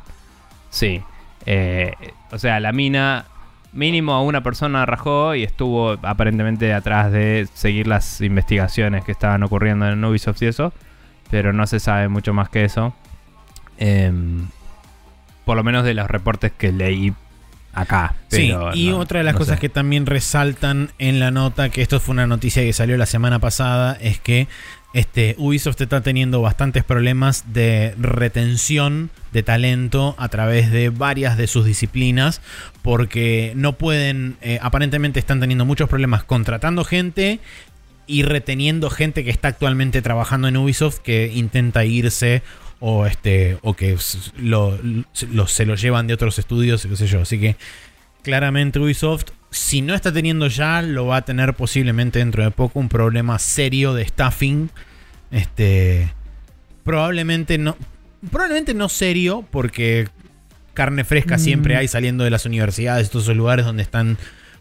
Sí. Eh, o sea, la mina mínimo a una persona rajó y estuvo aparentemente atrás de seguir las investigaciones que estaban ocurriendo en Ubisoft y eso, pero no se sabe mucho más que eso. Em, por lo menos de los reportes que leí acá. Sí, y no- otra de las no cosas sé. que también resaltan en la nota, que esto fue una noticia que salió la semana pasada, es que este, Ubisoft está teniendo bastantes problemas de retención de talento a través de varias de sus disciplinas, porque no pueden, eh, aparentemente están teniendo muchos problemas contratando gente y reteniendo gente que está actualmente trabajando en Ubisoft que intenta irse o este o que lo- se lo llevan de otros estudios, qué sé yo. Así que claramente Ubisoft, si no está teniendo ya, lo va a tener posiblemente dentro de poco un problema serio de staffing. Este probablemente no probablemente no serio porque carne fresca siempre Mm. hay saliendo de las universidades, todos esos lugares donde están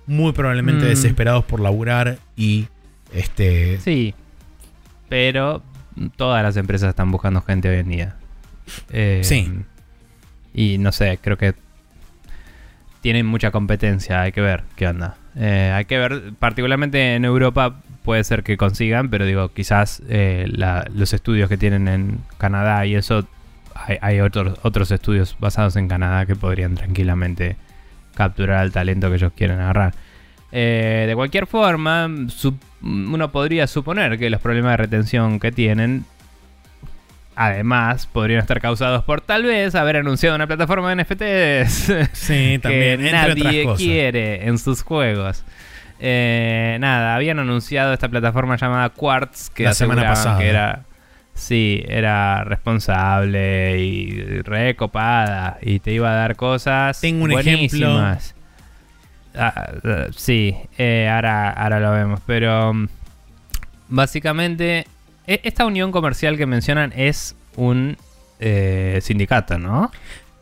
muy probablemente Mm. desesperados por laburar y este Sí, pero todas las empresas están buscando gente hoy en día. Eh, Sí. Y no sé, creo que tienen mucha competencia, hay que ver qué onda. Eh, hay que ver, particularmente en Europa puede ser que consigan, pero digo, quizás eh, la- los estudios que tienen en Canadá y eso, hay, hay otros, otros estudios basados en Canadá que podrían tranquilamente capturar el talento que ellos quieren agarrar. Eh, de cualquier forma, sup- uno podría suponer que los problemas de retención que tienen, además, podrían estar causados por tal vez haber anunciado una plataforma de NFTs [LAUGHS] sí, también que nadie quiere en sus juegos. Eh, nada, habían anunciado esta plataforma llamada Quartz que La semana pasada. que era sí, era responsable y recopada y te iba a dar cosas Tengo un buenísimas. Ah, sí, eh, ahora, ahora lo vemos, pero mm, básicamente e- esta unión comercial que mencionan es un eh, sindicato, ¿no?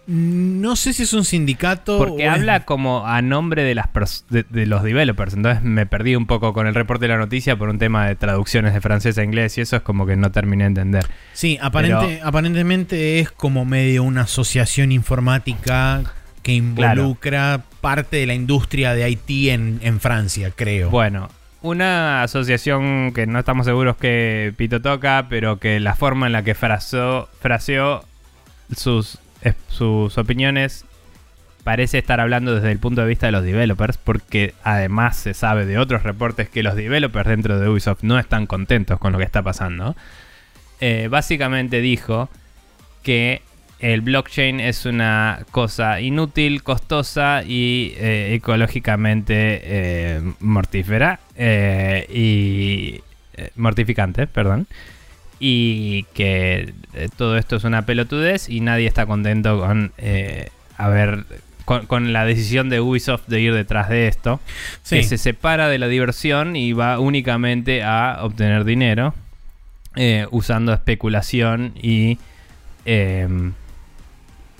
No sé si es un sindicato. Porque o es- habla como a nombre de, las de los developers. Entonces me perdí un poco con el reporte de la noticia por un tema de traducciones de francés a inglés y eso es como que no terminé de entender. Sí, aparente- aparentemente es como medio una asociación informática que involucra parte de la industria de IT en, Francia, creo. Bueno, una asociación que no estamos seguros que Pito toca, pero que la forma en la que fraseó, sus opiniones parece estar hablando desde el punto de vista de los developers, porque además se sabe de otros reportes que los developers dentro de Ubisoft no están contentos con lo que está pasando. Eh, básicamente dijo que el blockchain es una cosa inútil, costosa y eh, ecológicamente eh, mortífera eh, y mortificante, perdón. Y que todo esto es una pelotudez y nadie está contento con haber con, con la decisión de Ubisoft de ir detrás de esto. Sí. Que se separa de la diversión y va únicamente a obtener dinero eh, usando especulación y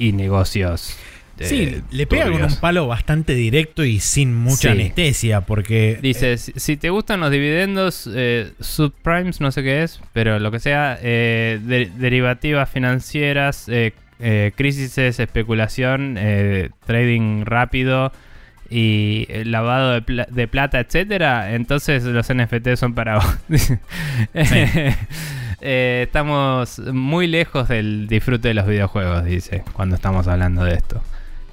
y negocios. eh, Sí, le pega con un palo bastante directo y sin mucha Sí. anestesia, porque... Dice, si, si te gustan los dividendos, eh, subprimes, no sé qué es, pero lo que sea, eh, de- derivativas financieras, eh, eh, crisis, especulación, eh, trading rápido y eh, lavado de, pla- de plata, etcétera, entonces los NFT son para vos. [LAUGHS] [LAUGHS] Eh, estamos muy lejos del disfrute de los videojuegos, dice, cuando estamos hablando de esto.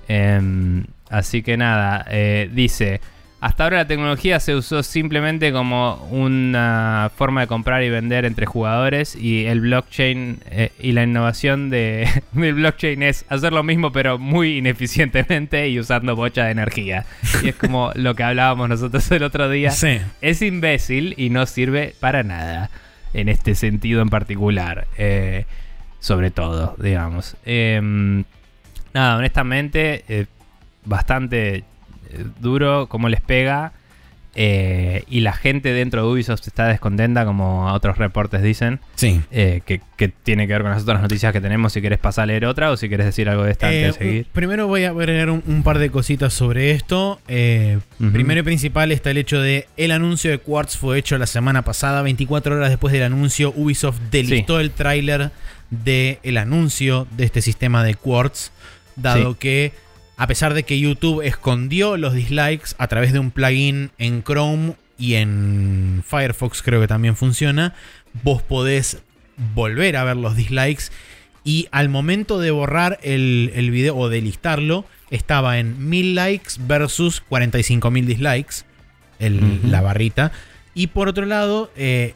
Em, así que nada, eh, dice, hasta ahora la tecnología se usó simplemente como una forma de comprar y vender entre jugadores y el blockchain eh, y la innovación de, [LAUGHS] del blockchain es hacer lo mismo pero muy ineficientemente y usando bocha de energía. Y es como [LAUGHS] lo que hablábamos nosotros el otro día. Sí. Es imbécil y no sirve para nada en este sentido en particular. eh, sobre todo, digamos. Em, nada, honestamente, eh, bastante eh, duro cómo les pega. Eh, y la gente dentro de Ubisoft está descontenta, como otros reportes dicen. Sí. eh, que, que tiene que ver con las otras noticias que tenemos. Si quieres pasar a leer otra o si quieres decir algo de esta Eh, antes de seguir. primero voy a agregar un, un par de cositas sobre esto. Primero y principal está el hecho de el anuncio de Quartz fue hecho la semana pasada, 24 horas después del anuncio, Ubisoft delistó el tráiler del anuncio de este sistema de Quartz, dado Sí. que a pesar de que YouTube escondió los dislikes a través de un plugin en Chrome y en Firefox creo que también funciona, vos podés volver a ver los dislikes y al momento de borrar el, el video o de listarlo, estaba en 1000 likes versus 45.000 dislikes, el- la barrita. Y por otro lado, eh,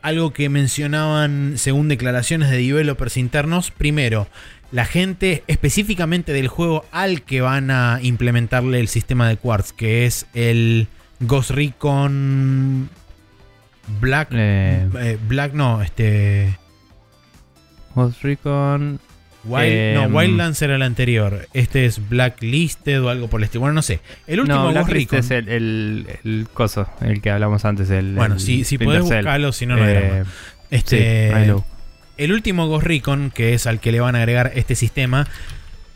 algo que mencionaban según declaraciones de developers internos, primero, la gente específicamente del juego al que van a implementarle el sistema de Quartz, que es el Ghost Recon Black... Eh. eh, Black no, este... Ghost Recon. Wild, no, Em, Wildlands era el anterior. Este es Blacklisted o algo por el estilo. Bueno, no sé. El último no, Ghost Recon. es el, el, el coso, el que hablamos antes. El, Bueno, el si, si podés buscarlo, si no, no hay Eh, drama. sí, Este, lo- el último Ghost Recon, que es al que le van a agregar este sistema,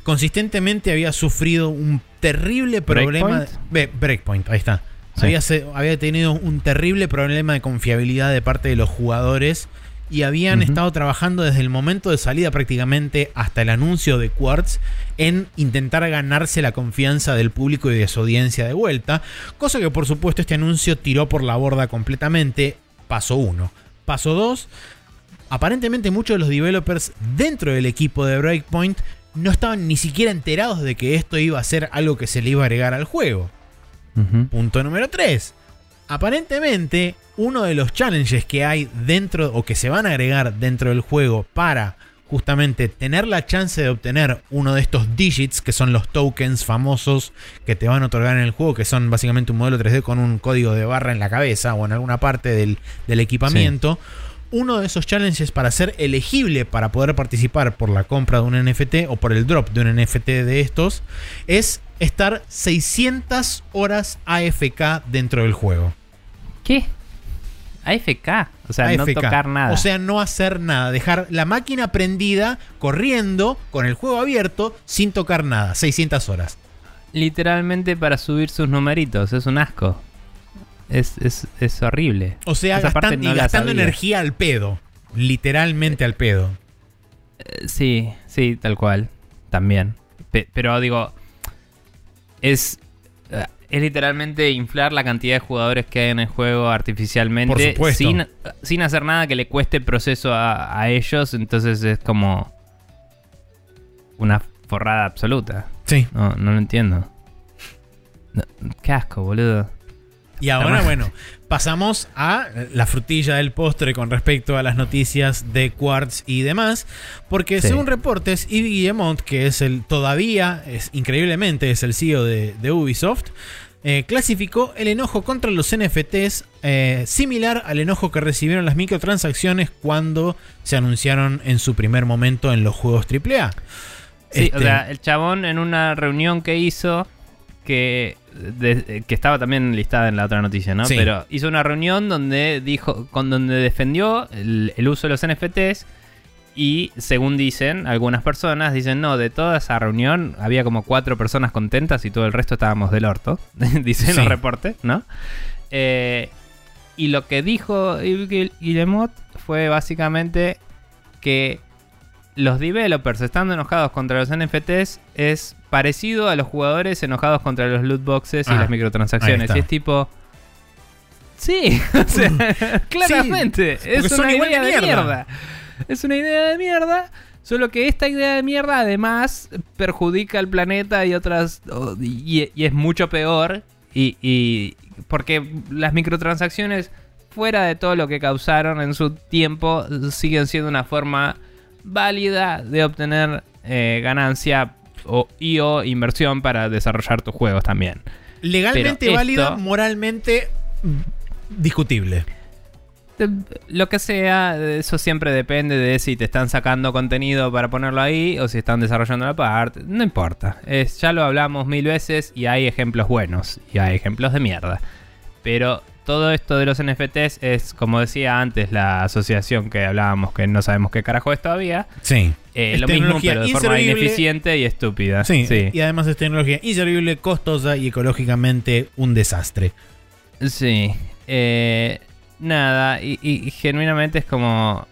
consistentemente había sufrido un terrible problema. ¿Breakpoint? Ve, Breakpoint, ahí está. Sí. Había, se- había tenido un terrible problema de confiabilidad de parte de los jugadores y habían estado trabajando desde el momento de salida prácticamente hasta el anuncio de Quartz en intentar ganarse la confianza del público y de su audiencia de vuelta, cosa que por supuesto este anuncio tiró por la borda completamente. Paso 1. Paso 2. Aparentemente muchos de los developers dentro del equipo de Breakpoint no estaban ni siquiera enterados de que esto iba a ser algo que se le iba a agregar al juego. Punto número 3. Aparentemente, uno de los challenges que hay dentro o que se van a agregar dentro del juego para justamente tener la chance de obtener uno de estos digits, que son los tokens famosos que te van a otorgar en el juego, que son básicamente un modelo 3D con un código de barra en la cabeza o en alguna parte del, del equipamiento. Uno de esos challenges para ser elegible para poder participar por la compra de un NFT o por el drop de un NFT de estos es estar 600 horas AFK dentro del juego. ¿Qué? AFK. O sea, no tocar nada. O sea, no hacer nada. Dejar la máquina prendida, corriendo, con el juego abierto, sin tocar nada. 600 horas. literalmente para subir sus numeritos. Es un asco. Es, es, es horrible. O sea, Esa parte gastan- no y la gastando energía al pedo. Literalmente al pedo. Eh, Sí, sí, tal cual. También. Pe- pero digo, es, eh, es literalmente inflar la cantidad de jugadores que hay en el juego artificialmente. Por supuesto. Sin, sin hacer nada que le cueste proceso a, a ellos. Entonces es como una forrada absoluta. Sí. No, no lo entiendo. No, qué asco, boludo. Y ahora, bueno, pasamos a la frutilla del postre con respecto a las noticias de Quartz y demás. Porque Sí. según reportes, Yves Guillemot, que es el todavía, es increíblemente, es el CEO de, de Ubisoft, eh, clasificó el enojo contra los NFTs eh, similar al enojo que recibieron las microtransacciones cuando se anunciaron en su primer momento en los juegos AAA. Sí, Este, o sea, el chabón en una reunión que hizo, que, de- que estaba también listada en la otra noticia, ¿no? Sí. Pero hizo una reunión donde dijo, con donde defendió el, el uso de los NFTs y según dicen algunas personas, dicen, no, de toda esa reunión había como cuatro personas contentas y todo el resto estábamos del orto, [LAUGHS] dicen Sí. los reportes, ¿no? Eh, y lo que dijo Guillemot fue básicamente que los developers estando enojados contra los NFTs es parecido a los jugadores enojados contra los loot boxes y Ah, las microtransacciones. Y es tipo. Sí, [LAUGHS] o sea, [LAUGHS] claramente. es son una idea de mierda. mierda. Es una idea de mierda. Solo que esta idea de mierda además perjudica al planeta y otras. y es mucho peor. Y, y- porque las microtransacciones, fuera de todo lo que causaron en su tiempo, siguen siendo una forma válida de obtener eh, ganancia o, y o inversión para desarrollar tus juegos también. legalmente esto- moralmente mm, discutible. Lo que sea, eso siempre depende de si te están sacando contenido para ponerlo ahí o si están desarrollando la parte. No importa. Es, ya lo hablamos mil veces y hay ejemplos buenos y hay ejemplos de mierda. Pero todo esto de los NFTs es, como decía antes, la asociación que hablábamos que no sabemos qué carajo es todavía. Sí. Eh, lo mismo, pero de forma ineficiente y estúpida. Sí, sí. y además es tecnología inservible, costosa y ecológicamente un desastre. Sí. Eh, nada, y, y genuinamente es como...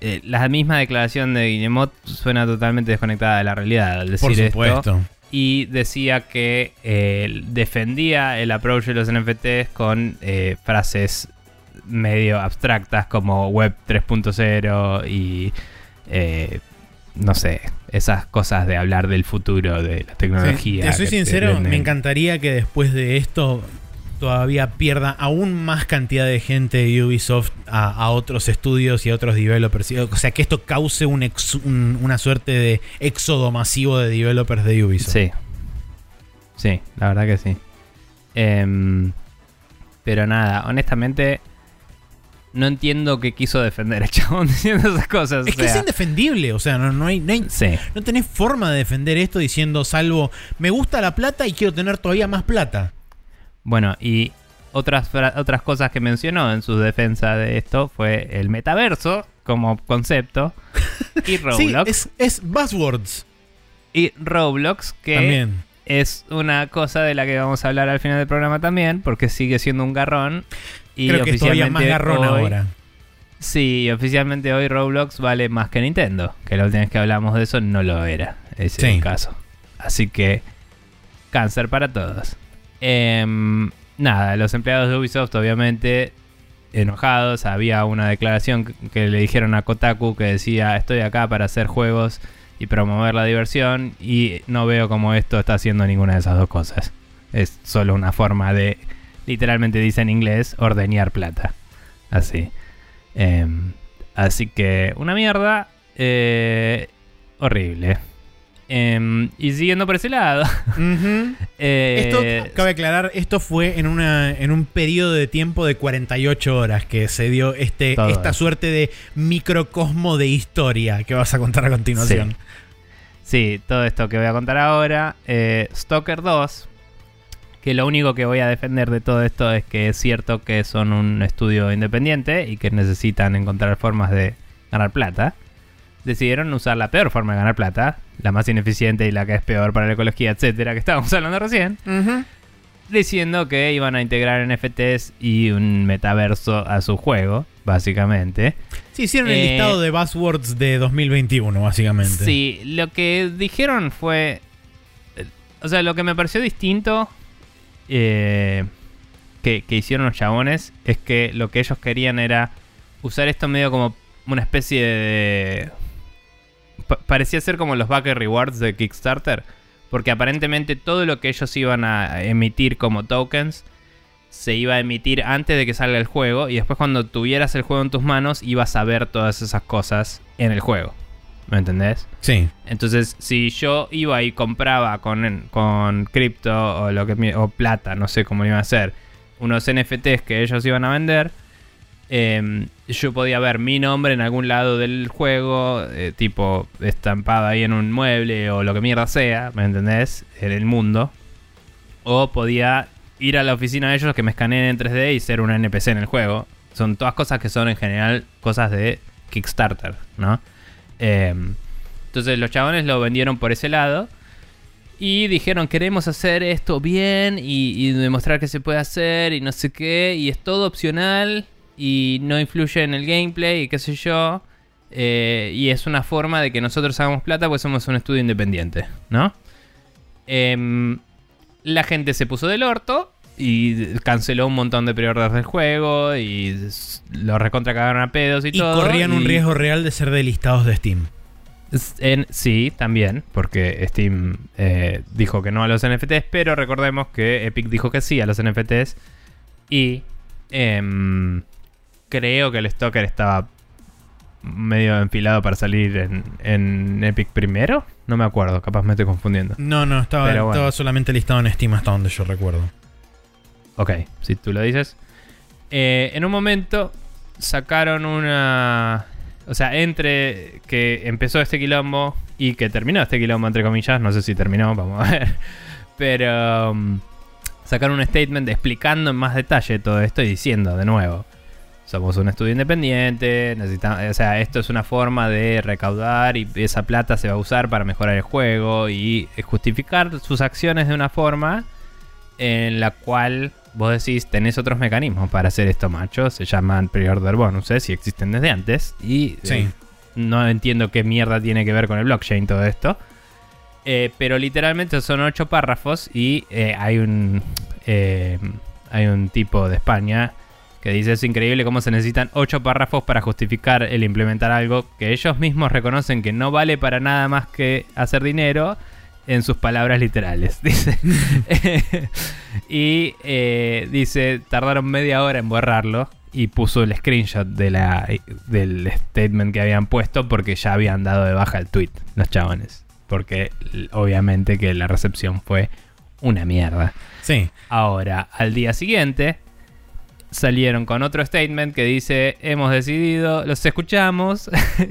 eh, la misma declaración de Guillemot suena totalmente desconectada de la realidad al decir Por esto. supuesto. y decía que eh, defendía el approach de los NFTs con frases medio abstractas como Web 3.0 y eh, no sé, esas cosas de hablar del futuro de la tecnología. Te soy te sincero, me encantaría que después de esto todavía pierda aún más cantidad de gente de Ubisoft a, a otros estudios y a otros developers. O sea, que esto cause un ex- un- una suerte de éxodo masivo de developers de Ubisoft. Sí. Sí, la verdad que sí. Em, pero nada, honestamente, no entiendo qué quiso defender el chabón [LAUGHS] diciendo esas cosas. Es o que es indefendible, o sea, no, no hay, no, hay- Sí, no tenés forma de defender esto diciendo salvo me gusta la plata y quiero tener todavía más plata. bueno, y otras, otras cosas que mencionó en su defensa de esto fue el metaverso como concepto [LAUGHS] y Sí, Roblox. es, es buzzwords Y Roblox, que también. es una cosa de la que vamos a hablar al final del programa también, porque sigue siendo un garrón. Y Creo que es todavía más garrón hoy- ahora. Sí, oficialmente hoy Roblox vale más que Nintendo. Que la última vez que hablamos de eso no lo era. Ese es el caso. Así que, cáncer para todos. Em, nada, los empleados de Ubisoft obviamente enojados. Había una declaración que le dijeron a Kotaku que decía estoy acá para hacer juegos y promover la diversión y no veo cómo esto está haciendo ninguna de esas dos cosas. Es solo una forma de, literalmente dice en inglés, ordeñar plata. Así. Em, así que una mierda eh, horrible. Em, y siguiendo por ese lado. [LAUGHS] Eh, Esto, cabe aclarar, esto fue en, una, en un periodo de tiempo de 48 horas que se dio este, esta eso. suerte de microcosmo de historia que vas a contar a continuación. Sí, todo esto que voy a contar ahora. eh, Stalker 2. Que lo único que voy a defender de todo esto es que es cierto que son un estudio independiente y que necesitan encontrar formas de ganar plata. Decidieron usar la peor forma de ganar plata, la más ineficiente y la que es peor para la ecología, etcétera, que estábamos [LAUGHS] hablando recién. diciendo que iban a integrar NFTs y un metaverso a su juego, básicamente. Sí, hicieron el Eh, listado de buzzwords de 2021, básicamente. Sí, lo que dijeron fue. eh, O sea, lo que me pareció distinto eh, que, hicieron los chabones es que lo que ellos querían era usar esto medio como una especie de. pa- parecía ser como los backer rewards de Kickstarter. Porque aparentemente todo lo que ellos iban a emitir como tokens se iba a emitir antes de que salga el juego. Y después, cuando tuvieras el juego en tus manos, ibas a ver todas esas cosas en el juego. ¿Me entendés? Sí. Entonces, si yo iba y compraba con, con cripto o lo que o plata, no sé cómo iba a ser, unos NFTs que ellos iban a vender, em, yo podía ver mi nombre en algún lado del juego, eh, tipo estampado ahí en un mueble o lo que mierda sea, ¿me entendés? En el mundo. O podía ir a la oficina de ellos que me escaneen en 3D y ser una NPC en el juego. Son todas cosas que son en general cosas de Kickstarter, ¿no? Em, entonces los chabones lo vendieron por ese lado. Y dijeron, queremos hacer esto bien y, demostrar que se puede hacer y no sé qué. Y es todo opcional y no influye en el gameplay y qué sé yo. Eh, y es una forma de que nosotros hagamos plata porque somos un estudio independiente, ¿no? Em, la gente se puso del orto y canceló un montón de preorders del juego y lo recontra cagaron a pedos y, Y todo. corrían un y- riesgo real de ser delistados de Steam. En- sí, también, porque Steam eh, dijo que no a los NFTs, pero recordemos que Epic dijo que sí a los NFTs. Y em, creo que el Stalker estaba medio enfilado para salir en, en Epic primero. No me acuerdo, capaz me estoy confundiendo. No, no, estaba, bueno. estaba solamente listado en Steam hasta donde yo recuerdo. Ok, si tú lo dices. Eh, en un momento sacaron una... O sea, entre que empezó este quilombo y que terminó este quilombo, entre comillas, no sé si terminó, vamos a ver. [LAUGHS] Pero um, sacaron un statement explicando en más detalle todo esto y diciendo de nuevo. Somos un estudio independiente, necesitamos, o sea, esto es una forma de recaudar y esa plata se va a usar para mejorar el juego y justificar sus acciones de una forma en la cual vos decís tenés otros mecanismos para hacer esto, macho. Se llaman pre-order bonuses y existen desde antes. Y Sí. eh, no entiendo qué mierda tiene que ver con el blockchain todo esto. Eh, pero literalmente son ocho párrafos y eh, hay un eh, hay un tipo de España que dice es increíble cómo se necesitan ocho párrafos para justificar el implementar algo que ellos mismos reconocen que no vale para nada más que hacer dinero en sus palabras literales. [LAUGHS] Dice. [LAUGHS] y eh, dice, tardaron media hora en borrarlo y puso el screenshot de la, del statement que habían puesto porque ya habían dado de baja el tweet los chabones. Porque obviamente que la recepción fue una mierda. Sí. Ahora, al día siguiente, salieron con otro statement que dice, hemos decidido, los escuchamos,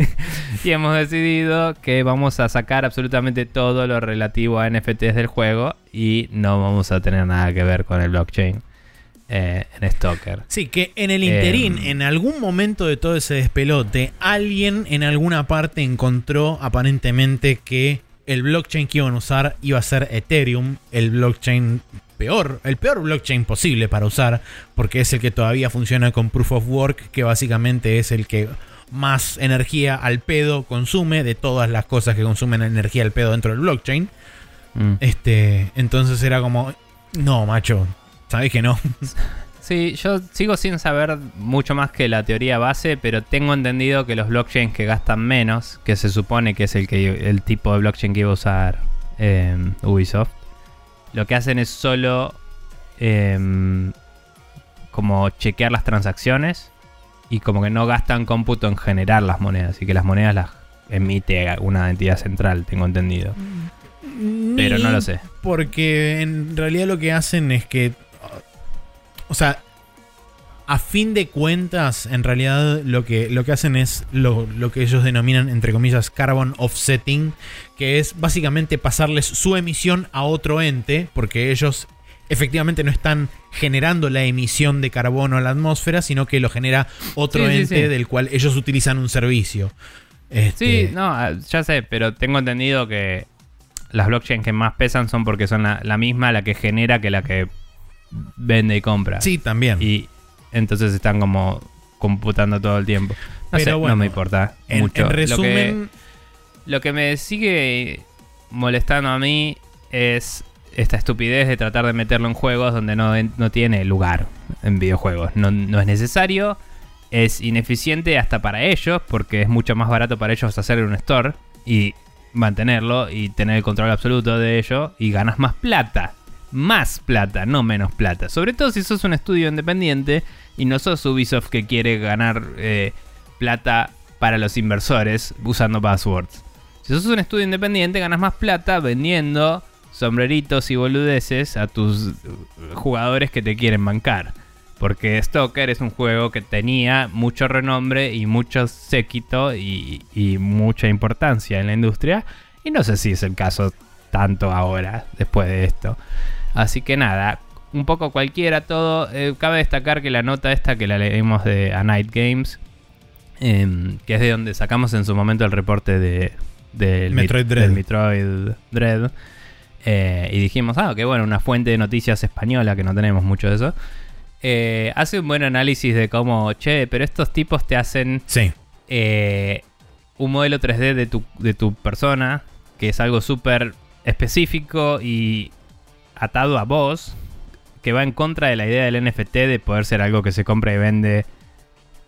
[LAUGHS] y hemos decidido que vamos a sacar absolutamente todo lo relativo a NFTs del juego y no vamos a tener nada que ver con el blockchain eh, en Stalker. Sí, que en el interín, Em. en algún momento de todo ese despelote, alguien en alguna parte encontró aparentemente que el blockchain que iban a usar iba a ser Ethereum, el blockchain peor, el peor blockchain posible para usar, porque es el que todavía funciona con Proof of Work, que básicamente es el que más energía al pedo consume de todas las cosas que consumen energía al pedo dentro del blockchain. Mm. Este, entonces era como, no, macho, sabes que no. [LAUGHS] Sí, yo sigo sin saber mucho más que la teoría base, pero tengo entendido que los blockchains que gastan menos, que se supone que es el, que, el tipo de blockchain que iba a usar eh, Ubisoft, lo que hacen es solo eh, como chequear las transacciones y como que no gastan cómputo en generar las monedas y que las monedas las emite una entidad central, tengo entendido. Pero no lo sé. Porque en realidad lo que hacen es que. O sea. A fin de cuentas, en realidad lo que, lo que hacen es lo, lo que ellos denominan, entre comillas, carbon offsetting, que es básicamente pasarles su emisión a otro ente, porque ellos efectivamente no están generando la emisión de carbono a la atmósfera, sino que lo genera otro Sí, ente sí. del cual ellos utilizan un servicio. Este, Sí, no, ah, ya sé, pero tengo entendido que las blockchains que más pesan son porque son la, la misma la que genera que la que vende y compra. sí, también. Y entonces están como computando todo el tiempo. No Pero sé, bueno, no me importa en, mucho. en Lo que- resumen, lo que me sigue molestando a mí es esta estupidez de tratar de meterlo en juegos donde no, no tiene lugar en videojuegos. No, no es necesario, es ineficiente hasta para ellos, porque es mucho más barato para ellos hacer un store y mantenerlo y tener el control absoluto de ello y ganas más plata. Más plata, no menos plata. Sobre todo si sos un estudio independiente y no sos Ubisoft que quiere ganar eh, plata para los inversores usando passwords. Si sos un estudio independiente, ganas más plata vendiendo sombreritos y boludeces a tus uh, jugadores que te quieren bancar. Porque Stalker es un juego que tenía mucho renombre y mucho séquito y mucha importancia en la industria. Y no sé si es el caso tanto ahora, después de esto. Así que nada, un poco cualquiera todo. Eh, cabe destacar que la nota esta que la leímos de A Night Games, em, que es de donde sacamos en su momento el reporte de, del Metroid Met- Dread. del Metroid Dread. eh, y dijimos, ah, que bueno, una fuente de noticias española, que no tenemos mucho de eso. eh, hace un buen análisis de cómo, che, pero estos tipos te hacen sí. eh, un modelo 3D de tu, de tu persona, que es algo súper específico y atado a vos, que va en contra de la idea del NFT de poder ser algo que se compra y vende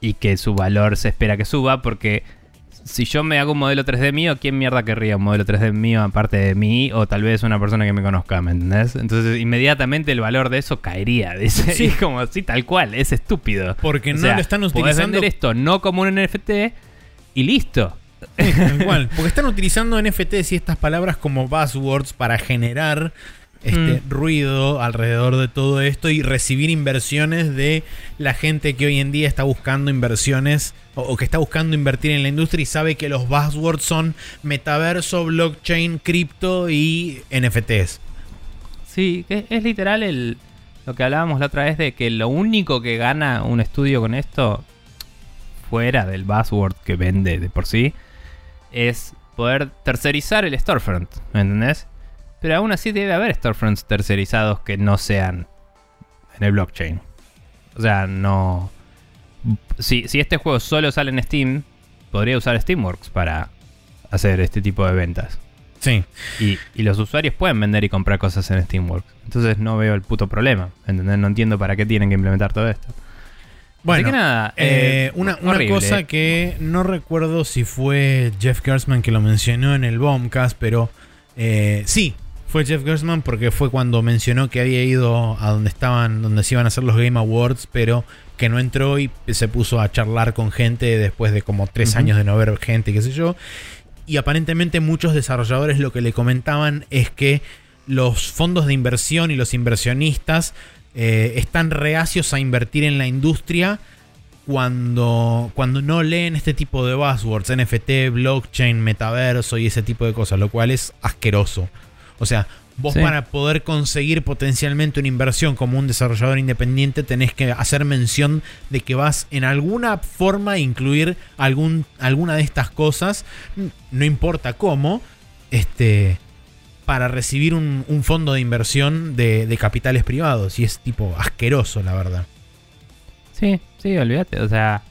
y que su valor se espera que suba, porque si yo me hago un modelo 3D mío, ¿quién mierda querría un modelo 3D mío aparte de mí o tal vez una persona que me conozca, ¿me entendés? Entonces inmediatamente el valor de eso caería, [LAUGHS] dice. Sí. Y es como, sí, tal cual, es estúpido. Porque O no sea, lo están podés utilizando. vender esto no como un NFT y listo. Cual. [LAUGHS] Porque están utilizando NFTs y estas palabras como buzzwords para generar este Mm. ruido alrededor de todo esto y recibir inversiones de la gente que hoy en día está buscando inversiones o, o que está buscando invertir en la industria y sabe que los buzzwords son metaverso, blockchain, cripto y NFTs. Sí, es literal el, lo que hablábamos la otra vez de que lo único que gana un estudio con esto, fuera del buzzword que vende de por sí, es poder tercerizar el storefront, ¿me entendés? Pero aún así debe haber storefronts tercerizados que no sean en el blockchain. O sea, no... Si, si este juego solo sale en Steam, podría usar Steamworks para hacer este tipo de ventas. Sí. Y, y los usuarios pueden vender y comprar cosas en Steamworks. Entonces no veo el puto problema. ¿entendés? No entiendo para qué tienen que implementar todo esto. Bueno, Así que nada, eh, eh, una, una cosa que no recuerdo si fue Jeff Gersman que lo mencionó en el Bombcast, pero eh, sí, fue Jeff Gersman porque fue cuando mencionó que había ido a donde estaban, donde se iban a hacer los Game Awards, pero que no entró y se puso a charlar con gente después de como tres años de no ver gente, qué sé yo. Y aparentemente muchos desarrolladores lo que le comentaban es que los fondos de inversión y los inversionistas eh, están reacios a invertir en la industria cuando, cuando no leen este tipo de buzzwords, NFT, blockchain, metaverso y ese tipo de cosas, lo cual es asqueroso. O sea, vos Sí. para poder conseguir potencialmente una inversión como un desarrollador independiente tenés que hacer mención de que vas en alguna forma a incluir algún, alguna de estas cosas, no importa cómo, este, para recibir un, un fondo de inversión de, de capitales privados. Y es tipo asqueroso, la verdad. Sí, sí, olvídate. O sea,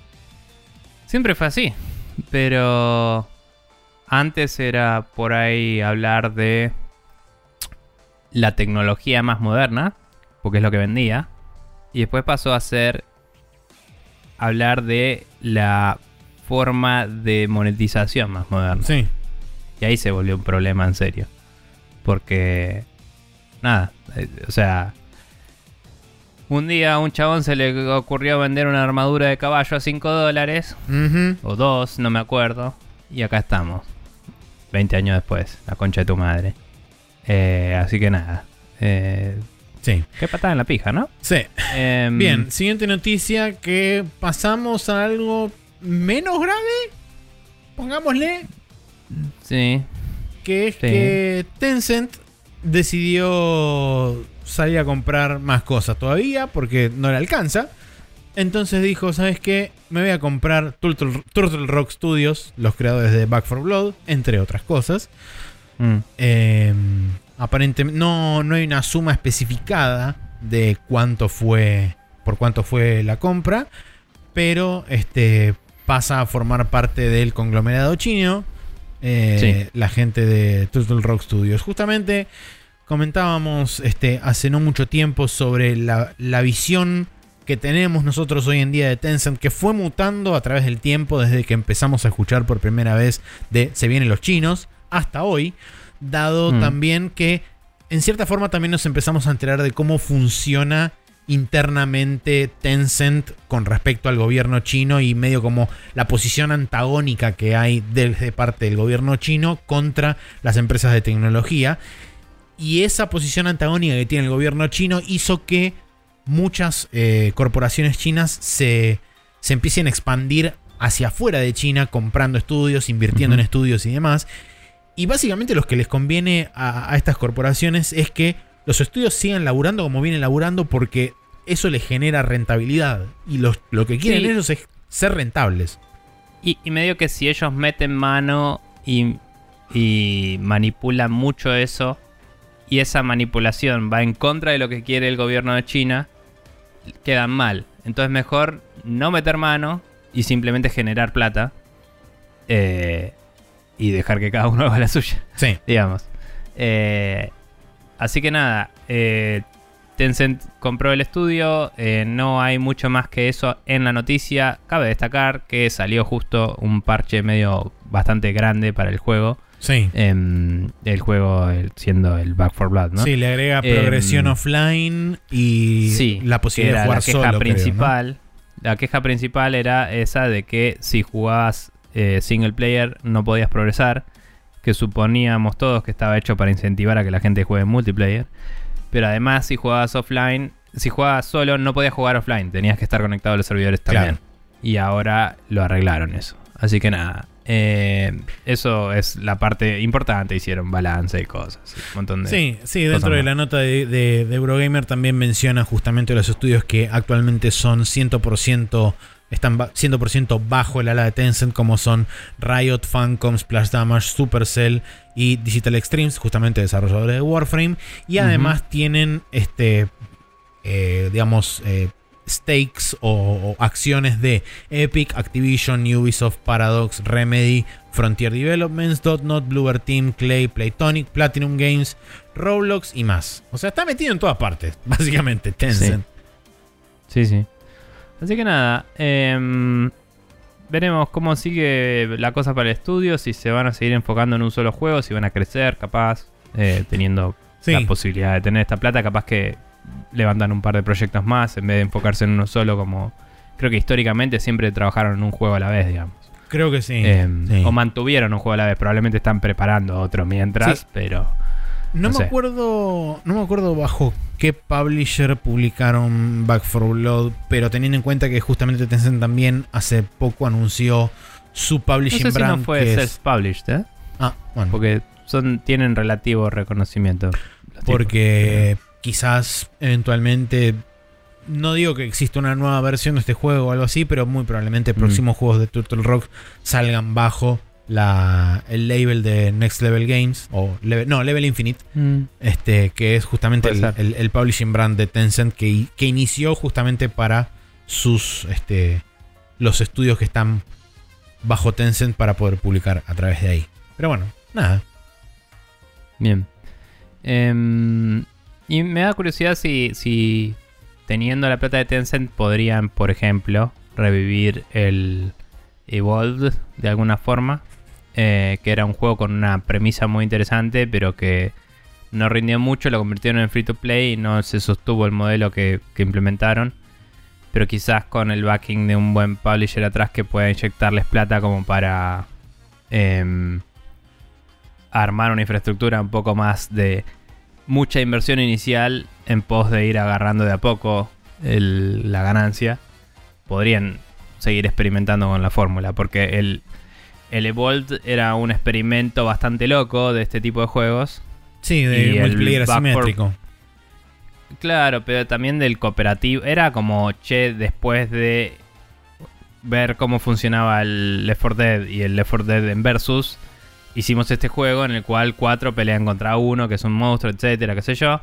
siempre fue así. Pero antes era por ahí hablar de la tecnología más moderna, porque es lo que vendía. Y después pasó a ser hablar de la forma de monetización más moderna. Sí. Y ahí se volvió un problema en serio. Porque. Nada. eh, O sea. Un día a un chabón se le ocurrió vender una armadura de caballo a 5 dólares. O 2, no me acuerdo. Y acá estamos. 20 años después. La concha de tu madre. Eh, así que nada. Eh, Sí. qué patada en la pija, ¿no? Sí. Em, Bien, siguiente noticia que pasamos a algo menos grave. Pongámosle. Sí. Que es Sí. que Tencent decidió salir a comprar más cosas todavía porque no le alcanza. Entonces dijo, ¿sabes qué? Me voy a comprar Turtle, Turtle Rock Studios, los creadores de Back 4 Blood, entre otras cosas. Mm. Eh, aparentemente no, no hay una suma especificada de cuánto fue por cuánto fue la compra, pero este pasa a formar parte del conglomerado chino. eh, La gente de Turtle Rock Studios. Justamente comentábamos este, hace no mucho tiempo sobre la, la visión que tenemos nosotros hoy en día de Tencent, que fue mutando a través del tiempo desde que empezamos a escuchar por primera vez de Se vienen los chinos hasta hoy, dado Mm. también que en cierta forma también nos empezamos a enterar de cómo funciona internamente Tencent con respecto al gobierno chino y medio como la posición antagónica que hay desde parte del gobierno chino contra las empresas de tecnología. Y esa posición antagónica que tiene el gobierno chino hizo que muchas eh, corporaciones chinas se, se empiecen a expandir hacia afuera de China, comprando estudios, invirtiendo en estudios y demás. Y básicamente lo que les conviene a, a estas corporaciones es que los estudios sigan laburando como vienen laburando porque eso les genera rentabilidad. Y los- lo que quieren Sí. ellos es ser rentables. Y, y medio que si ellos meten mano y, y manipulan mucho eso, y esa manipulación va en contra de lo que quiere el gobierno de China, quedan mal. Entonces mejor no meter mano y simplemente generar plata eh, y dejar que cada uno [LAUGHS] haga la suya Sí. digamos. Eh, así que nada, eh, Tencent compró el estudio, eh, no hay mucho más que eso en la noticia. Cabe destacar que salió justo un parche medio bastante grande para el juego. Sí. Em, el juego el- siendo el Back 4 Blood, ¿no? Sí, le agrega Em, progresión offline y Sí, la posibilidad de jugar la queja solo. creo, ¿no? principal. La queja principal era esa de que si jugabas eh, single player no podías progresar, que suponíamos todos que estaba hecho para incentivar a que la gente juegue en multiplayer. Pero además si jugabas offline, si jugabas solo no podías jugar offline, tenías que estar conectado a los servidores también. Claro. Y ahora lo arreglaron eso. Así que nada, eh, eso es la parte importante, hicieron balance y cosas. Un montón de... Sí, sí, dentro de la nota de, de- de Eurogamer también menciona justamente los estudios que actualmente son 100%, están ba- 100% bajo el ala de Tencent, como son Riot, Funcom, Splash Damage, Supercell y Digital Extremes, justamente desarrolladores de Warframe. Y además tienen, este, eh, digamos, eh, stakes o, o acciones de Epic, Activision, Ubisoft, Paradox, Remedy, Frontier Developments, Dotnot, Bluebird Team, Clay, Playtonic, Platinum Games, Roblox y más. O sea, está metido en todas partes, [LAUGHS] básicamente, Tencent. Sí, sí. Así que nada, em, veremos cómo sigue la cosa para el estudio, si se van a seguir enfocando en un solo juego, si van a crecer, capaz, eh, teniendo Sí. la posibilidad de tener esta plata, capaz que levantan un par de proyectos más en vez de enfocarse en uno solo, como creo que históricamente siempre trabajaron en un juego a la vez, digamos. Creo que sí. Em, sí. O mantuvieron un juego a la vez, probablemente están preparando otro mientras, Sí. pero... No, No me sé. acuerdo. No me acuerdo bajo qué publisher publicaron Back for Blood. Pero teniendo en cuenta que justamente Tencent también hace poco anunció su No publishing si brand. no fue self-published, ¿eh? Ah, bueno. Porque son, tienen relativo reconocimiento. tipos. Porque quizás eventualmente. No digo que exista una nueva versión de este juego o algo así, pero muy probablemente Mm. próximos juegos de Turtle Rock salgan bajo la, el label de Next Level Games. O level, no, Level Infinite. Mm, Este, que es justamente el- el publishing brand de Tencent que, que inició justamente para sus este, los estudios que están bajo Tencent para poder publicar a través de ahí. Pero bueno, nada. Bien. Em, y me da curiosidad si, si teniendo la plata de Tencent podrían, por ejemplo, revivir el Evolved de alguna forma. Eh, que era un juego con una premisa muy interesante, pero que no rindió mucho, lo convirtieron en free to play y no se sostuvo el modelo que, implementaron. Pero quizás con el backing de un buen publisher atrás que pueda inyectarles plata como para em, armar una infraestructura un poco más de mucha inversión inicial en pos de ir agarrando de a poco la ganancia, podrían seguir experimentando con la fórmula. Porque el, el Evolved era un experimento bastante loco de este tipo de juegos. Sí, de multiplayer for- asimétrico. Claro, pero también del cooperativo. Era como, che, después de ver cómo funcionaba el Left 4 Dead y el Left 4 Dead en Versus, hicimos este juego en el cual cuatro pelean contra uno, que es un monstruo, etcétera, qué sé yo.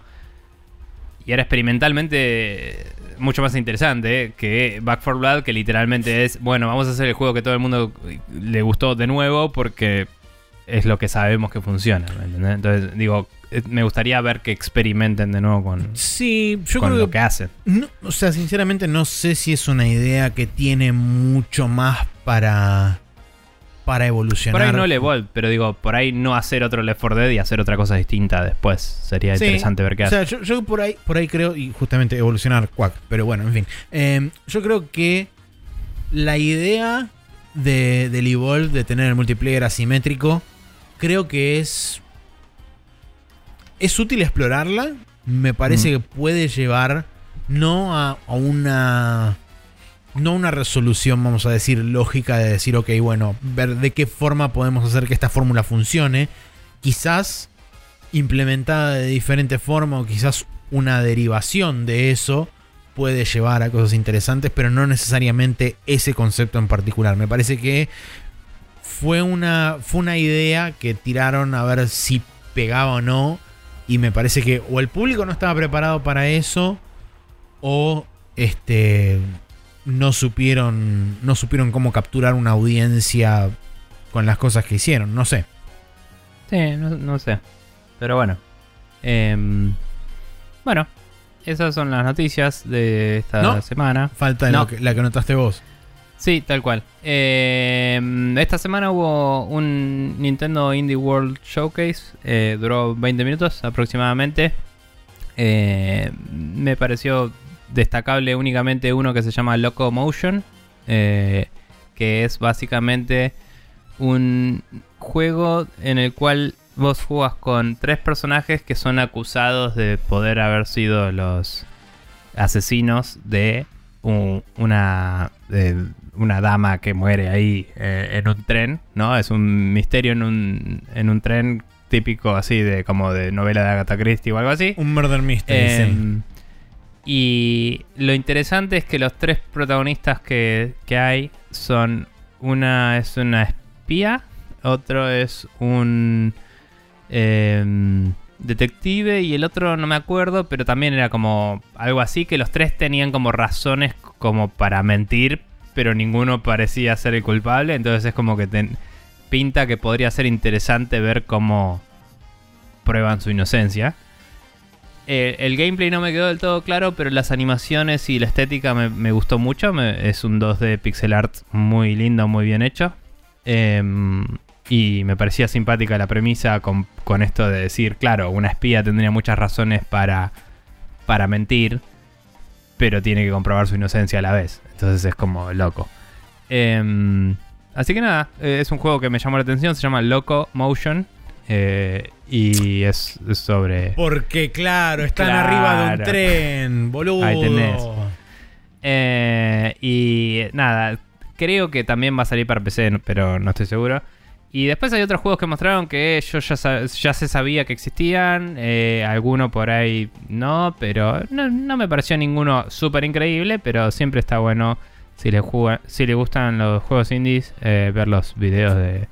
Y era experimentalmente mucho más interesante eh, que Back 4 Blood, que literalmente es, bueno, vamos a hacer el juego que todo el mundo le gustó de nuevo porque es lo que sabemos que funciona. ¿me entendés? Entonces, digo, eh, me gustaría ver que experimenten de nuevo con, Sí, yo con creo lo que, que hacen. no, o sea, sinceramente no sé si es una idea que tiene mucho más para para evolucionar. Por ahí no el Evolve, pero digo, por ahí no hacer otro Left 4 Dead y hacer otra cosa distinta después. Sería Sí, interesante ver qué O sea, hace. yo, yo por ahí por ahí creo y justamente evolucionar Quack, pero bueno, en fin. Eh, yo creo que la idea de, del Evolve de tener el multiplayer asimétrico creo que es es útil explorarla. Me parece Mm. que puede llevar no a, a una no una resolución, vamos a decir, lógica de decir, ok, bueno, ver de qué forma podemos hacer que esta fórmula funcione. Quizás implementada de diferente forma o quizás una derivación de eso puede llevar a cosas interesantes, pero no necesariamente ese concepto en particular. Me parece que fue una, fue una idea que tiraron a ver si pegaba o no. Y me parece que o el público no estaba preparado para eso. O este. No supieron. No supieron cómo capturar una audiencia con las cosas que hicieron. No sé. Sí, no, no sé. Pero bueno. Em, bueno, esas son las noticias de esta No. semana. Falta No. que- la que notaste vos. Sí, tal cual. Em, esta semana hubo un Nintendo Indie World Showcase. eh, duró 20 minutos aproximadamente. Eh, me pareció destacable únicamente uno que se llama Locomotion. eh, que es básicamente un juego en el cual vos jugas con tres personajes que son acusados de poder haber sido los asesinos de un- una, de una dama que muere ahí eh, en un tren, ¿no? Es un misterio en un, en un tren típico así de como de novela de Agatha Christie o algo así. Un murder mystery. sí. Y lo interesante es que los tres protagonistas que, que hay son. Una es una espía, otro es un. em, detective y el otro no me acuerdo, pero también era como algo así, que los tres tenían como razones como para mentir, pero ninguno parecía ser el culpable, entonces es como que ten- pinta que podría ser interesante ver cómo prueban su inocencia. Eh, el gameplay no me quedó del todo claro, pero las animaciones y la estética me, gustó mucho. Es un 2D pixel art muy lindo, muy bien hecho. Em, y me parecía simpática la premisa con, con esto de decir, claro, una espía tendría muchas razones para, para mentir, pero tiene que comprobar su inocencia a la vez. Entonces es como loco. Em, así que nada, eh, es un juego que me llamó la atención, se llama Loco Motion. Eh, y es, es sobre... Porque, claro, están Claro. arriba de un tren, boludo. Ahí tenés. Eh, y nada, creo que también va a salir para PC, pero no estoy seguro. Y después hay otros juegos que mostraron que yo ya, ya se sabía que existían. eh, alguno por ahí no, pero no, no me pareció ninguno súper increíble. Pero siempre está bueno si le, juga- si gustan los juegos indies, eh, ver los videos de,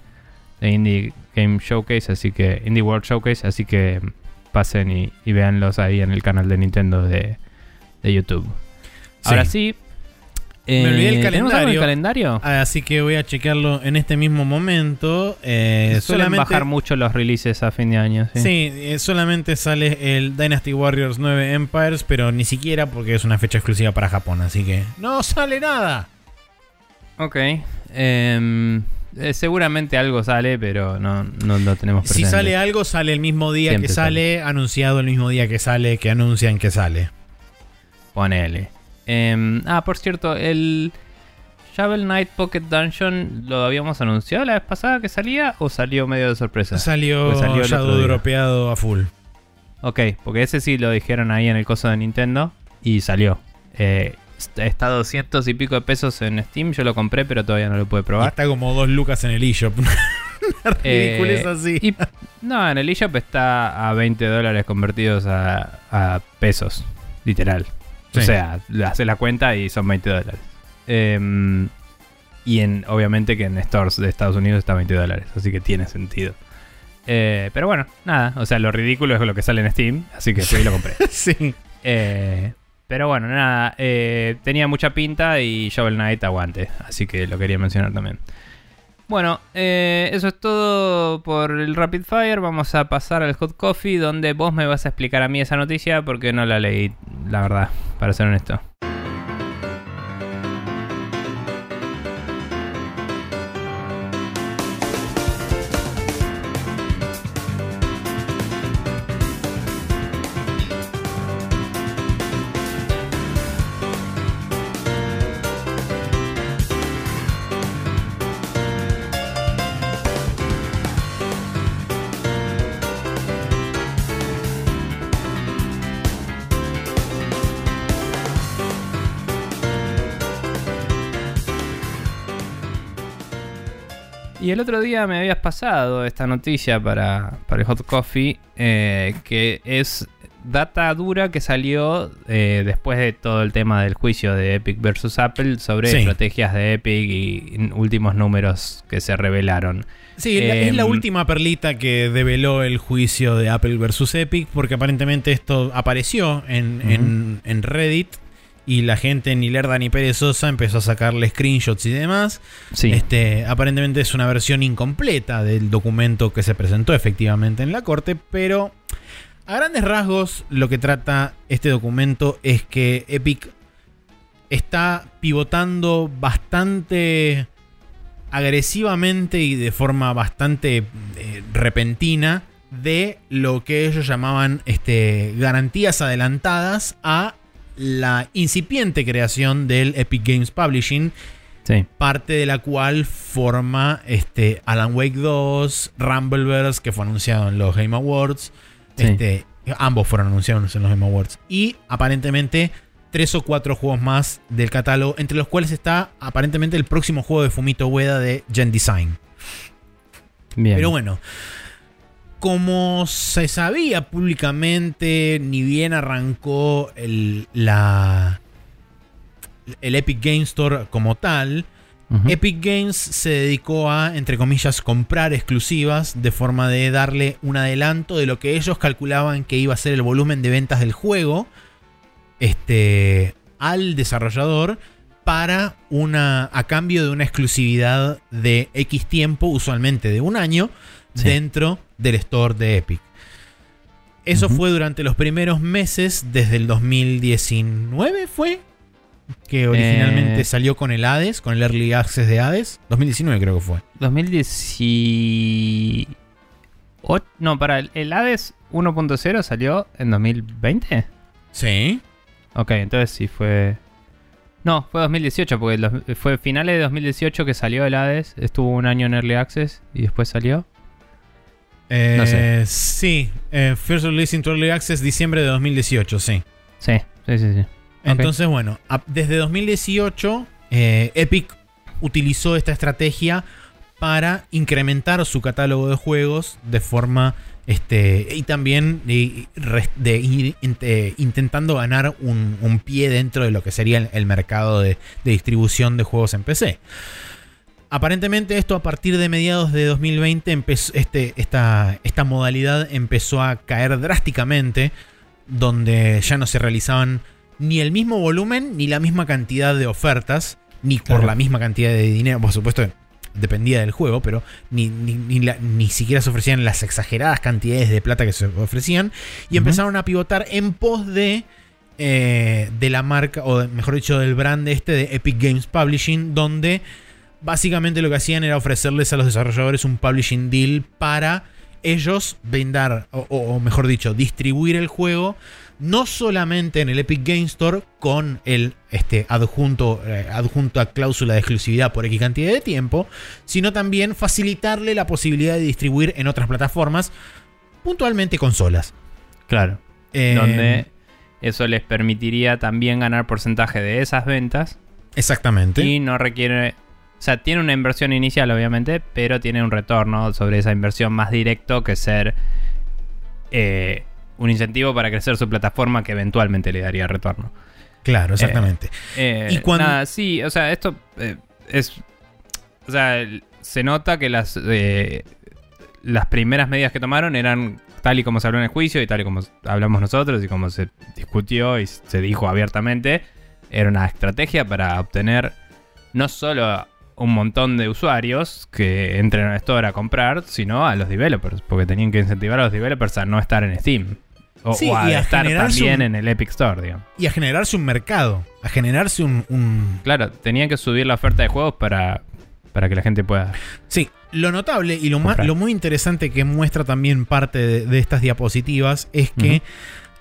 de Indie Game Showcase. Así que, Indie World Showcase. Así que pasen y, y véanlos ahí en el canal de Nintendo de, de YouTube. Ahora sí. Me olvidé el eh, ¿tenemos algo en el calendario. calendario? Así que voy a chequearlo en este mismo momento. Eh, Suelen solamente, bajar mucho los releases a fin de año. Sí. Sí, eh, solamente sale el Dynasty Warriors 9 Empires, pero ni siquiera porque es una fecha exclusiva para Japón, así que no sale nada. Ok. Em, eh, seguramente algo sale, pero no, no lo tenemos Si presente. sale algo, sale el mismo día Siempre que sale, anunciado el mismo día que sale, que anuncian que sale. Ponele. Em, ah, por cierto, el Shovel Knight Pocket Dungeon lo habíamos anunciado la vez pasada que salía o salió medio de sorpresa. Salió, salió día. dropeado a full. Ok, porque ese sí lo dijeron ahí en el coso de Nintendo y salió. Eh, está a 200 y pico de pesos en Steam, yo lo compré, pero todavía no lo pude Y probar. está como dos lucas en el eShop. [LAUGHS] Eh, así. y- no, en el eShop está a 20 dólares convertidos a, a pesos, literal. O sea, haces la cuenta y son 20 dólares. Em, y en, obviamente que en stores de Estados Unidos está a 20 dólares, así que tiene sentido. Eh, pero bueno, nada, o sea, lo ridículo es lo que sale en Steam, así que fui y lo compré. [LAUGHS] sí. Eh, pero bueno, nada, eh, tenía mucha pinta y Shovel Knight aguante, así que lo quería mencionar también. Bueno, eh, eso es todo por el Rapid Fire. Vamos a pasar al Hot Coffee, donde vos me vas a explicar a mí esa noticia porque no la leí, la verdad, para ser honesto. El otro día me habías pasado esta noticia para, para el Hot Coffee, eh, que es data dura que salió eh, después de todo el tema del juicio de Epic versus Apple sobre Sí. estrategias de Epic y últimos números que se revelaron. Sí, es la Em, última perlita que develó el juicio de Apple versus Epic, porque aparentemente esto apareció en, en- en Reddit y la gente ni lerda ni perezosa empezó a sacarle screenshots y demás. Sí. Este, aparentemente es una versión incompleta del documento que se presentó efectivamente en la corte, pero a grandes rasgos lo que trata este documento es que Epic está pivotando bastante agresivamente y de forma bastante eh, repentina de lo que ellos llamaban este, garantías adelantadas a la incipiente creación del Epic Games Publishing, sí. parte de la cual forma este, Alan Wake 2, Rumbleverse, que fue anunciado en los Game Awards. Sí. Este, ambos fueron anunciados en los Game Awards. Y aparentemente tres o cuatro juegos más del catálogo, entre los cuales está aparentemente el próximo juego de Fumito Ueda de Gen Design. Bien. Pero bueno, como se sabía públicamente, ni bien arrancó el, la, el Epic Game Store como tal. Epic Games se dedicó a, entre comillas, comprar exclusivas de forma de darle un adelanto de lo que ellos calculaban que iba a ser el volumen de ventas del juego este, al desarrollador para una a cambio de una exclusividad de X tiempo, usualmente de un año, Sí. dentro del store de Epic. Eso fue durante los primeros meses, desde el 2019 fue, que originalmente Eh. salió con el Hades, con el Early Access de Hades. 2019 creo que fue. 2018. No, para el, el Hades 1.0 salió en 2020. Sí. Ok, entonces sí fue. No, fue 2018, porque los- fue finales de 2018 que salió el Hades. Estuvo un año en Early Access y después salió. Eh, No sé. Sí, eh, First Release into Early Access, diciembre de 2018, sí. Sí, sí, sí. sí. Entonces, bueno, a- desde 2018, eh, Epic utilizó esta estrategia para incrementar su catálogo de juegos de forma. Este, y también de, inte- intentando ganar un, un pie dentro de lo que sería el, el mercado de, de distribución de juegos en PC. Aparentemente esto a partir de mediados de 2020 empezó, este, esta, esta modalidad empezó a caer drásticamente, donde ya no se realizaban ni el mismo volumen ni la misma cantidad de ofertas, ni por la misma cantidad de dinero, por supuesto dependía del juego, pero ni, ni, ni la- ni siquiera se ofrecían las exageradas cantidades de plata que se ofrecían, y empezaron a pivotar en pos de, eh, de la marca, o de- mejor dicho, del brand este de Epic Games Publishing, donde básicamente lo que hacían era ofrecerles a los desarrolladores un publishing deal para ellos brindar, o, mejor dicho, distribuir el juego no solamente en el Epic Game Store con el este, adjunto, eh, adjunto a cláusula de exclusividad por X cantidad de tiempo, sino también facilitarle la posibilidad de distribuir en otras plataformas, puntualmente consolas. Claro. Eh, Donde eso les permitiría también ganar porcentaje de esas ventas. Exactamente. Y no requiere. O sea, tiene una inversión inicial, obviamente, pero tiene un retorno sobre esa inversión más directo que ser eh, un incentivo para crecer su plataforma que eventualmente le daría retorno. Claro, exactamente. Eh, Y cuando- Nada, sí, o sea, esto eh, es. O sea, se nota que las. eh, las primeras medidas que tomaron eran tal y como se habló en el juicio y tal y como hablamos nosotros y como se discutió y se dijo abiertamente. Era una estrategia para obtener no solo un montón de usuarios que entren al store a comprar, sino a los developers, porque tenían que incentivar a los developers a no estar en Steam. O, Sí, o a, y a estar también un- en el Epic Store, digamos. Y a generarse un mercado, a generarse un- un, Claro, tenían que subir la oferta de juegos para, para que la gente pueda. Sí, lo notable y lo, Comprar. lo muy interesante que muestra también parte de, de estas diapositivas es que.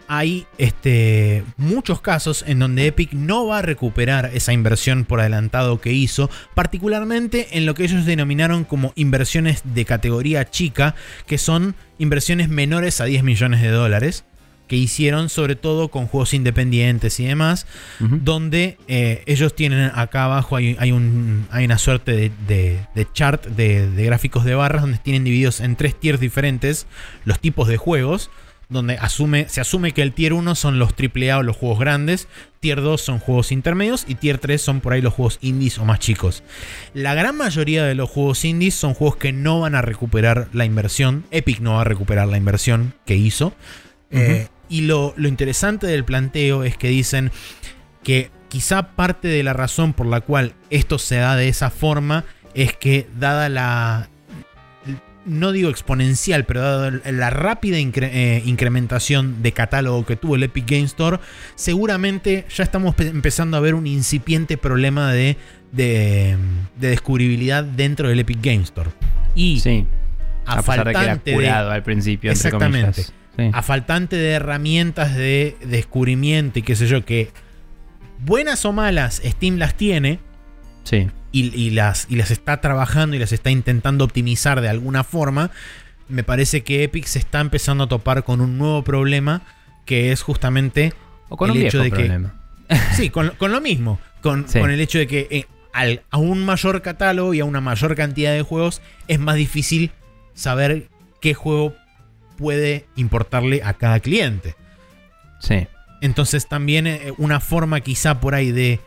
Hay este, muchos casos en donde Epic no va a recuperar esa inversión por adelantado que hizo, particularmente en lo que ellos denominaron como inversiones de categoría chica, que son inversiones menores a 10 millones de dólares, que hicieron sobre todo con juegos independientes y demás, donde eh, ellos tienen acá abajo hay, hay un, hay una suerte de, de- de chart de, de gráficos de barras donde tienen divididos en tres tiers diferentes los tipos de juegos. Donde asume, se asume que el tier 1 son los AAA o los juegos grandes, tier 2 son juegos intermedios y tier 3 son por ahí los juegos indies o más chicos. La gran mayoría de los juegos indies son juegos que no van a recuperar la inversión. Epic no va a recuperar la inversión que hizo. Eh, y lo, lo interesante del planteo es que dicen que quizá parte de la razón por la cual esto se da de esa forma es que dada la... No digo exponencial, pero dada la rápida incre- eh, incrementación de catálogo que tuvo el Epic Game Store, seguramente ya estamos pe- empezando a ver un incipiente problema de, de, de descubribilidad dentro del Epic Game Store. Y Sí, a, a pesar de que era faltante de- curado al principio, entre Exactamente. Sí. a faltante de herramientas de descubrimiento y qué sé yo, que buenas o malas Steam las tiene sí. Y, y las, y las está trabajando y las está intentando optimizar de alguna forma, me parece que Epic se está empezando a topar con un nuevo problema que es justamente O con el un hecho de que-. [LAUGHS] Sí, con, con lo mismo. Con, Sí. con el hecho de que eh, al- a un mayor catálogo y a una mayor cantidad de juegos es más difícil saber qué juego puede importarle a cada cliente. Sí. Entonces también eh, una forma quizá por ahí de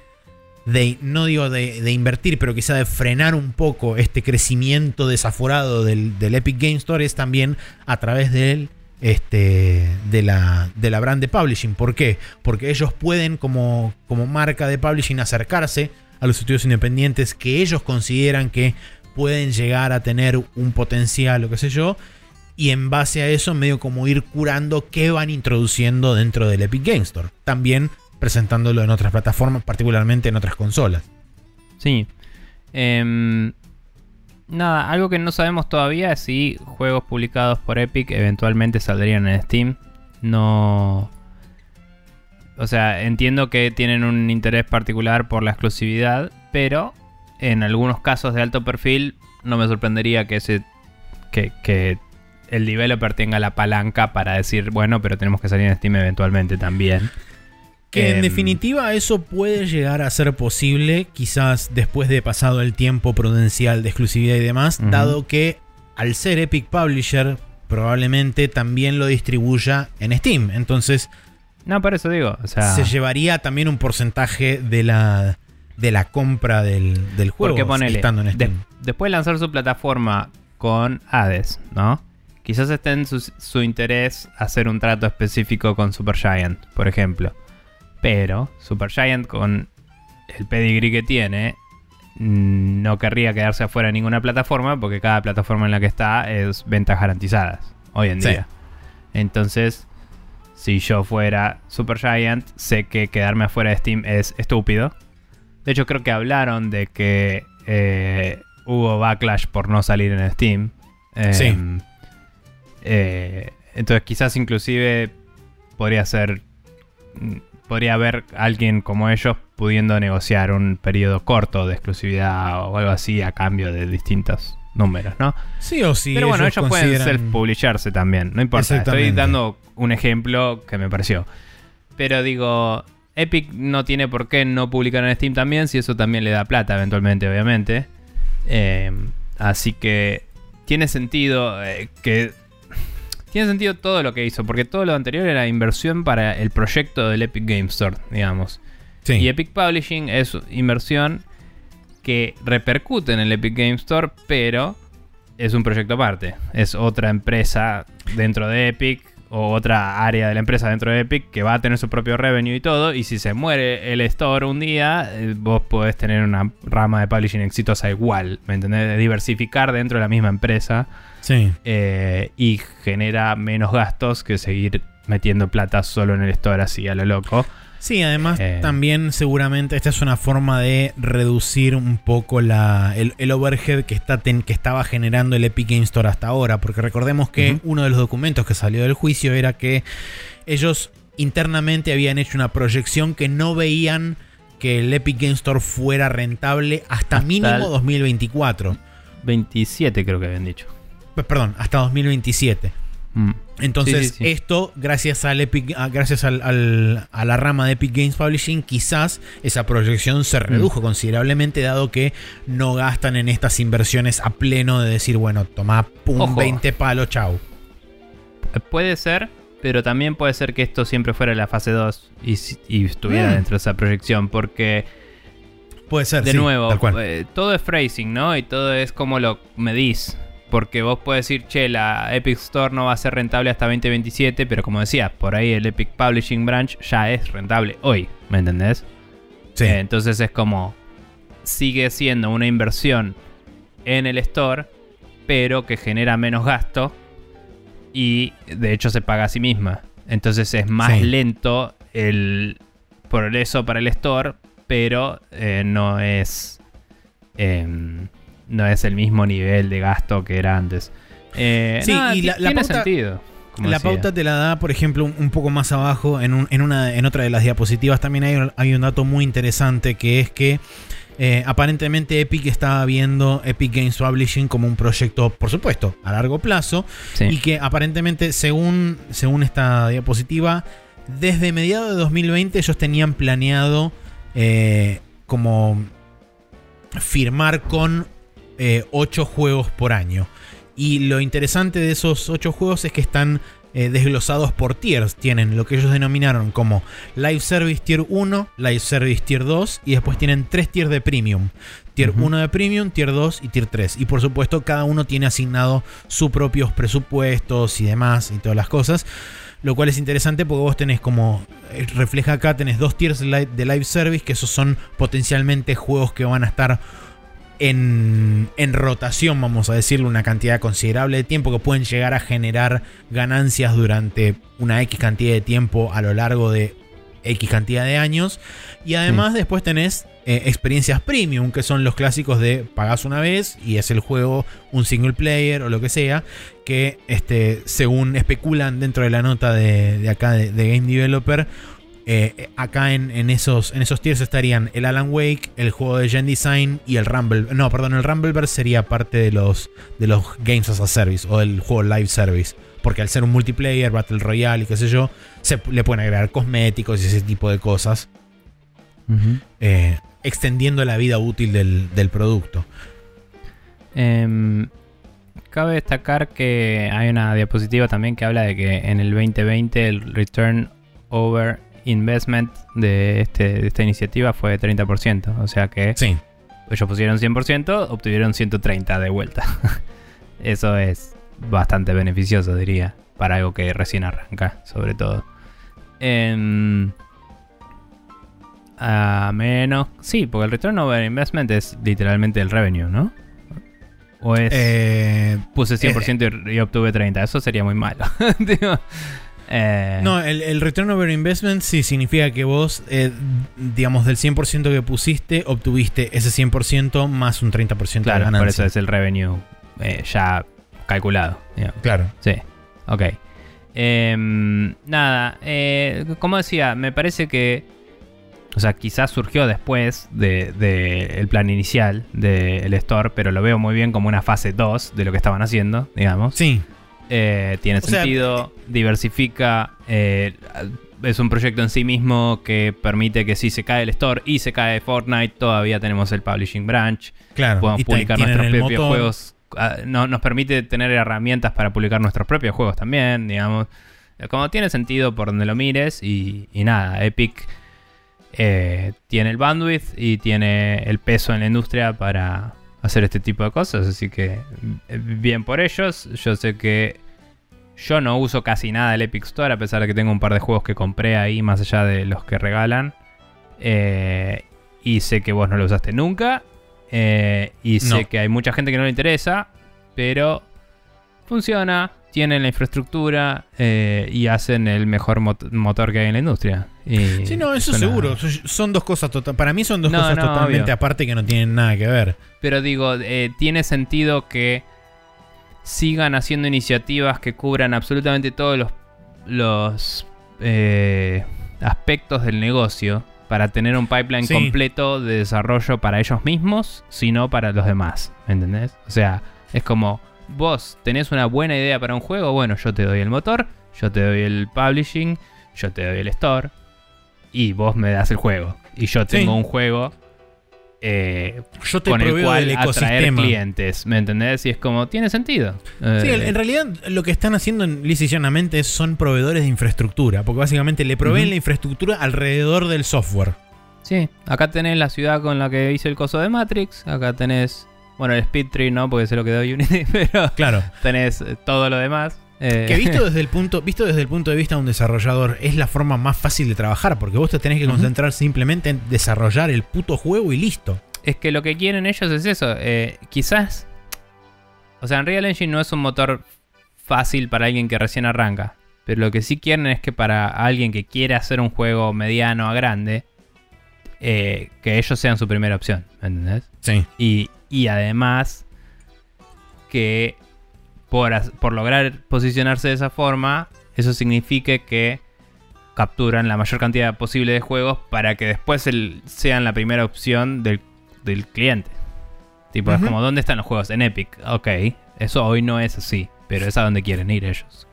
de, no digo de, invertir, pero quizá de frenar un poco este crecimiento desaforado del, del Epic Game Store es también a través del este, de, la, de la brand de publishing. ¿Por qué? Porque ellos pueden, como, como marca de publishing, acercarse a los estudios independientes que ellos consideran que pueden llegar a tener un potencial o qué sé yo. Y en base a eso, medio como ir curando qué van introduciendo dentro del Epic Game Store. También presentándolo en otras plataformas, particularmente en otras consolas. Sí. Em, nada, algo que no sabemos todavía es si juegos publicados por Epic eventualmente saldrían en Steam. No. O sea, entiendo que tienen un interés particular por la exclusividad, pero en algunos casos de alto perfil no me sorprendería que ese que, que el developer tenga la palanca para decir, bueno, pero tenemos que salir en Steam eventualmente también. Que en Em, definitiva eso puede llegar a ser posible, quizás después de pasado el tiempo prudencial de exclusividad y demás, dado que al ser Epic Publisher probablemente también lo distribuya en Steam. Entonces No, por eso digo. O sea, se llevaría también un porcentaje de la, de la compra del, del juego Porque ponele, estando en de- Steam. después de lanzar su plataforma con Hades, ¿no? Quizás esté en su, su interés hacer un trato específico con Supergiant, por ejemplo. Pero Supergiant, con el pedigree que tiene, mm, no querría quedarse afuera de ninguna plataforma porque cada plataforma en la que está es ventas garantizadas hoy en Sí. día. Entonces, si yo fuera Supergiant, sé que quedarme afuera de Steam es estúpido. De hecho, creo que hablaron de que eh, hubo backlash por no salir en Steam. Eh, Sí. eh, entonces, quizás inclusive podría ser. Podría haber alguien como ellos pudiendo negociar un periodo corto de exclusividad o algo así a cambio de distintos números, ¿no? Sí o sí. Pero bueno, ellos pueden self-publisharse también, no importa. Estoy dando un ejemplo que me pareció. Pero digo, Epic no tiene por qué no publicar en Steam también, si eso también le da plata eventualmente, obviamente. Eh, así que tiene sentido eh, que... Tiene sentido todo lo que hizo, porque todo lo anterior era inversión para el proyecto del Epic Game Store, digamos. Sí. Y Epic Publishing es inversión que repercute en el Epic Game Store, pero es un proyecto aparte. Es otra empresa dentro de Epic o otra área de la empresa dentro de Epic que va a tener su propio revenue y todo. Y si se muere el store un día, eh, vos podés tener una rama de publishing exitosa igual. ¿Me entendés? De diversificar dentro de la misma empresa Sí. eh, y genera menos gastos que seguir metiendo plata solo en el store así a lo loco. Sí, además Eh. también seguramente esta es una forma de reducir un poco la, el, el overhead que, está ten- que estaba generando el Epic Game Store hasta ahora, porque recordemos que uno de los documentos que salió del juicio era que ellos internamente habían hecho una proyección que no veían que el Epic Game Store fuera rentable hasta, Hasta mínimo el- 2024. 27 creo que habían dicho. Perdón, hasta 2027. Mm. Entonces, Sí, sí, sí. esto, gracias al Epic, a- gracias al- al- a la rama de Epic Games Publishing, quizás esa proyección Mm. se redujo considerablemente, dado que no gastan en estas inversiones a pleno de decir, bueno, toma pum, Ojo. 20 palos, chau. Eh, Puede ser, pero también puede ser que esto siempre fuera la fase 2 y, estuviera Mm. dentro de esa proyección, porque Puede ser, de sí, nuevo, eh, todo es phrasing, ¿no? Y todo es como lo medís. Porque vos puedes decir, che, la Epic Store no va a ser rentable hasta 2027, pero como decía, por ahí el Epic Publishing Branch ya es rentable hoy, ¿me entendés? Sí. Eh, entonces es como, sigue siendo una inversión en el store, pero que genera menos gasto y de hecho se paga a sí misma. Entonces es más Sí. lento el progreso para el store, pero eh, no es em, no es el mismo nivel de gasto que era antes. Eh, Sí, y la- la tiene pauta- sentido. La decía. pauta te la da, por ejemplo, un, un poco más abajo, en, un- en una, en otra de las diapositivas también hay, un- hay un dato muy interesante que es que eh, aparentemente Epic estaba viendo Epic Games Publishing como un proyecto, por supuesto, a largo plazo Sí. y que aparentemente, según, según esta diapositiva, desde mediados de 2020 ellos tenían planeado eh, como firmar con 8 juegos por año. Y lo interesante de esos 8 juegos es que están eh, desglosados por tiers. Tienen lo que ellos denominaron como Live Service Tier 1, Live Service Tier 2 y después tienen tres tiers de Premium. Tier Ujú. 1 de Premium, Tier 2 y Tier 3. Y por supuesto cada uno tiene asignado sus propios presupuestos y demás y todas las cosas. Lo cual es interesante porque vos tenés como eh, refleja acá, tenés dos tiers de live service, que esos son potencialmente juegos que van a estar en, en rotación, vamos a decirlo, una cantidad considerable de tiempo que pueden llegar a generar ganancias durante una X cantidad de tiempo a lo largo de X cantidad de años. Y además después tenés eh, experiencias premium, que son los clásicos de pagás una vez y es el juego un single player o lo que sea, que este, según especulan dentro de la nota de, de acá de, de Game Developer, eh, acá en, en esos, en esos tiers estarían el Alan Wake, el juego de Gen Design y el Rumble. No, perdón, el Rumbleverse sería parte de los, de los Games as a Service o del juego Live Service. Porque al ser un multiplayer, Battle Royale y qué sé yo, se le pueden agregar cosméticos y ese tipo de cosas, eh, extendiendo la vida útil del, del producto. Em, cabe destacar que hay una diapositiva también que habla de que en el 2020 el return over investment de, este, de esta iniciativa fue de 30%. O sea que Sí, ellos pusieron 100%, obtuvieron 130 de vuelta. [LAUGHS] Eso es bastante beneficioso, diría, para algo que recién arranca, sobre todo. Em, a menos... Sí, porque el return over investment es literalmente el revenue, ¿no? O es... Eh, puse 100% y, y obtuve 30. Eso sería muy malo. [LAUGHS] Eh, No, el, el return over investment sí significa que vos, eh, digamos, del 100% que pusiste, obtuviste ese 100% más un 30% de claro, ganancia. por eso es el revenue eh, ya calculado. digamos. Claro. Sí, ok. Em, nada, como decía, me parece que. O sea, quizás surgió después del de, el plan inicial del store, pero lo veo muy bien como una fase 2 de lo que estaban haciendo, digamos. Sí, Eh, tiene O sea, sentido, diversifica. eh, es un proyecto en sí mismo que permite que si se cae el store y se cae Fortnite, todavía tenemos el publishing branch. claro. Podemos publicar nuestros propios motor. juegos. ah, no- nos permite tener herramientas para publicar nuestros propios juegos también, digamos. Eh, Como tiene sentido por donde lo mires y, y nada, Epic eh, tiene el bandwidth y tiene el peso en la industria para hacer este tipo de cosas, así que eh, bien por ellos. Yo sé que yo no uso casi nada el Epic Store, a pesar de que tengo un par de juegos que compré ahí, más allá de los que regalan. Eh, y sé que vos no lo usaste nunca. eh, y sé No. que hay mucha gente que no le interesa, pero funciona, tienen la infraestructura eh, y hacen el mejor mot- motor que hay en la industria. Y Sí, no, eso suena- seguro. Son dos cosas tota- Para mí son dos No, cosas no, totalmente obvio. aparte que no tienen nada que ver. Pero digo, eh, tiene sentido que sigan haciendo iniciativas que cubran absolutamente todos los, los eh, aspectos del negocio para tener un pipeline Sí. completo de desarrollo para ellos mismos, sino para los demás. ¿Me entendés? O sea, es como vos tenés una buena idea para un juego, bueno, yo te doy el motor, yo te doy el publishing, yo te doy el store y vos me das el juego. Y yo tengo Sí. un juego eh, Yo te con el cual del atraer clientes, ¿me entendés? Y es como, tiene sentido. Sí, Eh, en realidad lo que están haciendo en lisa y llanamente son proveedores de infraestructura, porque básicamente le proveen la infraestructura alrededor del software. sí, acá tenés la ciudad con la que hice el coso de Matrix, acá tenés, bueno, el Speed Tree no, porque se lo quedó Unity, [LAUGHS] pero Claro. tenés eh, todo lo demás. Eh, Que visto [LAUGHS] desde el punto, visto desde el punto de vista de un desarrollador, es la forma más fácil de trabajar, porque vos te tenés que concentrar simplemente en desarrollar el puto juego y listo. Es que lo que quieren ellos es eso. eh, quizás. O sea, Unreal Engine no es un motor fácil para alguien que recién arranca. Pero lo que sí quieren es que para alguien que quiere hacer un juego mediano a grande. eh, que ellos sean su primera opción. ¿Me entendés? Sí. Y, y además. Que por, por lograr posicionarse de esa forma. Eso signifique que capturan la mayor cantidad posible de juegos para que después el- sean la primera opción del, del cliente. Tipo, es como, ¿dónde están los juegos? En Epic. Ok, eso hoy no es así, pero es a donde quieren ir ellos.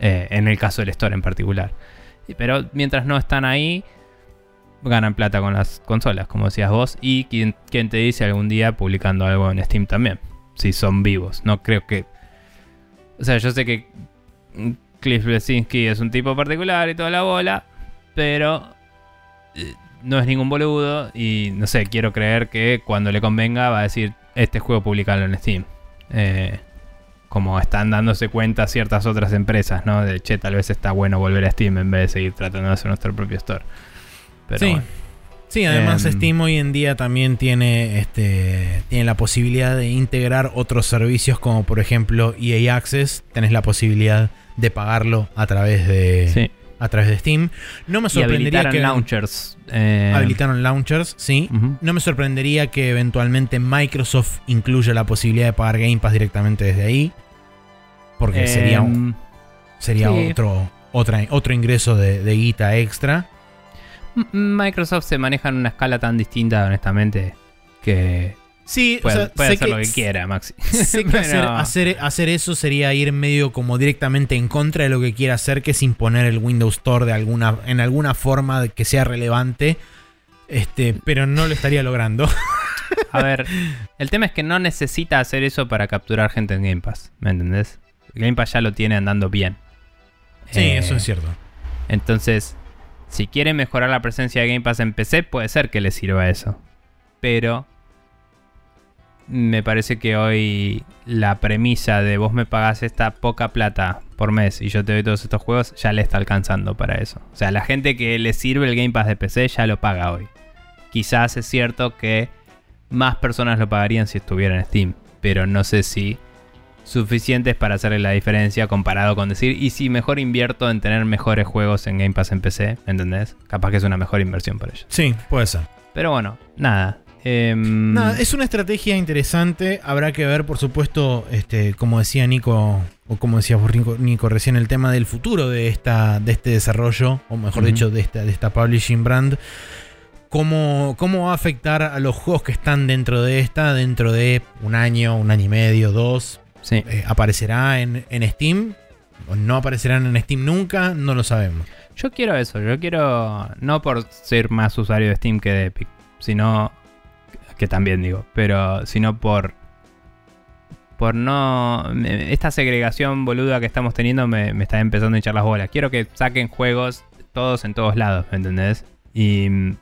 Eh, en el caso del Store en particular. Pero mientras no están ahí, ganan plata con las consolas, como decías vos. Y quien, quien te dice algún día publicando algo en Steam también. Si son vivos. No creo que. O sea, yo sé que Cliff Blesinski es un tipo particular y toda la bola, pero eh, no es ningún boludo y no sé, quiero creer que cuando le convenga va a decir este juego publicalo en Steam. Eh, como están dándose cuenta ciertas otras empresas, ¿no? De che, tal vez está bueno volver a Steam en vez de seguir tratando de hacer nuestro propio store. Pero sí. bueno. Sí, además Em, Steam hoy en día también tiene, este, tiene la posibilidad de integrar otros servicios como por ejemplo EA Access. Tenés la posibilidad de pagarlo a través de, Sí. a través de Steam. No me Y sorprendería habilitaron que launchers. eh, habilitaron launchers, sí. No me sorprendería que eventualmente Microsoft incluya la posibilidad de pagar Game Pass directamente desde ahí. Porque sería, un- Em, sería sí. otro, otra, otro ingreso de, de guita extra. Microsoft se maneja en una escala tan distinta, honestamente, que Sí, puede, o sea, puede sé hacer que- lo que quiera, Maxi. Sé que [LAUGHS] hacer, hacer, hacer eso sería ir medio como directamente en contra de lo que quiere hacer, que es imponer el Windows Store de alguna, en alguna forma que sea relevante. Este, pero no lo estaría logrando. [LAUGHS] A ver, el tema es que no necesita hacer eso para capturar gente en Game Pass, ¿me entendés? Game Pass ya lo tiene andando bien. Sí, Eh, eso es cierto. Entonces, si quiere mejorar la presencia de Game Pass en PC, puede ser que le sirva eso. Pero me parece que hoy la premisa de vos me pagás esta poca plata por mes y yo te doy todos estos juegos ya le está alcanzando para eso. O sea, la gente que le sirve el Game Pass de PC ya lo paga hoy. Quizás es cierto que más personas lo pagarían si estuviera en Steam, pero no sé si suficientes para hacerle la diferencia comparado con decir, y si mejor invierto en tener mejores juegos en Game Pass en PC, ¿entendés? Capaz que es una mejor inversión para ellos. Sí, puede ser. Pero bueno, nada. Em, Nada, es una estrategia interesante. Habrá que ver, por supuesto, este, como decía Nico, o como decía vos, Nico, Nico, recién, el tema del futuro de, esta, de este desarrollo, o mejor dicho, de esta, de esta publishing brand. Cómo, cómo va a afectar a los juegos que están dentro de esta, dentro de un año, un año y medio, dos. Sí. Eh, ¿Aparecerá en, en Steam? ¿O no aparecerán en Steam nunca? No lo sabemos. Yo quiero eso, yo quiero, no por ser más usuario de Steam que de Epic, sino, que también digo, pero sino por, por no, esta segregación boluda que estamos teniendo me, me está empezando a hinchar las bolas. Quiero que saquen juegos todos en todos lados, ¿me entendés? Y mm,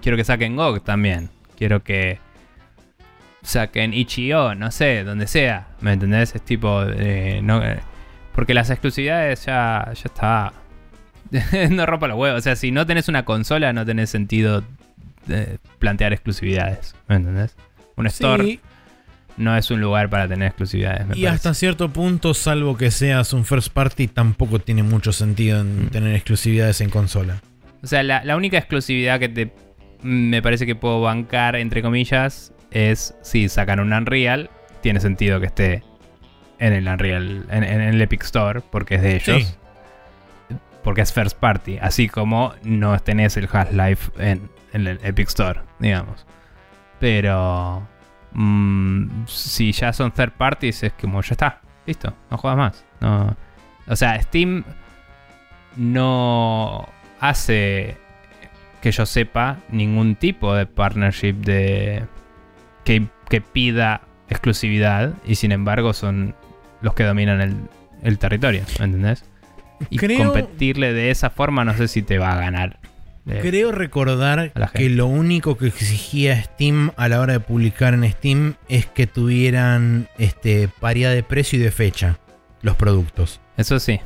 quiero que saquen GOG también, quiero que saquen Itch.io, no sé, donde sea, ¿me entendés? Es tipo, eh, no, eh, porque las exclusividades ya, ya está [LAUGHS] no rompa los huevos. O sea, si no tenés una consola, no tenés sentido de plantear exclusividades. ¿Me entendés? Un store Sí, no es un lugar para tener exclusividades. Me y parece. hasta cierto punto, salvo que seas un first party, tampoco tiene mucho sentido en Mm. tener exclusividades en consola. O sea, la, la única exclusividad que te me parece que puedo bancar, entre comillas, es si sacan un Unreal. Tiene sentido que esté en el Unreal, en, en el Epic Store, porque es de ellos. Sí. Porque es first party. Así como no tenés el Half-Life en, en el Epic Store, digamos. Pero mm, si ya son third parties, es como ya está. Listo, no juegas más. No, o sea, Steam no hace que yo sepa ningún tipo de partnership de que, que pida exclusividad y sin embargo son los que dominan el, el territorio, ¿me entendés? Y Creo- competirle de esa forma no sé si te va a ganar. Eh, Creo recordar que lo único que exigía Steam a la hora de publicar en Steam es que tuvieran este, paridad de precio y de fecha los productos. Eso sí.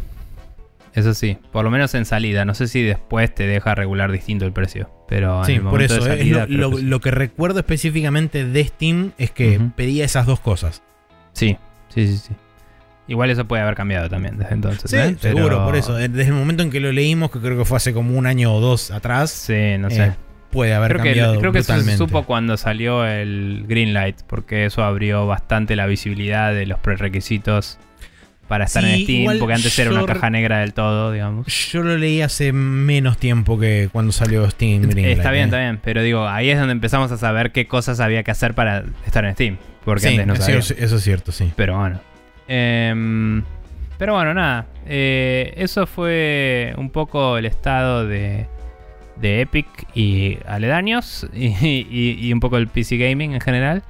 Eso sí, por lo menos en salida. No sé si después te deja regular distinto el precio. Pero en Sí, el por eso. de eh, es lo, que sí. lo que recuerdo específicamente de Steam es que pedía esas dos cosas. Sí, sí, sí, sí. Igual eso puede haber cambiado también desde entonces. ¿eh? Pero- seguro, por eso. Eh, Desde el momento en que lo leímos, que creo que fue hace como un año o dos atrás, Sí, no sé. eh, puede haber creo que, cambiado creo que se supo cuando salió el Greenlight, porque eso abrió bastante la visibilidad de los prerequisitos para estar Sí, en Steam, porque antes era una caja negra del todo, digamos. Yo lo leí hace menos tiempo que cuando salió Steam está bien, eh. está bien, pero digo, ahí es donde empezamos a saber qué cosas había que hacer para estar en Steam, porque Sí, antes no sabía. eso es cierto, sí. Pero bueno. Em, pero bueno, nada. Eh, eso fue un poco el estado de, de Epic y aledaños. [LAUGHS] Y, y- y un poco el PC Gaming en general.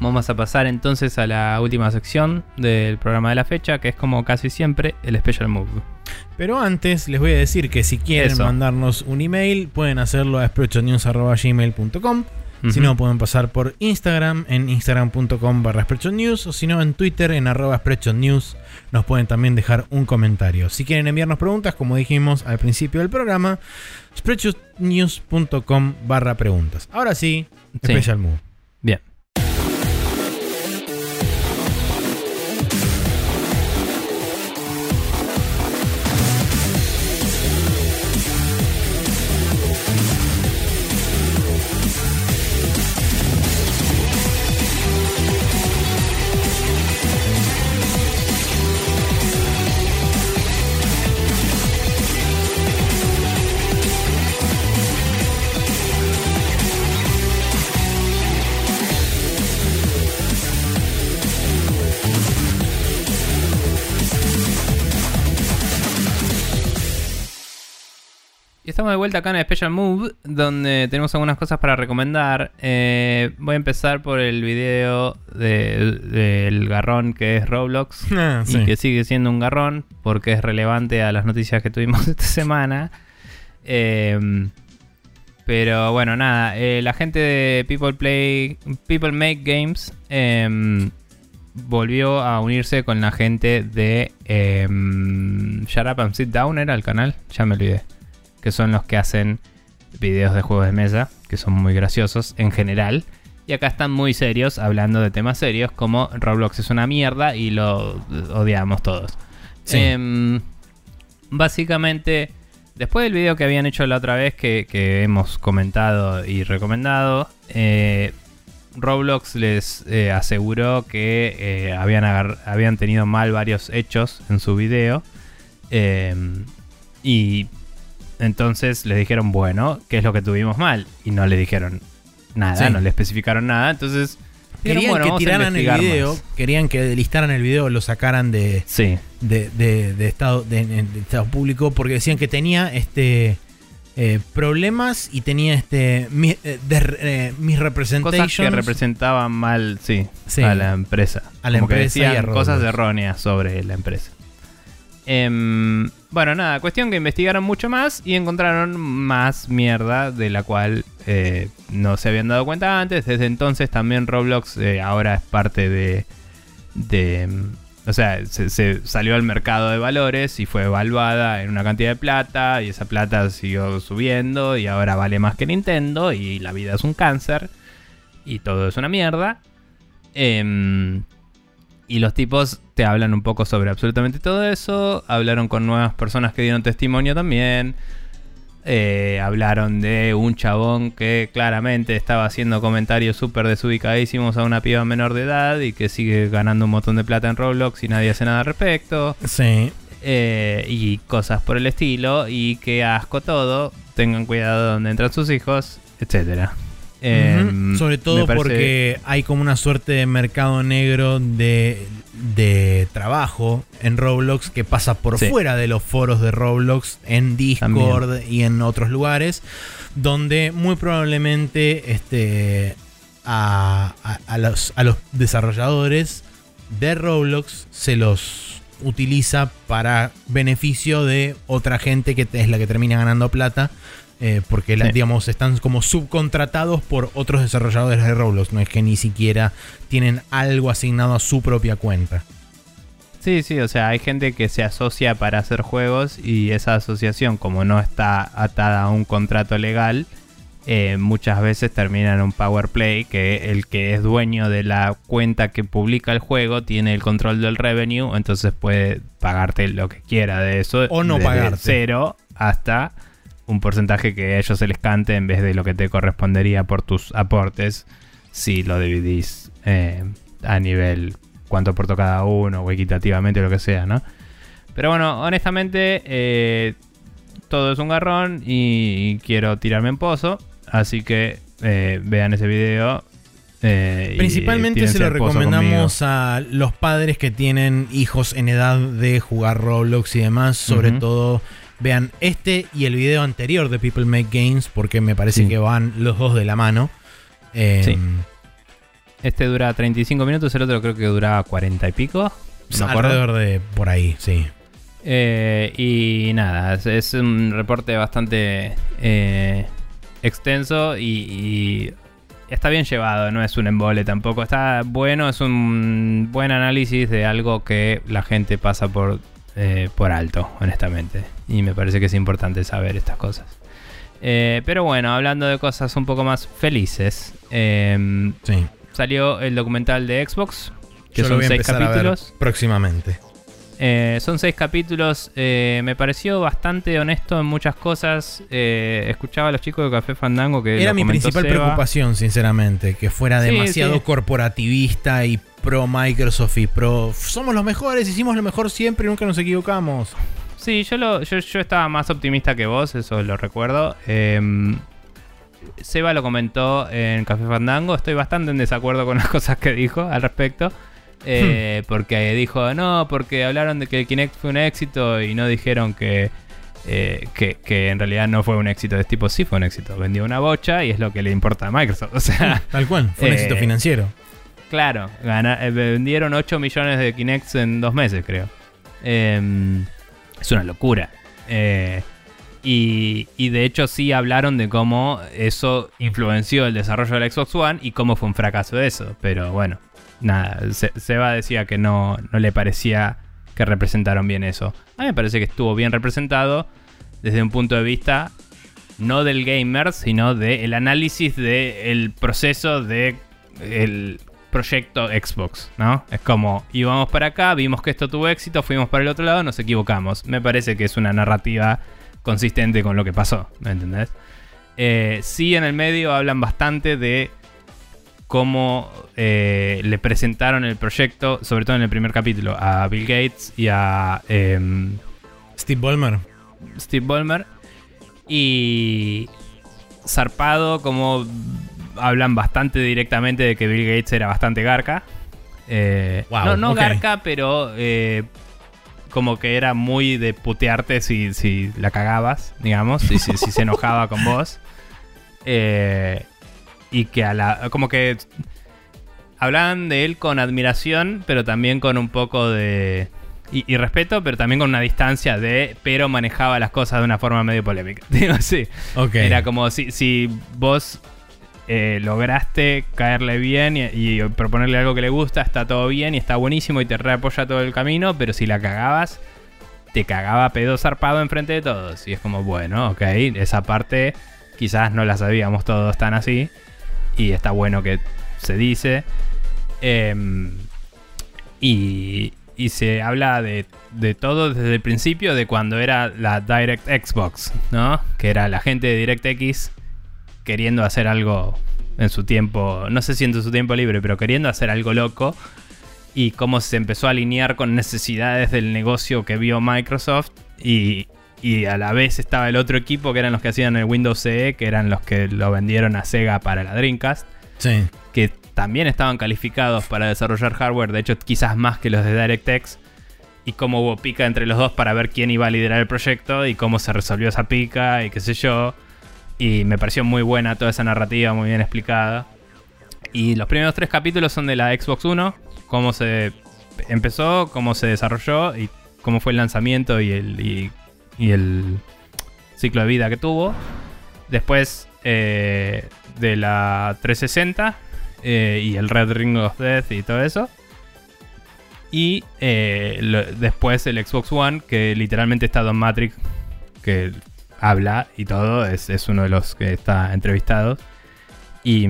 Vamos a pasar entonces a la última sección del programa de la fecha, que es como casi siempre el Special Move. Pero antes les voy a decir que si quieren Eso. mandarnos un email, pueden hacerlo a spreadshotnews.gmail.com. Si no, pueden pasar por Instagram en instagram.com barra Spreadshot o si no, en Twitter en arroba News. Nos pueden también dejar un comentario. Si quieren enviarnos preguntas, como dijimos al principio del programa, spreadshotnews.com barra preguntas. Ahora sí, Sí. Special Move. Bien. Estamos de vuelta acá en Special Move, donde tenemos algunas cosas para recomendar. Eh, voy a empezar por el video de- del garrón que es Roblox. [LAUGHS] Ah, sí. Y que sigue siendo un garrón, porque es relevante a las noticias que tuvimos [LAUGHS] esta semana. Eh, pero bueno, nada, eh, la gente de People Play, People Make Games em, volvió a unirse con la gente de em, Shut Up and Sit Down, era el canal, ya me olvidé. Que son los que hacen videos de juegos de mesa, que son muy graciosos en general. Y acá están muy serios, hablando de temas serios, como Roblox es una mierda y lo odiamos todos. Sí. Em, básicamente, después del video que habían hecho la otra vez, que, que hemos comentado y recomendado, eh, Roblox les eh, aseguró que eh, habían, habían tenido mal varios hechos en su video. Em, y entonces les dijeron, bueno, ¿qué es lo que tuvimos mal? Y no le dijeron nada, Sí. no le especificaron nada. Entonces, dijeron, Querían bueno, que vamos a tiraran el video, más. querían que listaran el video, lo sacaran de, Sí, de, de- de estado, de, estado público porque decían que tenía este eh, problemas y tenía este mi- eh, de- eh, cosas que representaban mal, sí, Sí. a la empresa. A la Como empresa y decían Roblox. cosas erróneas sobre la empresa. Em, bueno, nada, cuestión que investigaron mucho más y encontraron más mierda de la cual eh, no se habían dado cuenta antes. Desde entonces también Roblox eh, ahora es parte de... em, o sea, se, se salió al mercado de valores y fue evaluada en una cantidad de plata y esa plata siguió subiendo y ahora vale más que Nintendo y la vida es un cáncer y todo es una mierda. Em, y los tipos te hablan un poco sobre absolutamente todo eso. Hablaron con nuevas personas que dieron testimonio también. Eh, hablaron de un chabón que claramente estaba haciendo comentarios súper desubicadísimos a una piba menor de edad y que sigue ganando un montón de plata en Roblox y nadie hace nada al respecto. sí Eh, y cosas por el estilo. Y que asco todo. Tengan cuidado donde entran sus hijos, etcétera. Em, sobre todo parece- porque hay como una suerte de mercado negro de, de trabajo en Roblox que pasa por Sí. fuera de los foros de Roblox en Discord y en otros lugares donde muy probablemente este a, a- a los, a los desarrolladores de Roblox se los utiliza para beneficio de otra gente que es la que termina ganando plata eh, porque Sí. digamos están como subcontratados por otros desarrolladores de Roblox no es que ni siquiera tienen algo asignado a su propia cuenta Sí, sí, o sea, hay gente que se asocia para hacer juegos y esa asociación, como no está atada a un contrato legal, eh, muchas veces termina en un power play que el que es dueño de la cuenta que publica el juego tiene el control del revenue, entonces puede pagarte lo que quiera de eso. O no pagarte. Cero hasta un porcentaje que a ellos se les cante en vez de lo que te correspondería por tus aportes si lo dividís eh, a nivel cuánto aportó cada uno o equitativamente lo que sea, ¿no? Pero bueno, honestamente eh, todo es un garrón y quiero tirarme en pozo, así que eh, vean ese video. Principalmente se lo recomendamos a los padres que tienen hijos en edad de jugar Roblox y demás. Sobre todo, vean este y el video anterior de People Make Games, porque me parece Sí. que van los dos de la mano. Eh, Sí. Este dura 35 minutos, el otro creo que duraba 40 y pico. No. Alrededor de por ahí, sí. Eh, y nada, es, es un reporte bastante eh, extenso y, y está bien llevado, no es un embole tampoco. Está bueno, es un buen análisis de algo que la gente pasa por, eh, por alto, honestamente. Y me parece que es importante saber estas cosas. Eh, pero bueno, hablando de cosas un poco más felices, eh, Sí. salió el documental de Xbox, que Yo lo son voy a seis empezar a ver capítulos. próximamente. Eh, son seis capítulos. eh, me pareció bastante honesto en muchas cosas. Eh, escuchaba a los chicos de Café Fandango que. Era lo mi principal Seba. preocupación, sinceramente, que fuera Sí, demasiado sí. corporativista y pro Microsoft y pro somos los mejores, hicimos lo mejor siempre y nunca nos equivocamos. Sí, yo, lo, yo, yo estaba más optimista que vos, eso lo recuerdo. Eh, Seba lo comentó en Café Fandango. Estoy bastante en desacuerdo con las [LAUGHS] cosas que dijo al respecto. Eh, Porque dijo, no, porque hablaron de que el Kinect fue un éxito y no dijeron que, eh, que, que en realidad no fue un éxito. Es tipo, sí fue un éxito. Vendió una bocha y es lo que le importa a Microsoft. [LAUGHS] O sea, Tal cual, fue un Eh, éxito financiero. Claro, eh, vendieron 8 millones de Kinects en dos meses, creo. Eh, es una locura. Eh, y, y de hecho sí hablaron de cómo eso influenció el desarrollo del Xbox One y cómo fue un fracaso eso. Pero bueno, nada, Se- Seba decía que no, no le parecía que representaron bien eso. A mí me parece que estuvo bien representado desde un punto de vista no del gamer, sino del análisis del proceso de el proyecto Xbox, ¿no? Es como íbamos para acá, vimos que esto tuvo éxito, fuimos para el otro lado, nos equivocamos. Me parece que es una narrativa consistente con lo que pasó, ¿me entendés? Eh, sí, en el medio hablan bastante de cómo eh, le presentaron el proyecto, sobre todo en el primer capítulo, a Bill Gates y a em, Steve Ballmer. Steve Ballmer. Y zarpado, como hablan bastante directamente de que Bill Gates era bastante garca. Eh, Wow, no, no garca, pero eh, como que era muy de putearte si, si la cagabas, digamos, si, si- si se enojaba con vos. Eh, y que a la. como que hablaban de él con admiración, pero también con un poco de. Y, y respeto, pero también con una distancia de. Pero manejaba las cosas de una forma medio polémica. [LAUGHS] Digo, sí. Era como si, si vos eh, lograste caerle bien y, proponerle algo que le gusta, está todo bien y está buenísimo y te reapoya todo el camino, pero si la cagabas, te cagaba pedo zarpado enfrente de todos. Y es como, bueno, ok, esa parte quizás no la sabíamos todos tan así. Y está bueno que se dice. Em, y, y se habla de, de todo desde el principio, de cuando era la Direct Xbox, ¿no? Que era la gente de DirectX queriendo hacer algo en su tiempo, no sé si en su tiempo libre, pero queriendo hacer algo loco. Y cómo se empezó a alinear con necesidades del negocio que vio Microsoft. Y, y a la vez estaba el otro equipo que eran los que hacían el Windows CE, que eran los que lo vendieron a Sega para la Dreamcast Sí. que también estaban calificados para desarrollar hardware, de hecho quizás más que los de DirectX, y cómo hubo pica entre los dos para ver quién iba a liderar el proyecto y cómo se resolvió esa pica y qué sé yo. Y me pareció muy buena toda esa narrativa, muy bien explicada. Y los primeros tres capítulos son de la Xbox One, cómo se empezó, cómo se desarrolló y cómo fue el lanzamiento y el, y, el ciclo de vida que tuvo. Después eh, de la 360 eh, y el Red Ring of Death y todo eso. Y eh, después el Xbox One, que literalmente está Don Matrix, que habla y todo, es, es uno de los que está entrevistado. Y,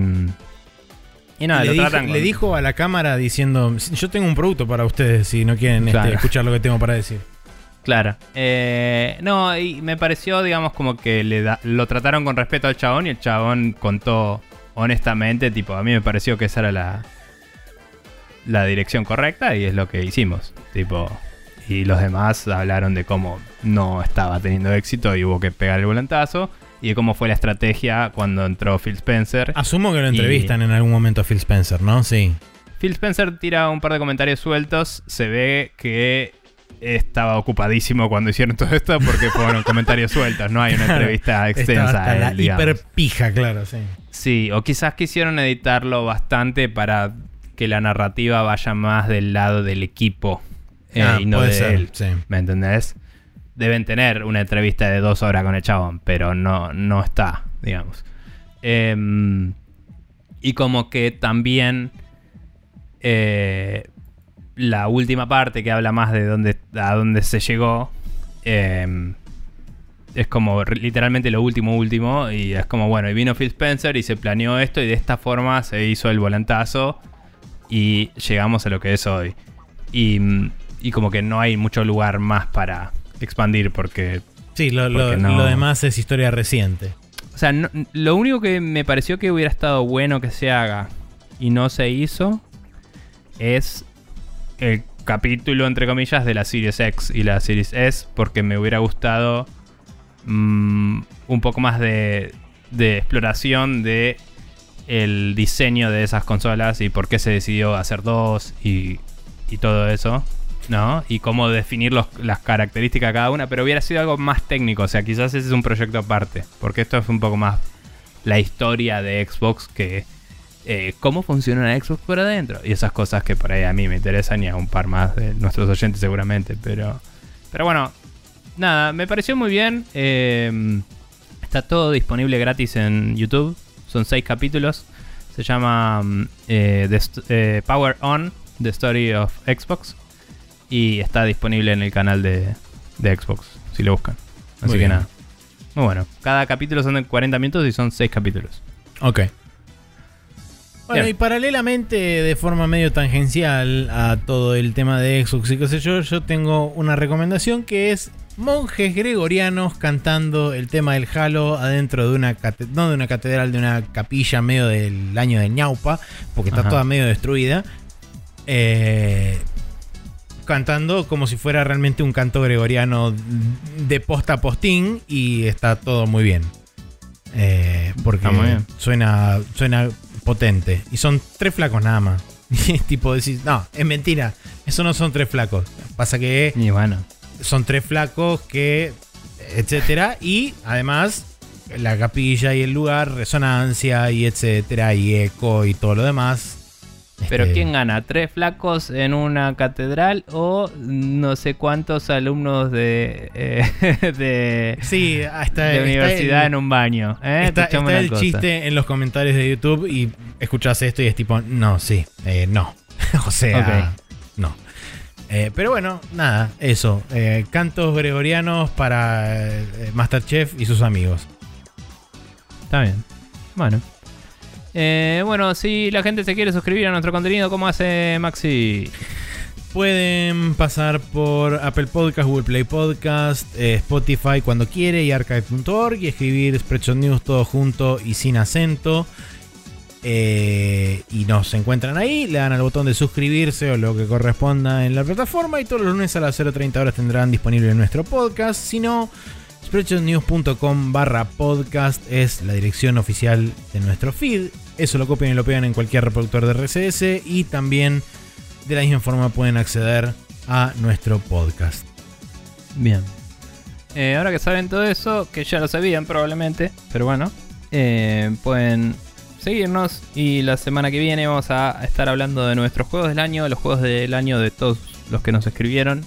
y nada, le, lo dijo, tratan le dijo a la cámara diciendo, yo tengo un producto para ustedes si no quieren este, escuchar lo que tengo para decir. Claro. Eh, no, y me pareció, digamos, como que le da- lo trataron con respeto al chabón y el chabón contó honestamente, tipo, a mí me pareció que esa era la, la dirección correcta y es lo que hicimos. Tipo, y los demás hablaron de cómo no estaba teniendo éxito y hubo que pegar el volantazo y de cómo fue la estrategia cuando entró Phil Spencer. Asumo que lo Y- entrevistan en algún momento a Phil Spencer, ¿no? Sí. Phil Spencer tira un par de comentarios sueltos. Se ve que estaba ocupadísimo cuando hicieron todo esto porque fueron [LAUGHS] comentarios sueltos. No hay una entrevista extensa. hasta la él, digamos. hiper pija, claro, sí. Sí, o quisás quisieron editarlo bastante para que la narrativa vaya más del lado del equipo eh, Ah, y no puede de ser, él. sí. ¿Me entendés? Deben tener una entrevista de dos horas con el chabón, pero no, no está, digamos. Em, y como que también eh, la última parte que habla más de dónde, a dónde se llegó em, es como literalmente lo último último y es como bueno y vino Phil Spencer y se planeó esto y de esta forma se hizo el volantazo y llegamos a lo que es hoy y, mm, y como que no hay mucho lugar más para expandir porque Sí, lo, lo- Porque no- lo demás es historia reciente. o sea, no- lo único que me pareció que hubiera estado bueno que se haga y no se hizo es el capítulo, entre comillas, de la Series X y la Series S, porque me hubiera gustado mm, un poco más de, de exploración de el diseño de esas consolas y por qué se decidió hacer dos y, y todo eso. ¿No? Y cómo definir los- las características de cada una, pero hubiera sido algo más técnico, o sea, quizás ese es un proyecto aparte, porque esto es un poco más la historia de Xbox que eh, cómo funciona Xbox por adentro y esas cosas que por ahí a mí me interesan y a un par más de nuestros oyentes seguramente, pero pero bueno, nada, me pareció muy bien, eh, está todo disponible gratis en YouTube, son seis capítulos, se llama mm, eh, eh, Power On, The Story of Xbox y está disponible en el canal de, de Xbox, si lo buscan. Así Muy que bien. nada. Muy bueno. Cada capítulo son de 40 minutos y son 6 capítulos. Ok. Bueno, Bien. y paralelamente, de forma medio tangencial a todo el tema de Xbox y qué sé yo, yo tengo una recomendación que es monjes gregorianos cantando el tema del Halo adentro de una no de una catedral, de una capilla medio del año de ñaupa, porque está Ajá. toda medio destruida. Eh, cantando como si fuera realmente un canto gregoriano de posta a postín y está todo muy bien. Eh, porque Está muy bien. Suena, suena potente. Y son tres flacos nada más. [LAUGHS] Y tipo decís, no, es mentira. Eso no son tres flacos. Pasa que Y bueno. son tres flacos que, etcétera, y además la capilla y el lugar, resonancia y etcétera, y eco y todo lo demás. Pero Este, ¿quién gana? ¿Tres flacos en una catedral o no sé cuántos alumnos de, eh, [LAUGHS] de, Sí, hasta de universidad el- en un baño? ¿eh? Está, el cosa. chiste en los comentarios de YouTube y escuchás esto y es tipo, no, sí, eh, no. [LAUGHS] o sea, no. Pero bueno, nada, eso. cantos gregorianos para Masterchef y sus amigos. Está bien. Bueno. Eh, bueno, si la gente se quiere suscribir a nuestro contenido, ¿cómo hace Maxi? Pueden pasar por Apple Podcast, Google Play Podcast, eh, Spotify cuando quiere y archive.org y escribir Spreadshot News todo junto y sin acento. Eh, y nos encuentran ahí, le dan al botón de suscribirse o lo que corresponda en la plataforma y todos los lunes a las 0.30 horas tendrán disponible nuestro podcast. Si no, spreadshotnews.com barra podcast es la dirección oficial de nuestro feed. Eso lo copian y lo pegan en cualquier reproductor de RSS y también de la misma forma pueden acceder a nuestro podcast. Bien. Eh, ahora que saben todo eso, que ya lo sabían probablemente, pero bueno, eh, pueden seguirnos y la semana que viene vamos a estar hablando de nuestros juegos del año, los juegos del año de todos los que nos escribieron.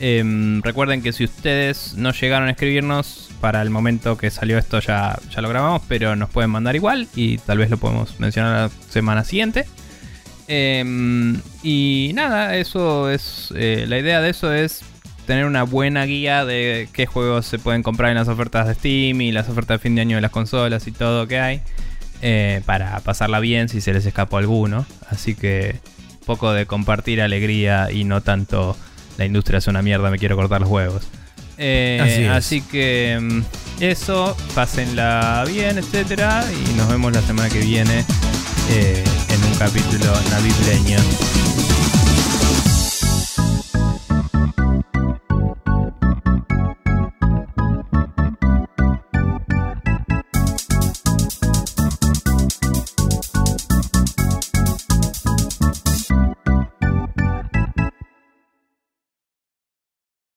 Em, recuerden que si ustedes no llegaron a escribirnos, para el momento que salió esto ya, ya lo grabamos, pero nos pueden mandar igual y tal vez lo podemos mencionar la semana siguiente. Em, y nada, eso es. eh, la idea de eso es tener una buena guía de qué juegos se pueden comprar en las ofertas de Steam y las ofertas de fin de año de las consolas y todo que hay. eh, para pasarla bien si se les escapó alguno. Así que un poco de compartir alegría y no tanto la industria es una mierda, me quiero cortar los huevos. Eh, Así es. así que mm, eso, pásenla bien, etcétera, y nos vemos la semana que viene eh, en un capítulo navideño.